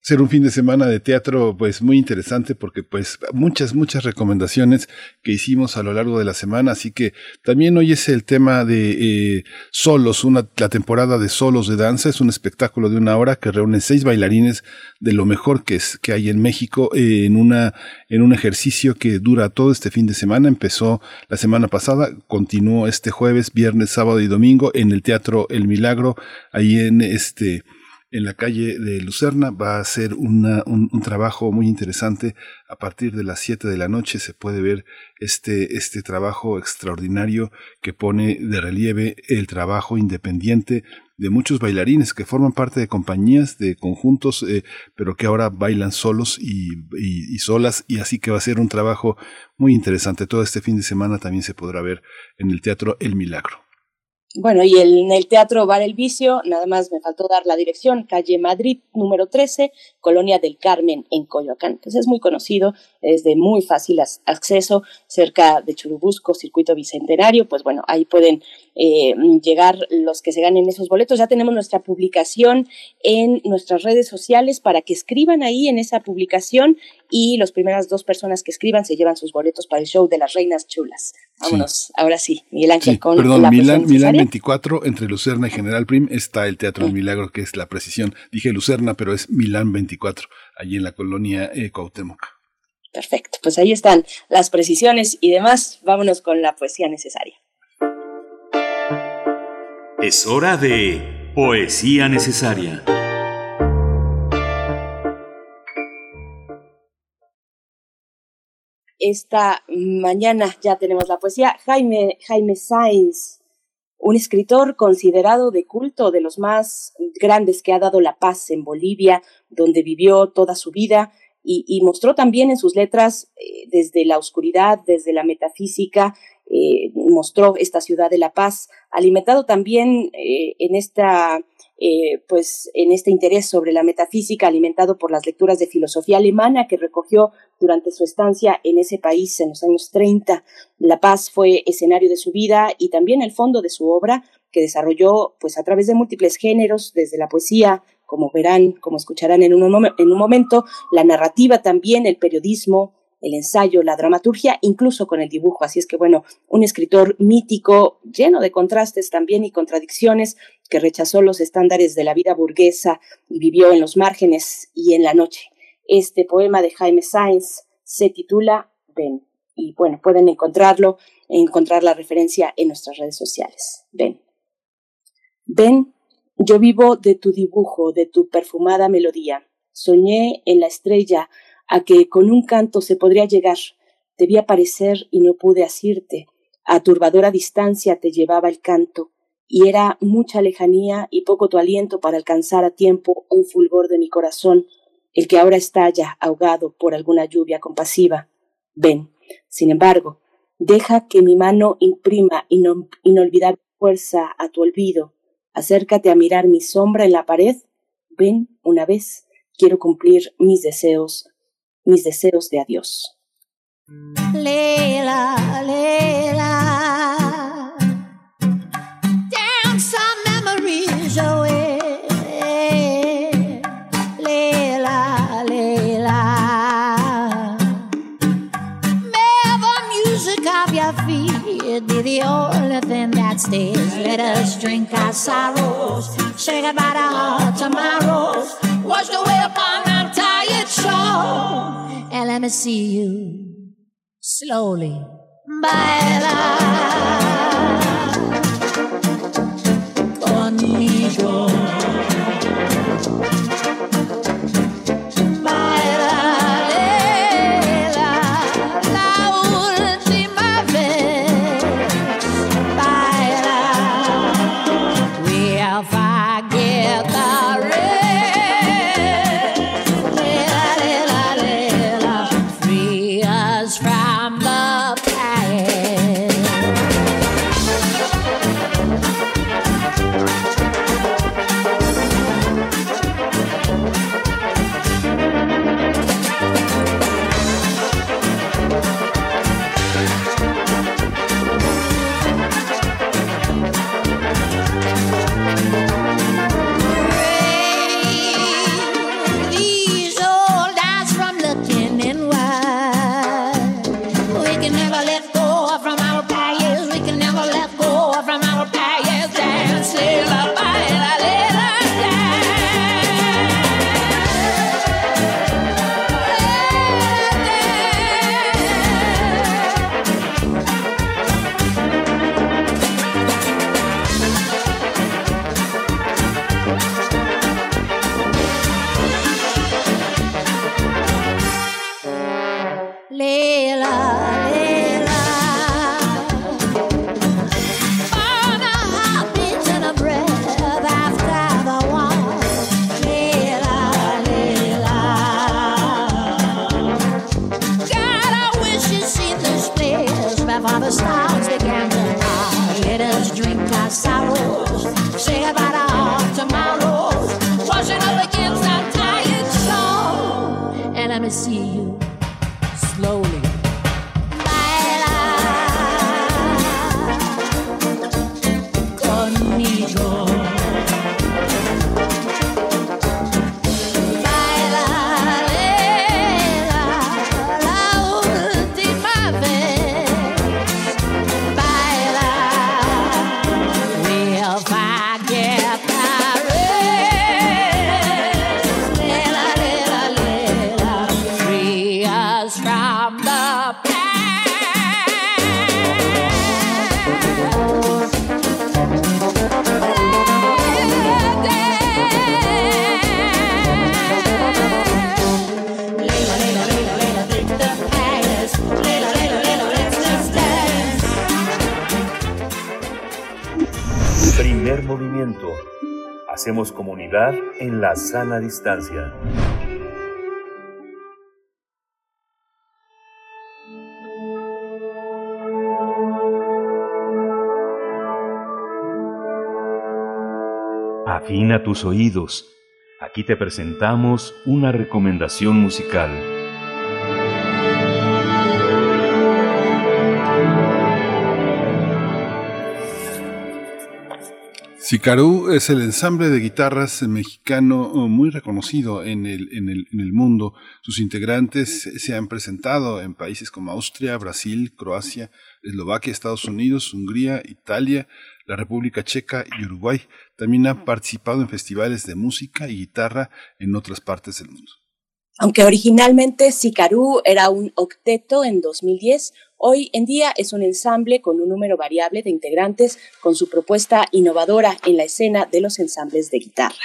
ser un fin de semana de teatro pues muy interesante porque pues muchas muchas recomendaciones que hicimos a lo largo de la semana. Así que también hoy es el tema de eh, solos una la temporada de solos de danza. Es un espectáculo de una hora que reúne seis bailarines de lo mejor que es que hay en México eh, en una en un ejercicio que dura todo este fin de semana. Empezó la semana pasada continuó este jueves viernes sábado y domingo en el teatro El Milagro ahí en este en la calle de Lucerna. Va a ser una, un, trabajo muy interesante. A partir de las 7 de la noche se puede ver este, este trabajo extraordinario que pone de relieve el trabajo independiente de muchos bailarines que forman parte de compañías, de conjuntos, eh, pero que ahora bailan solos y, y, solas, y así que va a ser un trabajo muy interesante. Todo este fin de semana también se podrá ver en el Teatro El Milagro. Bueno, y en el Teatro Bar El Vicio, nada más me faltó dar la dirección, calle Madrid número 13, Colonia del Carmen, en Coyoacán. Pues es muy conocido, es de muy fácil acceso, cerca de Churubusco, Circuito Bicentenario. Pues bueno, ahí pueden eh, llegar los que se ganen esos boletos. Ya tenemos nuestra publicación en nuestras redes sociales para que escriban ahí en esa publicación y las primeras dos personas que escriban se llevan sus boletos para el show de las Reinas Chulas. Vámonos, ahora sí, Miguel Ángel con perdón, la Milán, Milán 24, entre Lucerna y General Prim, está el Teatro del Milagro, que es la precisión. Dije Lucerna, pero es Milán 24, allí en la colonia eh, Cuauhtémoc. Perfecto, pues ahí están las precisiones y demás. Vámonos con la poesía necesaria. Es hora de poesía necesaria. esta mañana ya tenemos la poesía. Jaime, Jaime Sainz, un escritor considerado de culto, de los más grandes que ha dado la paz en Bolivia, donde vivió toda su vida y, mostró también en sus letras, eh, desde la oscuridad, desde la metafísica, eh, mostró esta ciudad de La Paz, alimentado también eh, en esta eh, pues en este interés sobre la metafísica alimentado por las lecturas de filosofía alemana que recogió durante su estancia en ese país en los años 30. La Paz fue escenario de su vida y también el fondo de su obra que desarrolló pues a través de múltiples géneros, desde la poesía, como verán, como escucharán en un, en un momento, la narrativa también, el periodismo, el ensayo, la dramaturgia, incluso con el dibujo. Así es que, bueno, un escritor mítico, lleno de contrastes también y contradicciones, que rechazó los estándares de la vida burguesa y vivió en los márgenes y en la noche. Este poema de Jaime Sainz se titula Ven. Y bueno, pueden encontrarlo, encontrar la referencia en nuestras redes sociales. Ven. Ven, yo vivo de tu dibujo, de tu perfumada melodía. Soñé en la estrella a que con un canto se podría llegar. Vi aparecer y no pude asirte. A turbadora distancia te llevaba el canto, y era mucha lejanía y poco tu aliento para alcanzar a tiempo un fulgor de mi corazón, el que ahora estalla ahogado por alguna lluvia compasiva. Ven, sin embargo, deja que mi mano imprima inolvidable fuerza a tu olvido. Acércate a mirar mi sombra en la pared. Ven una vez, quiero cumplir mis deseos mis deseos de adiós. Leila, Leila, dance some memories away. Leila, Leila, the music of your feet be the only thing that stays. Let us drink our sorrows, say goodbye to our tomorrows, washed away upon and let me see you slowly. Baila En la sana distancia. Afina tus oídos. Aquí te presentamos una recomendación musical. Sicarú es el ensamble de guitarras mexicano oh, muy reconocido en el, en, el, en el mundo. Sus integrantes se han presentado en países como Austria, Brasil, Croacia, Eslovaquia, Estados Unidos, Hungría, Italia, la República Checa y Uruguay. También ha participado en festivales de música y guitarra en otras partes del mundo. Aunque originalmente Sicarú era un octeto en 2010, hoy en día es un ensamble con un número variable de integrantes con su propuesta innovadora en la escena de los ensambles de guitarra.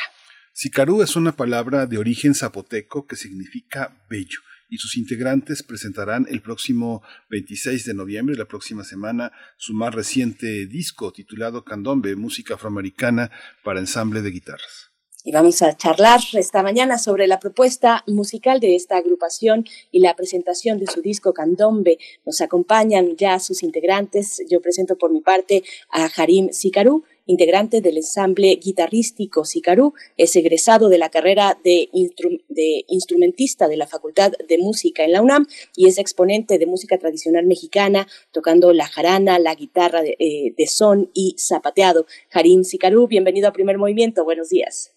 Sicarú es una palabra de origen zapoteco que significa bello y sus integrantes presentarán el próximo 26 de noviembre, la próxima semana, su más reciente disco titulado Candombe, música afroamericana para ensamble de guitarras. Y vamos a charlar esta mañana sobre la propuesta musical de esta agrupación y la presentación de su disco Candombe. Nos acompañan ya sus integrantes. Yo presento por mi parte a Harim Sicarú, integrante del ensamble guitarrístico Sicarú, es egresado de la carrera de, de, instrumentista de la Facultad de Música en la UNAM y es exponente de música tradicional mexicana, tocando la jarana, la guitarra de, eh, de son y zapateado. Harim Sicarú, bienvenido a Primer Movimiento. Buenos días.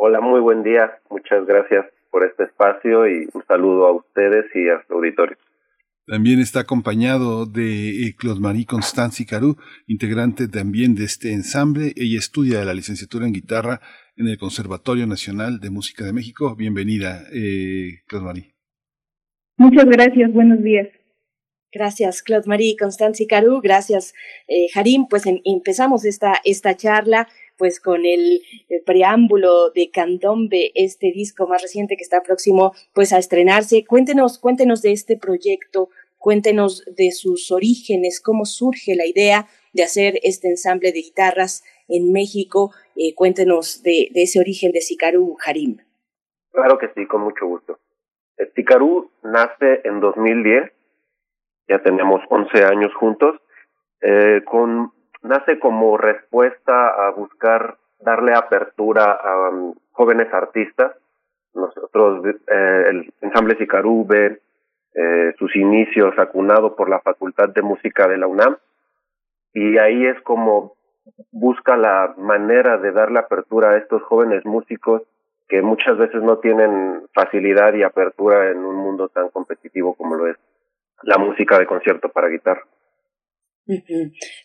Hola, muy buen día. Muchas gracias por este espacio y un saludo a ustedes y a su auditorio. También está acompañado de eh, Marie Constance Carú, integrante también de este ensamble. Ella estudia la licenciatura en guitarra en el Conservatorio Nacional de Música de México. Bienvenida, eh, Marie. Muchas gracias, buenos días. Gracias, Claude Marie, Constanzi Carú. Gracias, eh, Harim. Pues empezamos esta, esta charla pues con el, preámbulo de Candombe, este disco más reciente que está próximo pues a estrenarse. Cuéntenos, cuéntenos de este proyecto, cuéntenos de sus orígenes, cómo surge la idea de hacer este ensamble de guitarras en México. Eh, cuéntenos de, ese origen de Sicaru Harim. Claro que sí, con mucho gusto. Sicaru nace en 2010, ya tenemos 11 años juntos, eh, con nace como respuesta a buscar darle apertura a um, jóvenes artistas. Nosotros, eh, el ensamble Sicarú ve eh, sus inicios acunado por la Facultad de Música de la UNAM y ahí es como busca la manera de darle apertura a estos jóvenes músicos que muchas veces no tienen facilidad y apertura en un mundo tan competitivo como lo es la música de concierto para guitarra.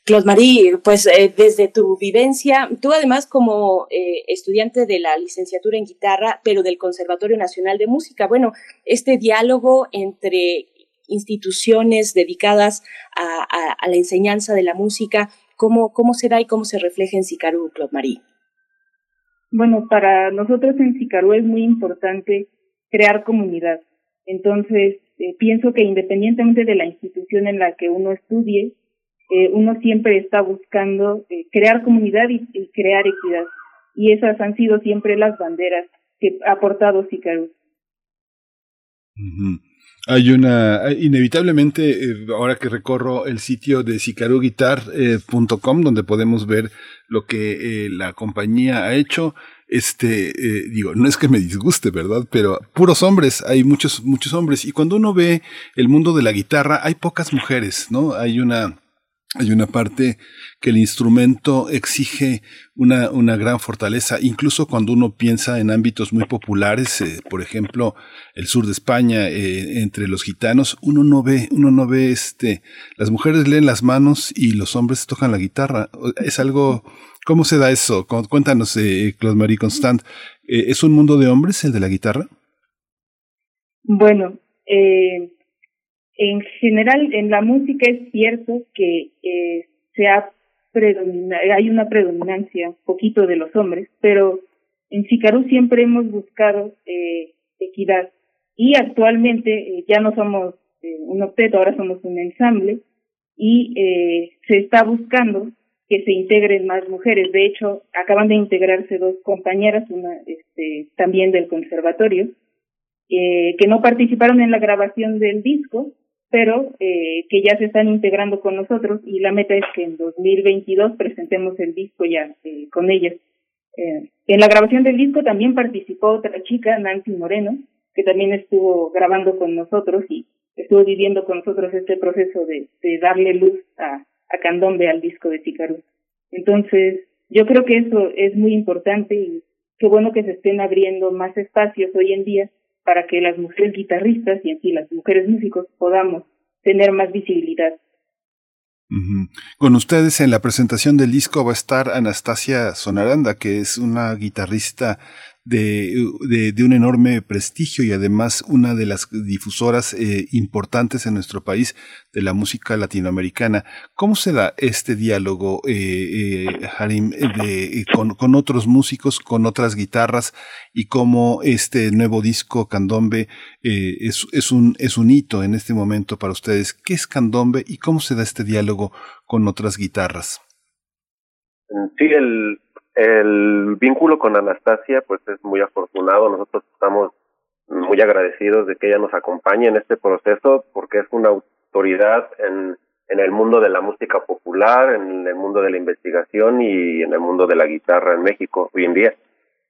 Claude Marie, pues eh, desde tu vivencia, tú además como eh, estudiante de la licenciatura en guitarra, pero del Conservatorio Nacional de Música, bueno, este diálogo entre instituciones dedicadas a, la enseñanza de la música, ¿cómo, ¿cómo se da y cómo se refleja en Sicarú, Claude Marie? Bueno, para nosotros en Sicarú es muy importante crear comunidad. Entonces, eh, pienso que independientemente de la institución en la que uno estudie, eh, uno siempre está buscando eh, crear comunidad y, crear equidad. Y esas han sido siempre las banderas que ha aportado Sicarú. Hay una, inevitablemente, eh, ahora que recorro el sitio de sicaruguitar.com, donde podemos ver lo que la compañía ha hecho, este, digo, no es que me disguste, ¿verdad? Pero puros hombres, hay muchos, muchos hombres. Y cuando uno ve el mundo de la guitarra, hay pocas mujeres, ¿no? Hay una, hay una parte que el instrumento exige una, una gran fortaleza, incluso cuando uno piensa en ámbitos muy populares, eh, por ejemplo, el sur de España, eh, entre los gitanos, uno no ve, uno no ve este, las mujeres leen las manos y los hombres tocan la guitarra. Es algo, ¿cómo se da eso? Cuéntanos, eh, Claude Marie Constant, eh, ¿es un mundo de hombres el de la guitarra? Bueno, en general, en la música es cierto que eh, se ha hay una predominancia poquito de los hombres, pero en Sicarú siempre hemos buscado eh, equidad y actualmente eh, ya no somos eh, un octeto, ahora somos un ensamble y eh, se está buscando que se integren más mujeres. De hecho, acaban de integrarse dos compañeras, una este, también del conservatorio, eh, que no participaron en la grabación del disco, pero eh, que ya se están integrando con nosotros y la meta es que en 2022 presentemos el disco ya eh, con ellas. Eh, en la grabación del disco también participó otra chica, Nancy Moreno, que también estuvo grabando con nosotros y estuvo viviendo con nosotros este proceso de, de darle luz a, a Candombe al disco de Ticaru. Entonces, yo creo que eso es muy importante y qué bueno que se estén abriendo más espacios hoy en día para que las mujeres guitarristas y en sí las mujeres músicos podamos tener más visibilidad. Con ustedes en la presentación del disco va a estar Anastasia Sonaranda, que es una guitarrista de, de, un enorme prestigio y además una de las difusoras eh, importantes en nuestro país de la música latinoamericana. ¿Cómo se da este diálogo, eh, eh Harim, de, con, con, otros músicos, con otras guitarras y cómo este nuevo disco Candombe eh, es, es, un, es un hito en este momento para ustedes? ¿Qué es Candombe y cómo se da este diálogo con otras guitarras? Sí, el, el vínculo con Anastasia pues es muy afortunado, nosotros estamos muy agradecidos de que ella nos acompañe en este proceso porque es una autoridad en, en el mundo de la música popular, en el mundo de la investigación y en el mundo de la guitarra en México hoy en día.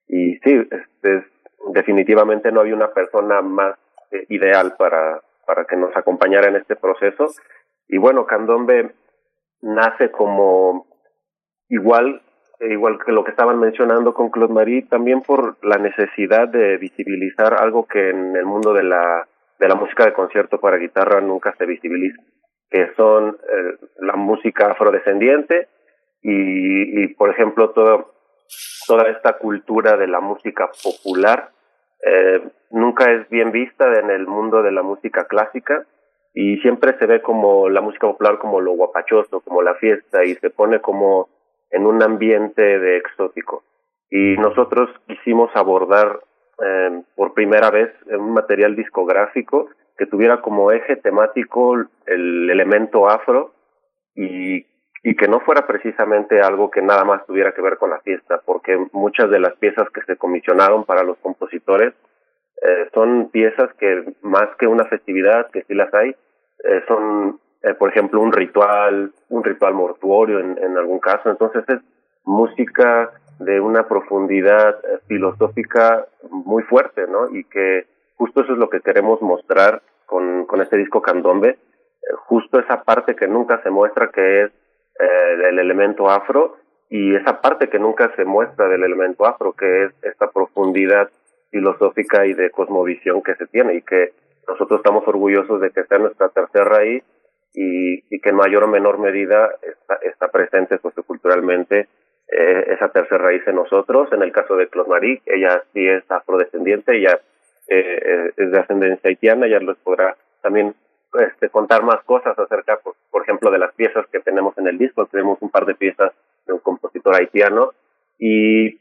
Y sí, este, definitivamente no había una persona más eh, ideal para, para que nos acompañara en este proceso. Y bueno, Candombe nace como igual igual que lo que estaban mencionando con Claude Marie, también por la necesidad de visibilizar algo que en el mundo de la, de la música de concierto para guitarra nunca se visibiliza, que son eh, la música afrodescendiente y, por ejemplo, todo, toda esta cultura de la música popular eh, nunca es bien vista en el mundo de la música clásica y siempre se ve como la música popular como lo guapachoso, como la fiesta y se pone como en un ambiente de exótico. Y nosotros quisimos abordar eh, por primera vez un material discográfico que tuviera como eje temático el elemento afro y, y que no fuera precisamente algo que nada más tuviera que ver con la fiesta, porque muchas de las piezas que se comisionaron para los compositores eh, son piezas que más que una festividad, que sí las hay, eh, son eh, por ejemplo, un ritual, un ritual mortuorio en, algún caso. Entonces es música de una profundidad eh, filosófica muy fuerte, ¿no? Y que justo eso es lo que queremos mostrar con, con este disco Candombe, eh, justo esa parte que nunca se muestra que es el elemento afro y esa parte que nunca se muestra del elemento afro, que es esta profundidad filosófica y de cosmovisión que se tiene y que nosotros estamos orgullosos de que sea nuestra tercera raíz y, que en mayor o menor medida está, está presente socioculturalmente eh, esa tercera raíz en nosotros. En el caso de Marie, ella sí es afrodescendiente, ella eh, eh, es de ascendencia haitiana, ella les podrá también este, contar más cosas acerca, por, por ejemplo, de las piezas que tenemos en el disco. Tenemos un par de piezas de un compositor haitiano y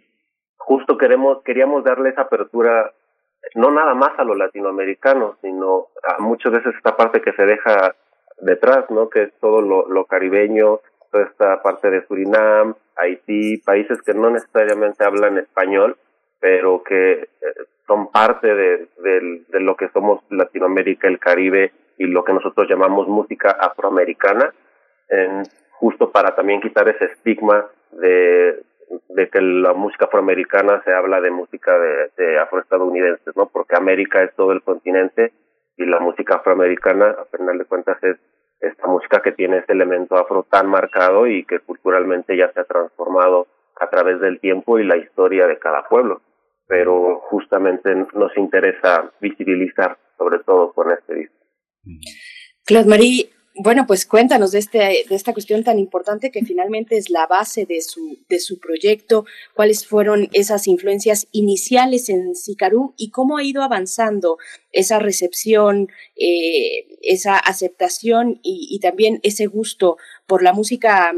justo queremos queríamos darle esa apertura no nada más a los latinoamericanos, sino a muchas veces esta parte que se deja detrás, ¿no? Que es todo lo, caribeño, toda esta parte de Surinam, Haití, países que no necesariamente hablan español, pero que eh, son parte de, lo que somos Latinoamérica, el Caribe y lo que nosotros llamamos música afroamericana, en, justo para también quitar ese estigma de, de que la música afroamericana se habla de música de, de afroestadounidenses, ¿no? Porque América es todo el continente y la música afroamericana, a final de cuentas, es esta música que tiene ese elemento afro tan marcado y que culturalmente ya se ha transformado a través del tiempo y la historia de cada pueblo. Pero justamente nos interesa visibilizar, sobre todo con este disco. Claude bueno, pues cuéntanos de, este, de esta cuestión tan importante que finalmente es la base de su, de su proyecto, cuáles fueron esas influencias iniciales en Sicarú y cómo ha ido avanzando esa recepción, eh, esa aceptación y, y también ese gusto por la música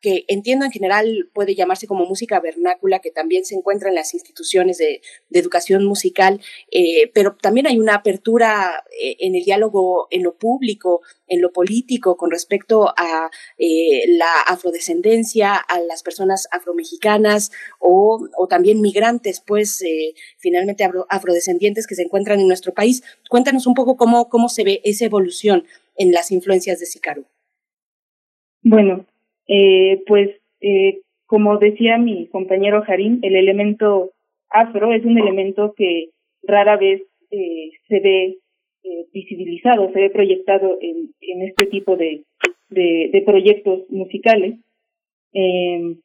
que entiendo en general puede llamarse como música vernácula, que también se encuentra en las instituciones de, educación musical, eh, pero también hay una apertura eh, en el diálogo en lo público, en lo político, con respecto a eh, la afrodescendencia, a las personas afromexicanas o, o también migrantes, pues finalmente afrodescendientes que se encuentran en nuestro país. Cuéntanos un poco cómo, cómo se ve esa evolución en las influencias de Sicaru. Bueno, eh, pues eh, como decía mi compañero Harim, el elemento afro es un elemento que rara vez eh, se ve eh, visibilizado, se ve proyectado en, este tipo de, proyectos musicales. Eh,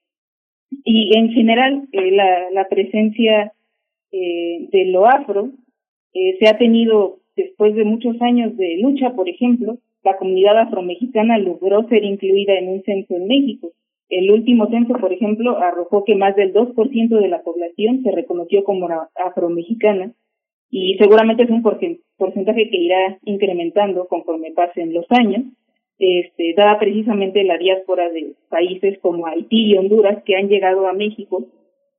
y en general, eh, la, la presencia eh, de lo afro se ha tenido después de muchos años de lucha, por ejemplo, la comunidad afromexicana logró ser incluida en un censo en México. El último censo, por ejemplo, arrojó que más del 2% de la población se reconoció como afromexicana y seguramente es un porcentaje que irá incrementando conforme pasen los años, este, dada precisamente la diáspora de países como Haití y Honduras que han llegado a México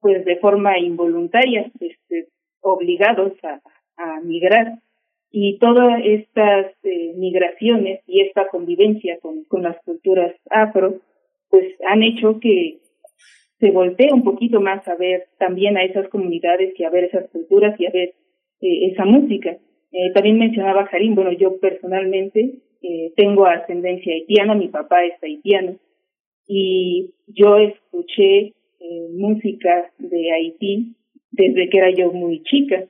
pues de forma involuntaria, este, obligados a, a migrar y todas estas eh, migraciones y esta convivencia con, con las culturas afro, pues han hecho que se voltee un poquito más a ver también a esas comunidades y a ver esas culturas y a ver eh, esa música. Eh, también mencionaba Karim, bueno, yo personalmente tengo ascendencia haitiana, mi papá es haitiano, y yo escuché música de Haití desde que era yo muy chica.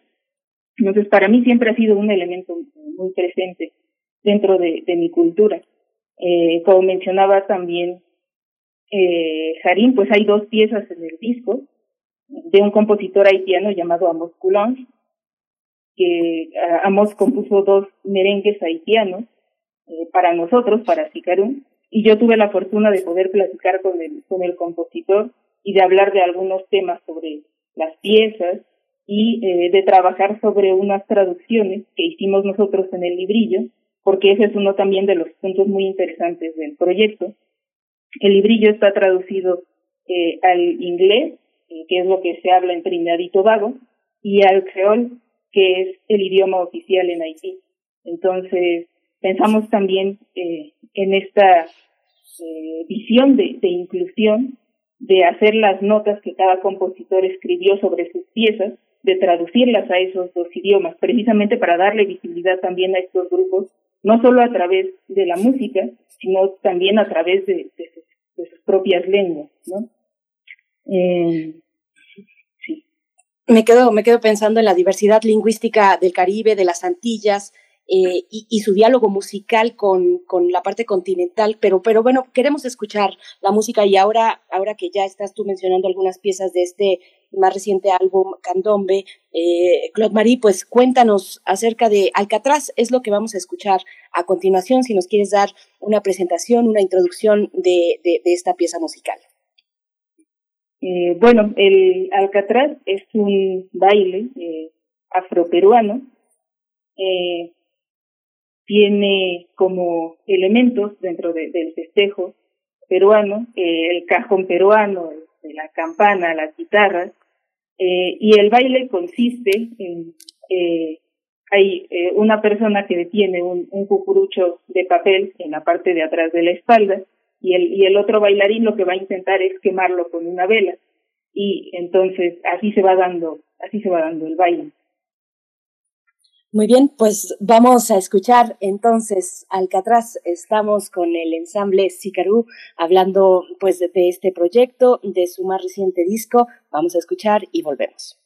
Entonces, para mí siempre ha sido un elemento muy presente dentro de, de mi cultura. Eh, como mencionaba también eh, Harim, pues hay dos piezas en el disco de un compositor haitiano llamado Amos Coulon, que Amos compuso dos merengues haitianos eh, para nosotros, para Sicarum, y yo tuve la fortuna de poder platicar con el, con el compositor y de hablar de algunos temas sobre las piezas y eh, de trabajar sobre unas traducciones que hicimos nosotros en el librillo, porque ese es uno también de los puntos muy interesantes del proyecto. El librillo está traducido eh, al inglés, eh, que es lo que se habla en Trinidad y Tobago, y al creol, que es el idioma oficial en Haití. Entonces, pensamos también eh, en esta eh, visión de, de inclusión, de hacer las notas que cada compositor escribió sobre sus piezas de traducirlas a esos dos idiomas, precisamente para darle visibilidad también a estos grupos, no solo a través de la música, sino también a través de, sus, propias lenguas, ¿no? Eh, sí. Me quedo, me quedo pensando en la diversidad lingüística del Caribe, de las Antillas, eh, y, y, su diálogo musical con, con, la parte continental, pero, pero bueno, queremos escuchar la música y ahora, ahora que ya estás tú mencionando algunas piezas de este más reciente álbum Candombe, eh, Claude Marie, pues cuéntanos acerca de Alcatraz, es lo que vamos a escuchar a continuación, si nos quieres dar una presentación, una introducción de, de, esta pieza musical. Eh, bueno, el Alcatraz es un baile eh, afroperuano tiene como elementos dentro de, del festejo peruano eh, el cajón peruano, la campana, las guitarras, eh, y el baile consiste en, eh, hay eh, una persona que detiene un, un cucurucho de papel en la parte de atrás de la espalda, y el, y el otro bailarín lo que va a intentar es quemarlo con una vela, y entonces así se va dando, así se va dando el baile. Muy bien, pues vamos a escuchar entonces Alcatraz. Estamos con el ensamble Sicarú hablando pues de, este proyecto, de su más reciente disco. Vamos a escuchar y volvemos.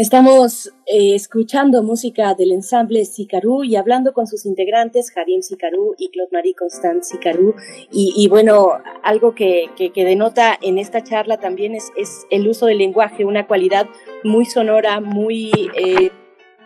Estamos eh, escuchando música del ensamble Sicarú y hablando con sus integrantes, Harim Sicarú y Claude Marie Constant Sicarú. Y, bueno, algo que, denota en esta charla también es, el uso del lenguaje, una cualidad muy sonora, muy, eh,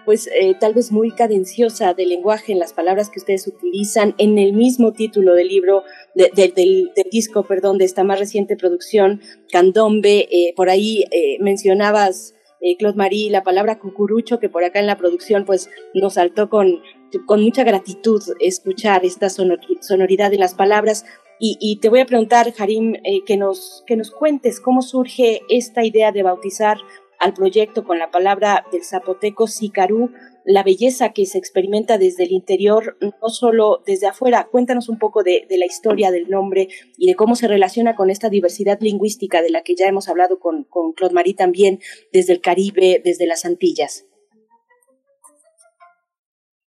pues eh, tal vez muy cadenciosa del lenguaje en las palabras que ustedes utilizan en el mismo título del libro, del, del, disco, perdón, de esta más reciente producción, Candombe. por ahí mencionabas eh, Claude Marie, la palabra cucurucho, que por acá en la producción pues nos saltó con, con mucha gratitud escuchar esta sonoridad de las palabras. Y, te voy a preguntar, Harim, eh, que, nos, que nos cuentes cómo surge esta idea de bautizar al proyecto con la palabra del zapoteco sicarú la belleza que se experimenta desde el interior, no solo desde afuera. Cuéntanos un poco de, la historia del nombre y de cómo se relaciona con esta diversidad lingüística de la que ya hemos hablado con, con Claude Marie también, desde el Caribe, desde las Antillas.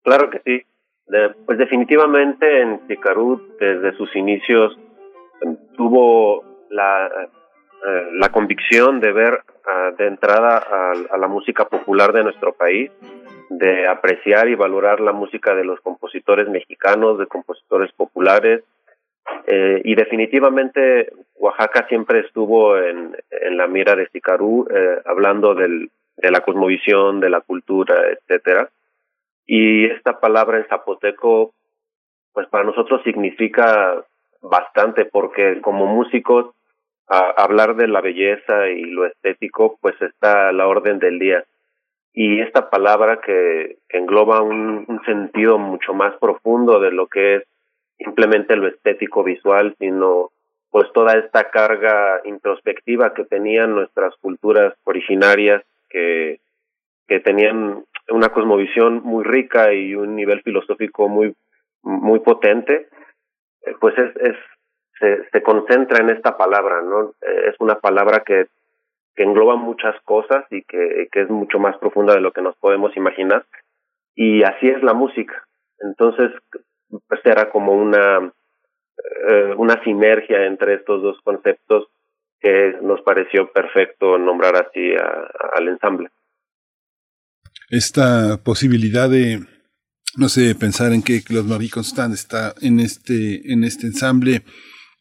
Claro que sí. pues definitivamente en Picarú, desde sus inicios, tuvo la, eh, la convicción de ver ah, de entrada a la música popular de nuestro país de apreciar y valorar la música de los compositores mexicanos, de compositores populares. Eh, y definitivamente Oaxaca siempre estuvo en, en la mira de Sicarú, eh, hablando del, de la cosmovisión, de la cultura, etcétera. Y esta palabra en zapoteco, pues para nosotros significa bastante, porque como músicos, hablar de la belleza y lo estético, pues está a la orden del día y esta palabra que, engloba un, sentido mucho más profundo de lo que es simplemente lo estético visual, sino pues toda esta carga introspectiva que tenían nuestras culturas originarias que, que tenían una cosmovisión muy rica y un nivel filosófico muy muy potente eh, pues es, es se, concentra en esta palabra no eh, es una palabra que que engloba muchas cosas y que, es mucho más profunda de lo que nos podemos imaginar. Y así es la música. Entonces, pues era como una, eh, una sinergia entre estos dos conceptos que nos pareció perfecto nombrar así al ensamble. Esta posibilidad de, no sé, pensar en que Claude Marie Constant está en este, en este ensamble,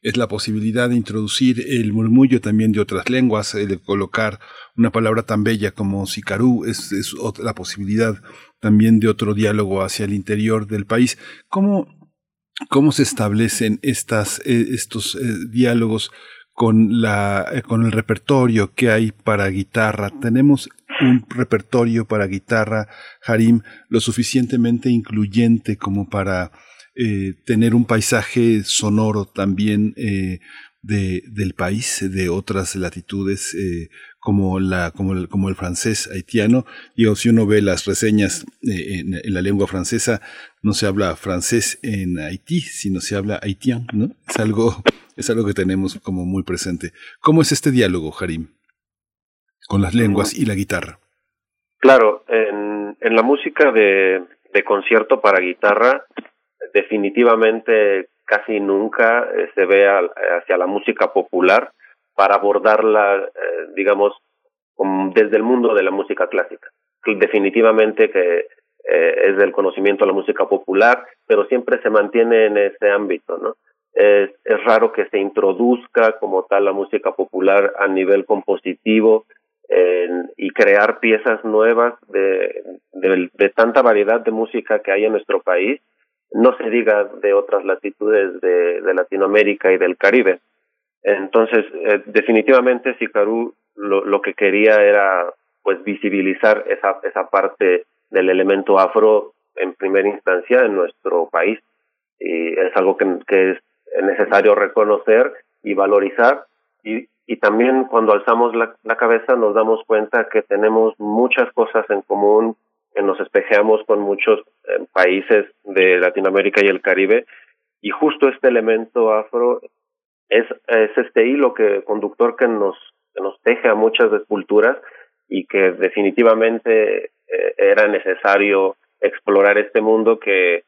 es la posibilidad de introducir el murmullo también de otras lenguas, de colocar una palabra tan bella como sicarú, es, es la posibilidad también de otro diálogo hacia el interior del país. ¿Cómo, cómo se establecen estas, eh, estos eh, diálogos con, la, eh, con el repertorio que hay para guitarra? Tenemos un repertorio para guitarra, Harim, lo suficientemente incluyente como para eh, tener un paisaje sonoro también eh, de, del país, de otras latitudes, eh, como, la, como, el, como el francés haitiano. y si uno ve las reseñas en, la lengua francesa, no se habla francés en Haití, sino se habla haitiano, ¿no? Es algo, es algo que tenemos como muy presente. ¿Cómo es este diálogo, Harim, con las lenguas y la guitarra? Claro, en, en la música de, de concierto para guitarra definitivamente casi nunca eh, se ve hacia la música popular para abordarla, eh, digamos, desde el mundo de la música clásica. Definitivamente que eh, es del conocimiento de la música popular, pero siempre se mantiene en ese ámbito, ¿no? Es, raro que se introduzca como tal la música popular a nivel compositivo y crear piezas nuevas de tanta variedad de música que hay en nuestro país no se diga de otras latitudes de, Latinoamérica y del Caribe. Entonces, eh, definitivamente Sicarú lo, lo que quería era pues visibilizar esa, esa parte del elemento afro en primera instancia en nuestro país. y es algo que, que es necesario reconocer y valorizar y, y también cuando alzamos la, la cabeza nos damos cuenta que tenemos muchas cosas en común, nos espejeamos con muchos eh, países de Latinoamérica y el Caribe y justo este elemento afro es, es este hilo que conductor que nos que nos teje a muchas culturas y que definitivamente eh, era necesario explorar este mundo que,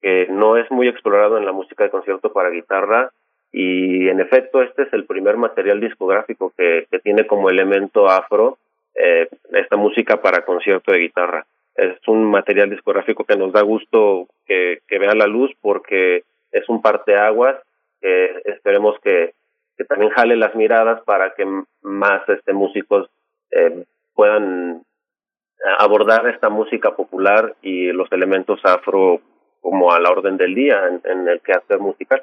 que no es muy explorado en la música de concierto para guitarra y en efecto este es el primer material discográfico que, que tiene como elemento afro eh, esta música para concierto de guitarra. Es un material discográfico que nos da gusto que, que vea la luz porque es un parteaguas que esperemos que, que también jale las miradas para que más este músicos eh, puedan abordar esta música popular y los elementos afro como a la orden del día en, en el quehacer musical.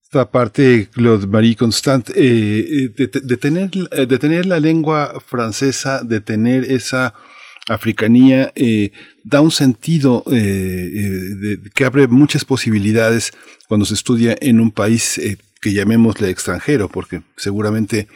Esta parte, Claude Marie Constant, eh, de, de, tener, de tener la lengua francesa, de tener esa africanía, eh, da un sentido eh, de, que abre muchas posibilidades cuando se estudia en un país que llamémosle extranjero, porque seguramente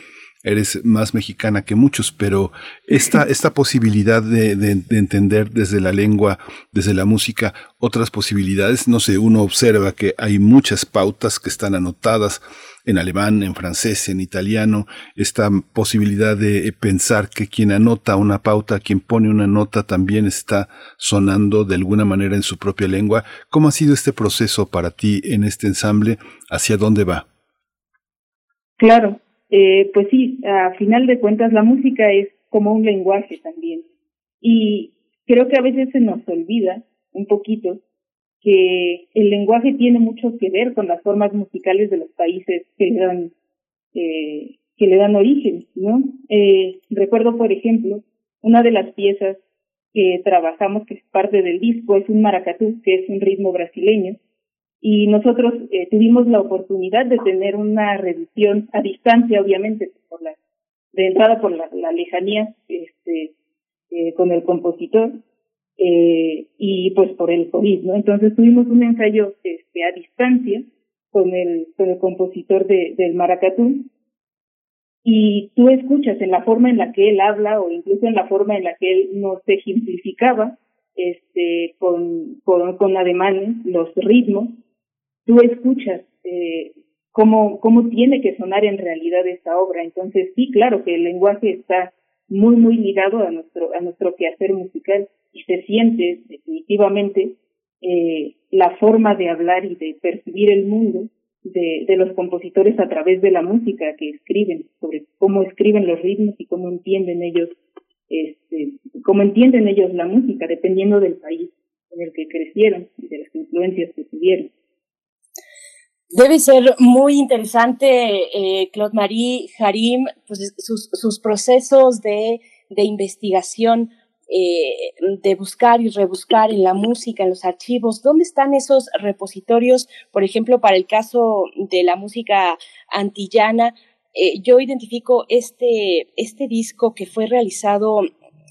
eres más mexicana que muchos, pero esta, esta posibilidad de, de, de, entender desde la lengua, desde la música, otras posibilidades, no sé, uno observa que hay muchas pautas que están anotadas en alemán, en francés, en italiano, esta posibilidad de pensar que quien anota una pauta, quien pone una nota también está sonando de alguna manera en su propia lengua. ¿Cómo ha sido este proceso para ti en este ensamble? ¿Hacia dónde va? Claro, eh, pues sí, a final de cuentas la música es como un lenguaje también. Y creo que a veces se nos olvida un poquito que el lenguaje tiene mucho que ver con las formas musicales de los países que le dan eh, que le dan origen, ¿no? Eh, recuerdo, por ejemplo, una de las piezas que trabajamos que es parte del disco es un maracatú, que es un ritmo brasileño, y nosotros eh, tuvimos la oportunidad de tener una revisión a distancia, obviamente, por la, de entrada por la, la lejanía este, eh, con el compositor eh, y pues por el COVID, ¿no? Entonces tuvimos un ensayo este, a distancia con el, con el compositor de, del maracatú y tú escuchas en la forma en la que él habla o incluso en la forma en la que él nos ejemplificaba este, con, con, con ademanes, los ritmos, tú escuchas eh, cómo, cómo tiene que sonar en realidad esta obra. Entonces, sí, claro que el lenguaje está muy, muy ligado a nuestro, a nuestro quehacer musical y se siente definitivamente eh, la forma de hablar y de percibir el mundo de, de los compositores a través de la música que escriben, sobre cómo escriben los ritmos y cómo entienden ellos, este, cómo entienden ellos la música, dependiendo del país en el que crecieron y de las influencias que tuvieron. Debe ser muy interesante, eh, Claude Marie Harim, pues sus, sus procesos de, investigación, eh, de buscar y rebuscar en la música, en los archivos. ¿Dónde están esos repositorios, por ejemplo, para el caso de la música antillana? Eh, yo identifico este, este disco que fue realizado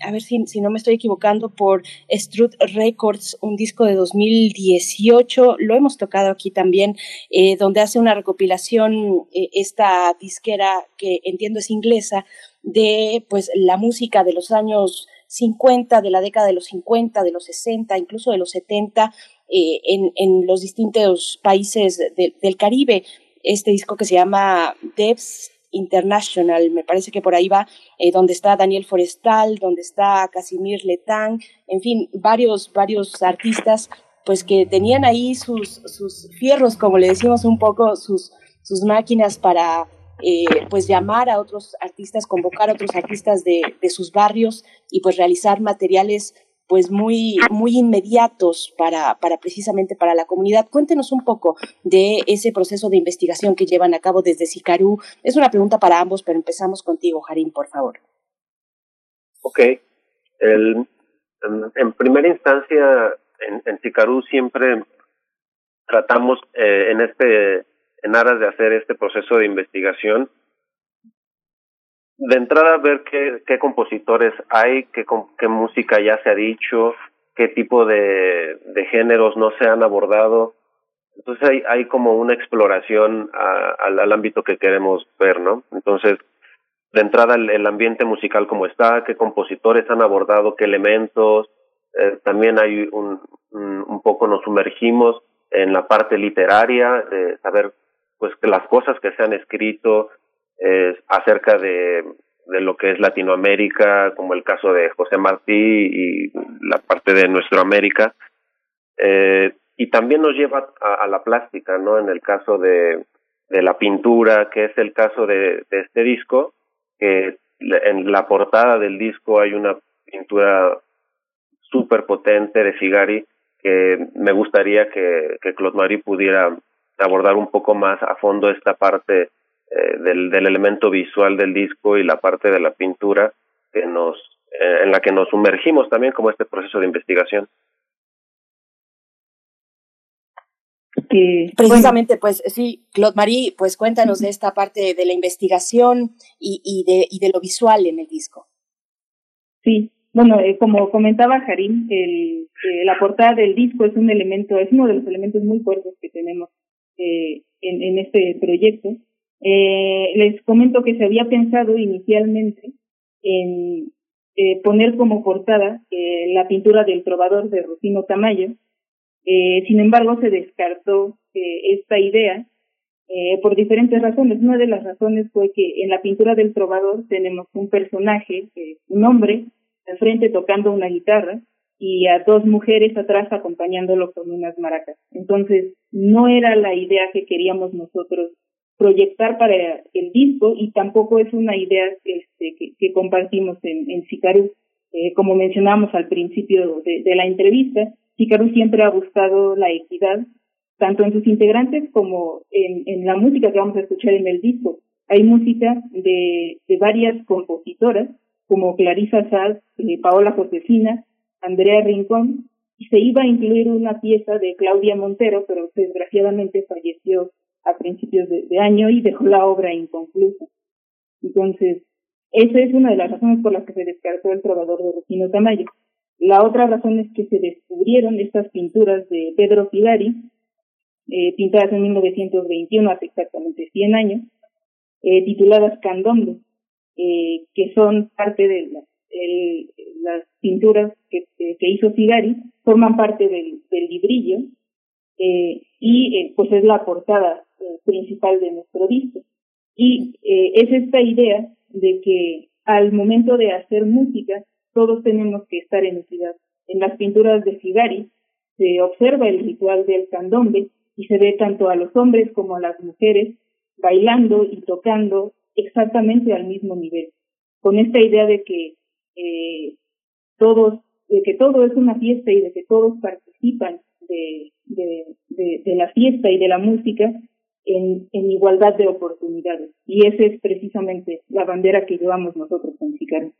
a ver si, si, no me estoy equivocando, por Strut Records, un disco de 2018, lo hemos tocado aquí también, eh, donde hace una recopilación eh, esta disquera que entiendo es inglesa, de pues la música de los años 50, de la década de los 50, de los 60, incluso de los 70, eh, en, en, los distintos países de, del Caribe. Este disco que se llama Depths International, me parece que por ahí va, eh, donde está Daniel Forestal, donde está Casimir Letang, en fin, varios, varios artistas, pues que tenían ahí sus, sus fierros, como le decimos un poco, sus, sus máquinas para eh, pues llamar a otros artistas, convocar a otros artistas de, de sus barrios y pues realizar materiales pues muy, muy inmediatos para, para precisamente para la comunidad. Cuéntenos un poco de ese proceso de investigación que llevan a cabo desde Sicarú. Es una pregunta para ambos, pero empezamos contigo, Jarín, por favor. Ok. El, en, primera instancia, en, en Sicarú siempre tratamos eh, en este en aras de hacer este proceso de investigación de entrada ver qué, compositores hay, qué, qué música ya se ha dicho, qué tipo de, géneros no se han abordado. Entonces hay, hay como una exploración al, ámbito que queremos ver, ¿no? Entonces, de entrada el, ambiente musical como está, qué compositores han abordado, qué elementos, eh, también hay un, un, poco nos sumergimos en la parte literaria, de saber pues que las cosas que se han escrito acerca de, de lo que es Latinoamérica, como el caso de José Martí y la parte de nuestra América, eh, y también nos lleva a, a, la plástica, ¿no? En el caso de, de la pintura, que es el caso de, de este disco, que en la portada del disco hay una pintura súper potente de Figari que me gustaría que, que Claude Marie pudiera abordar un poco más a fondo esta parte eh, del, del elemento visual del disco y la parte de la pintura que nos eh, en la que nos sumergimos también como este proceso de investigación. Precisamente, pues sí, Claude Marie, pues cuéntanos de esta parte de la investigación y, y, de, y de lo visual en el disco. Sí, bueno, eh, como comentaba Harim, el, eh, la portada del disco es un elemento, es uno de los elementos muy fuertes que tenemos eh, en, en este proyecto. Eh, les comento que se había pensado inicialmente en eh, poner como portada eh, la pintura del trovador de Rufino Tamayo, eh, sin embargo, se descartó esta idea por diferentes razones. Una de las razones fue que en la pintura del trovador tenemos un personaje, un hombre, al frente tocando una guitarra y a dos mujeres atrás acompañándolo con unas maracas. Entonces, no era la idea que queríamos nosotros proyectar para el disco y tampoco es una idea este, que, que compartimos en, en Sicaru. Eh, como mencionamos al principio de, de la entrevista, Hikaru siempre ha buscado la equidad, tanto en sus integrantes como en, en la música que vamos a escuchar en el disco. Hay música de, de varias compositoras, como Clarisa Saz, eh, Paola Josefina, Andrea Rincón, y se iba a incluir una pieza de Claudia Montero, pero desgraciadamente falleció a principios de, de año y dejó la obra inconclusa. Entonces, esa es una de las razones por las que se descartó el trovador de Rufino Tamayo. La otra razón es que se descubrieron estas pinturas de Pedro Figari, eh, pintadas en 1921, hace exactamente 100 años, eh, tituladas Candombe, eh, que son parte de la, el, las pinturas que, que, hizo Figari, forman parte del, del librillo, eh, y eh, pues es la portada eh, principal de nuestro disco. Y eh, es esta idea de que al momento de hacer música, todos tenemos que estar en equidad. En las pinturas de Figari se observa el ritual del candombe y se ve tanto a los hombres como a las mujeres bailando y tocando exactamente al mismo nivel, con esta idea de que eh, todos, de que todo es una fiesta y de que todos participan de, de, de la fiesta y de la música en, en, igualdad de oportunidades. Y esa es precisamente la bandera que llevamos nosotros en Sicaru.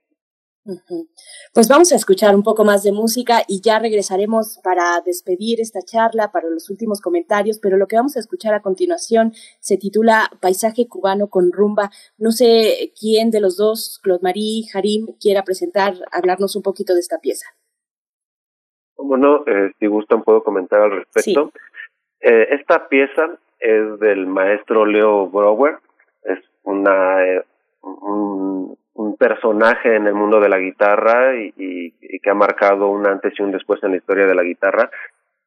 Pues vamos a escuchar un poco más de música y ya regresaremos para despedir esta charla, para los últimos comentarios, pero lo que vamos a escuchar a continuación se titula Paisaje cubano con rumba. No sé quién de los dos, Claude Marie, Harim, quiera presentar, hablarnos un poquito de esta pieza. Bueno, eh, si gustan puedo comentar al respecto. Sí. Eh, esta pieza es del maestro Leo Brower, es una... Eh, un, personaje en el mundo de la guitarra y, que ha marcado un antes y un después en la historia de la guitarra.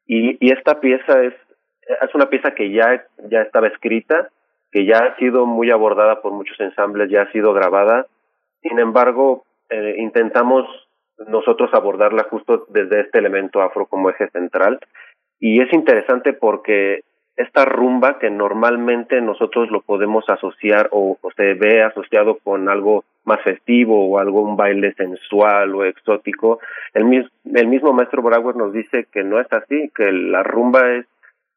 Y, y esta pieza es, es una pieza que ya, ya estaba escrita, que ya ha sido muy abordada por muchos ensambles, ya ha sido grabada. Sin embargo, eh, intentamos nosotros abordarla justo desde este elemento afro como eje central. Y es interesante porque esta rumba que normalmente nosotros lo podemos asociar o, se ve asociado con algo más festivo o algún baile sensual o exótico, el, mis, el mismo maestro Brauer nos dice que no es así, que la rumba es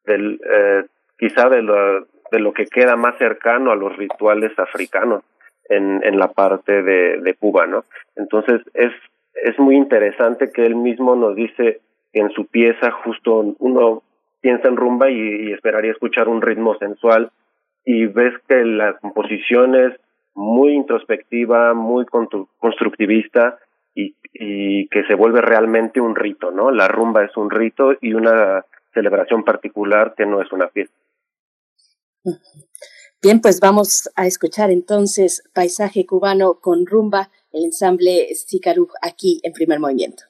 del, eh, quizá de lo, de lo que queda más cercano a los rituales africanos en, en la parte de, Cuba, ¿no? Entonces es, es muy interesante que él mismo nos dice en su pieza justo uno piensa en rumba y, y, esperaría escuchar un ritmo sensual y ves que la composición es muy introspectiva, muy constructivista y, que se vuelve realmente un rito, ¿no? La rumba es un rito y una celebración particular que no es una fiesta. Bien, pues vamos a escuchar entonces Paisaje Cubano con Rumba, el ensamble Sicaru aquí en primer movimiento.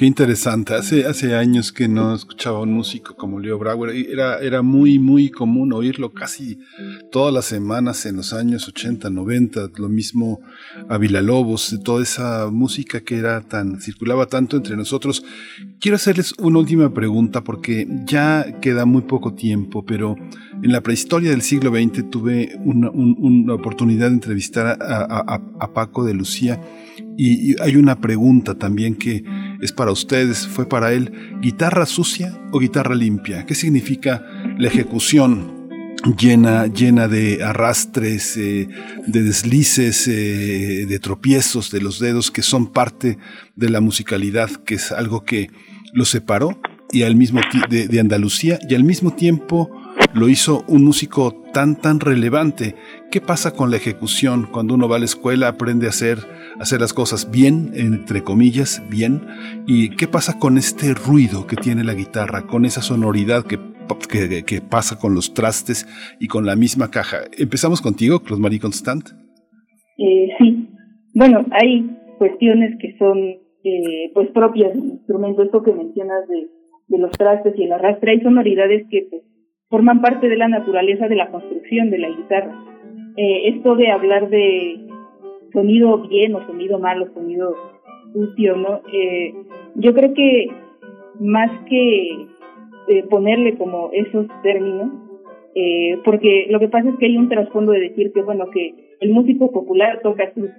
Qué interesante. Hace, años que no escuchaba un músico como Leo Brauer. Era, era muy, muy común oírlo casi todas las semanas en los años 80, 90. Lo mismo a Lobos, toda esa música que era tan, circulaba tanto entre nosotros. Quiero hacerles una última pregunta porque ya queda muy poco tiempo, pero en la prehistoria del siglo XX tuve una, oportunidad de entrevistar a, a Paco de Lucía y, hay una pregunta también que es para ustedes, fue para él, ¿guitarra sucia o guitarra limpia? ¿Qué significa la ejecución llena, llena de arrastres, eh, de deslices, eh, de tropiezos de los dedos que son parte de la musicalidad, que es algo que lo separó y al mismo de Andalucía y al mismo tiempo lo hizo un músico tan tan relevante. ¿Qué pasa con la ejecución cuando uno va a la escuela, aprende a hacer hacer las cosas bien, entre comillas, bien? ¿Y qué pasa con este ruido que tiene la guitarra, con esa sonoridad que, que, pasa con los trastes y con la misma caja? Empezamos contigo, Marie Constant. Eh, sí, bueno, hay cuestiones que son eh, pues propias del instrumento, esto que mencionas de, de los trastes y el arrastre, hay sonoridades que pues, forman parte de la naturaleza de la construcción de la guitarra. Eh, esto de hablar de sonido bien o sonido malo, sonido sucio, ¿no? Eh, yo creo que más que eh, ponerle como esos términos, eh, porque lo que pasa es que hay un trasfondo de decir que, bueno, que el músico popular toca sucio,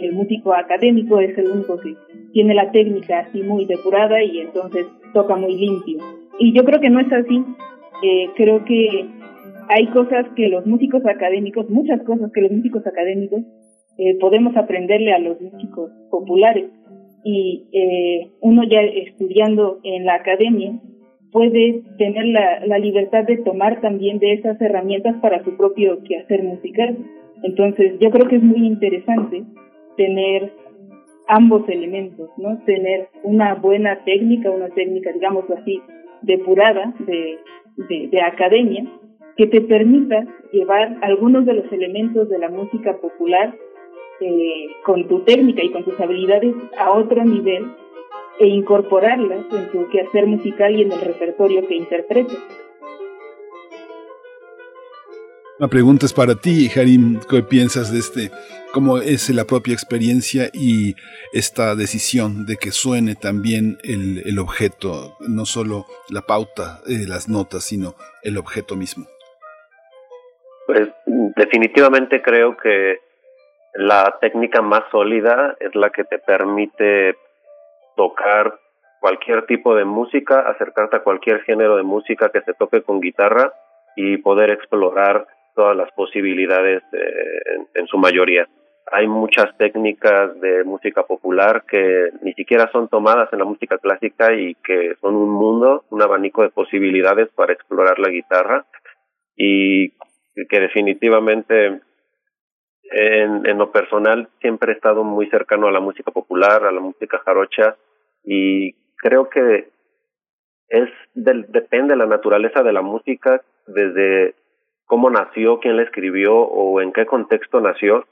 Y el músico académico es el único que tiene la técnica así muy depurada y entonces toca muy limpio. Y yo creo que no es así. Eh, creo que hay cosas que los músicos académicos, muchas cosas que los músicos académicos eh, podemos aprenderle a los músicos populares. Y eh, uno ya estudiando en la academia puede tener la, la libertad de tomar también de esas herramientas para su propio quehacer musical. Entonces, yo creo que es muy interesante tener ambos elementos, ¿no? Tener una buena técnica, una técnica, digámoslo así, depurada de, de, de, academia, que te permita llevar algunos de los elementos de la música popular eh, con tu técnica y con tus habilidades a otro nivel e incorporarlas en tu quehacer musical y en el repertorio que interpretes. La pregunta es para ti, Harim, ¿qué piensas de este? ¿Cómo es la propia experiencia y esta decisión de que suene también el, objeto, no solo la pauta de las notas, sino el objeto mismo? Pues definitivamente creo que la técnica más sólida es la que te permite tocar cualquier tipo de música, acercarte a cualquier género de música que se toque con guitarra y poder explorar todas las posibilidades en, su mayoría. Hay muchas técnicas de música popular que ni siquiera son tomadas en la música clásica y que son un mundo, un abanico de posibilidades para explorar la guitarra y que definitivamente en, en lo personal siempre he estado muy cercano a la música popular, a la música jarocha y creo que es del, depende de la naturaleza de la música desde cómo nació, quién la escribió o en qué contexto nació,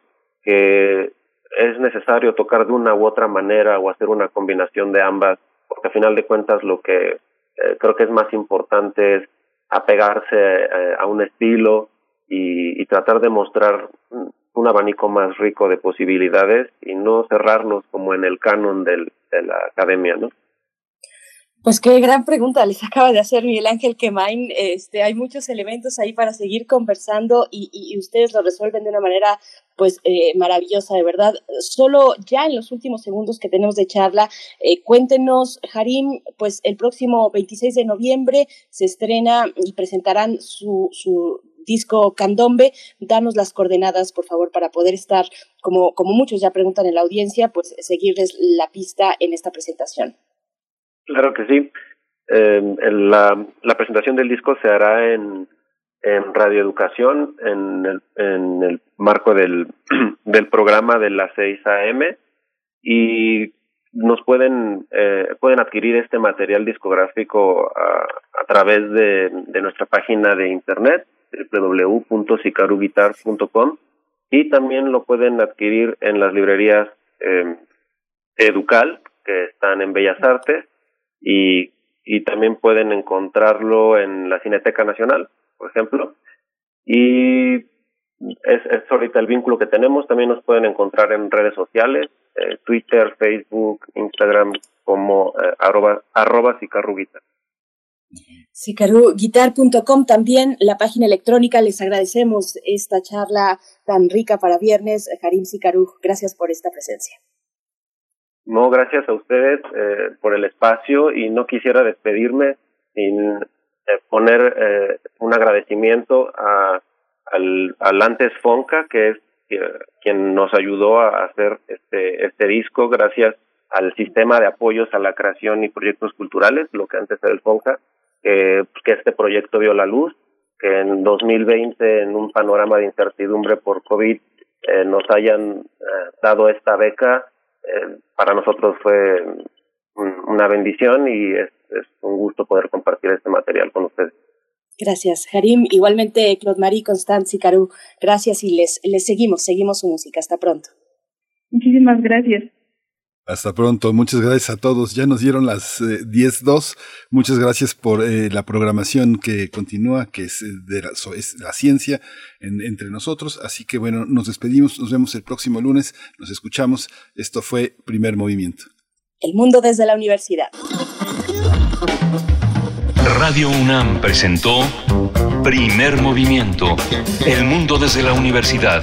que es necesario tocar de una u otra manera o hacer una combinación de ambas, porque a final de cuentas lo que eh, creo que es más importante es apegarse eh, a un estilo y, y tratar de mostrar un abanico más rico de posibilidades y no cerrarnos como en el canon del, de la academia, ¿no? Pues qué gran pregunta les acaba de hacer Miguel Ángel Quemain. Este, hay muchos elementos ahí para seguir conversando y, y, ustedes lo resuelven de una manera pues eh, maravillosa, de verdad. Solo ya en los últimos segundos que tenemos de charla, eh, cuéntenos, Harim, pues el próximo 26 de noviembre se estrena y presentarán su, su disco Candombe. Danos las coordenadas, por favor, para poder estar, como, como muchos ya preguntan en la audiencia, pues seguirles la pista en esta presentación. Claro que sí. Eh, la, la presentación del disco se hará en, en Radio Educación, en el, en el marco del, del programa de las 6 a.m. y nos pueden eh, pueden adquirir este material discográfico a, a través de, de nuestra página de internet www.sicaruguitar.com y también lo pueden adquirir en las librerías eh, Educal, que están en Bellas Artes y, también pueden encontrarlo en la Cineteca Nacional, por ejemplo. Y es, es ahorita el vínculo que tenemos. También nos pueden encontrar en redes sociales, eh, Twitter, Facebook, Instagram, como eh, arroba, arroba. Cicaruguitar.com también la página electrónica. Les agradecemos esta charla tan rica para viernes. Karim Sicaru, gracias por esta presencia. No, gracias a ustedes eh, por el espacio y no quisiera despedirme sin eh, poner eh, un agradecimiento a, al, antes Fonca, que es quien nos ayudó a hacer este, este disco gracias al sistema de apoyos a la creación y proyectos culturales, lo que antes era el FONCA, que, que este proyecto vio la luz, que en 2020, en un panorama de incertidumbre por COVID, eh, nos hayan eh, dado esta beca, eh, para nosotros fue una bendición y es, es un gusto poder compartir este material con ustedes. Gracias, Harim. Igualmente, Claude Marie, Constance y Caru, gracias y les, les seguimos, seguimos su música. Hasta pronto. Muchísimas gracias. Hasta pronto, muchas gracias a todos. Ya nos dieron las eh, 10.02. Muchas gracias por eh, la programación que continúa, que es, de la, es la ciencia en, entre nosotros. Así que bueno, nos despedimos, nos vemos el próximo lunes, nos escuchamos. Esto fue Primer Movimiento. El mundo desde la universidad. Radio UNAM presentó Primer Movimiento, El mundo desde la universidad,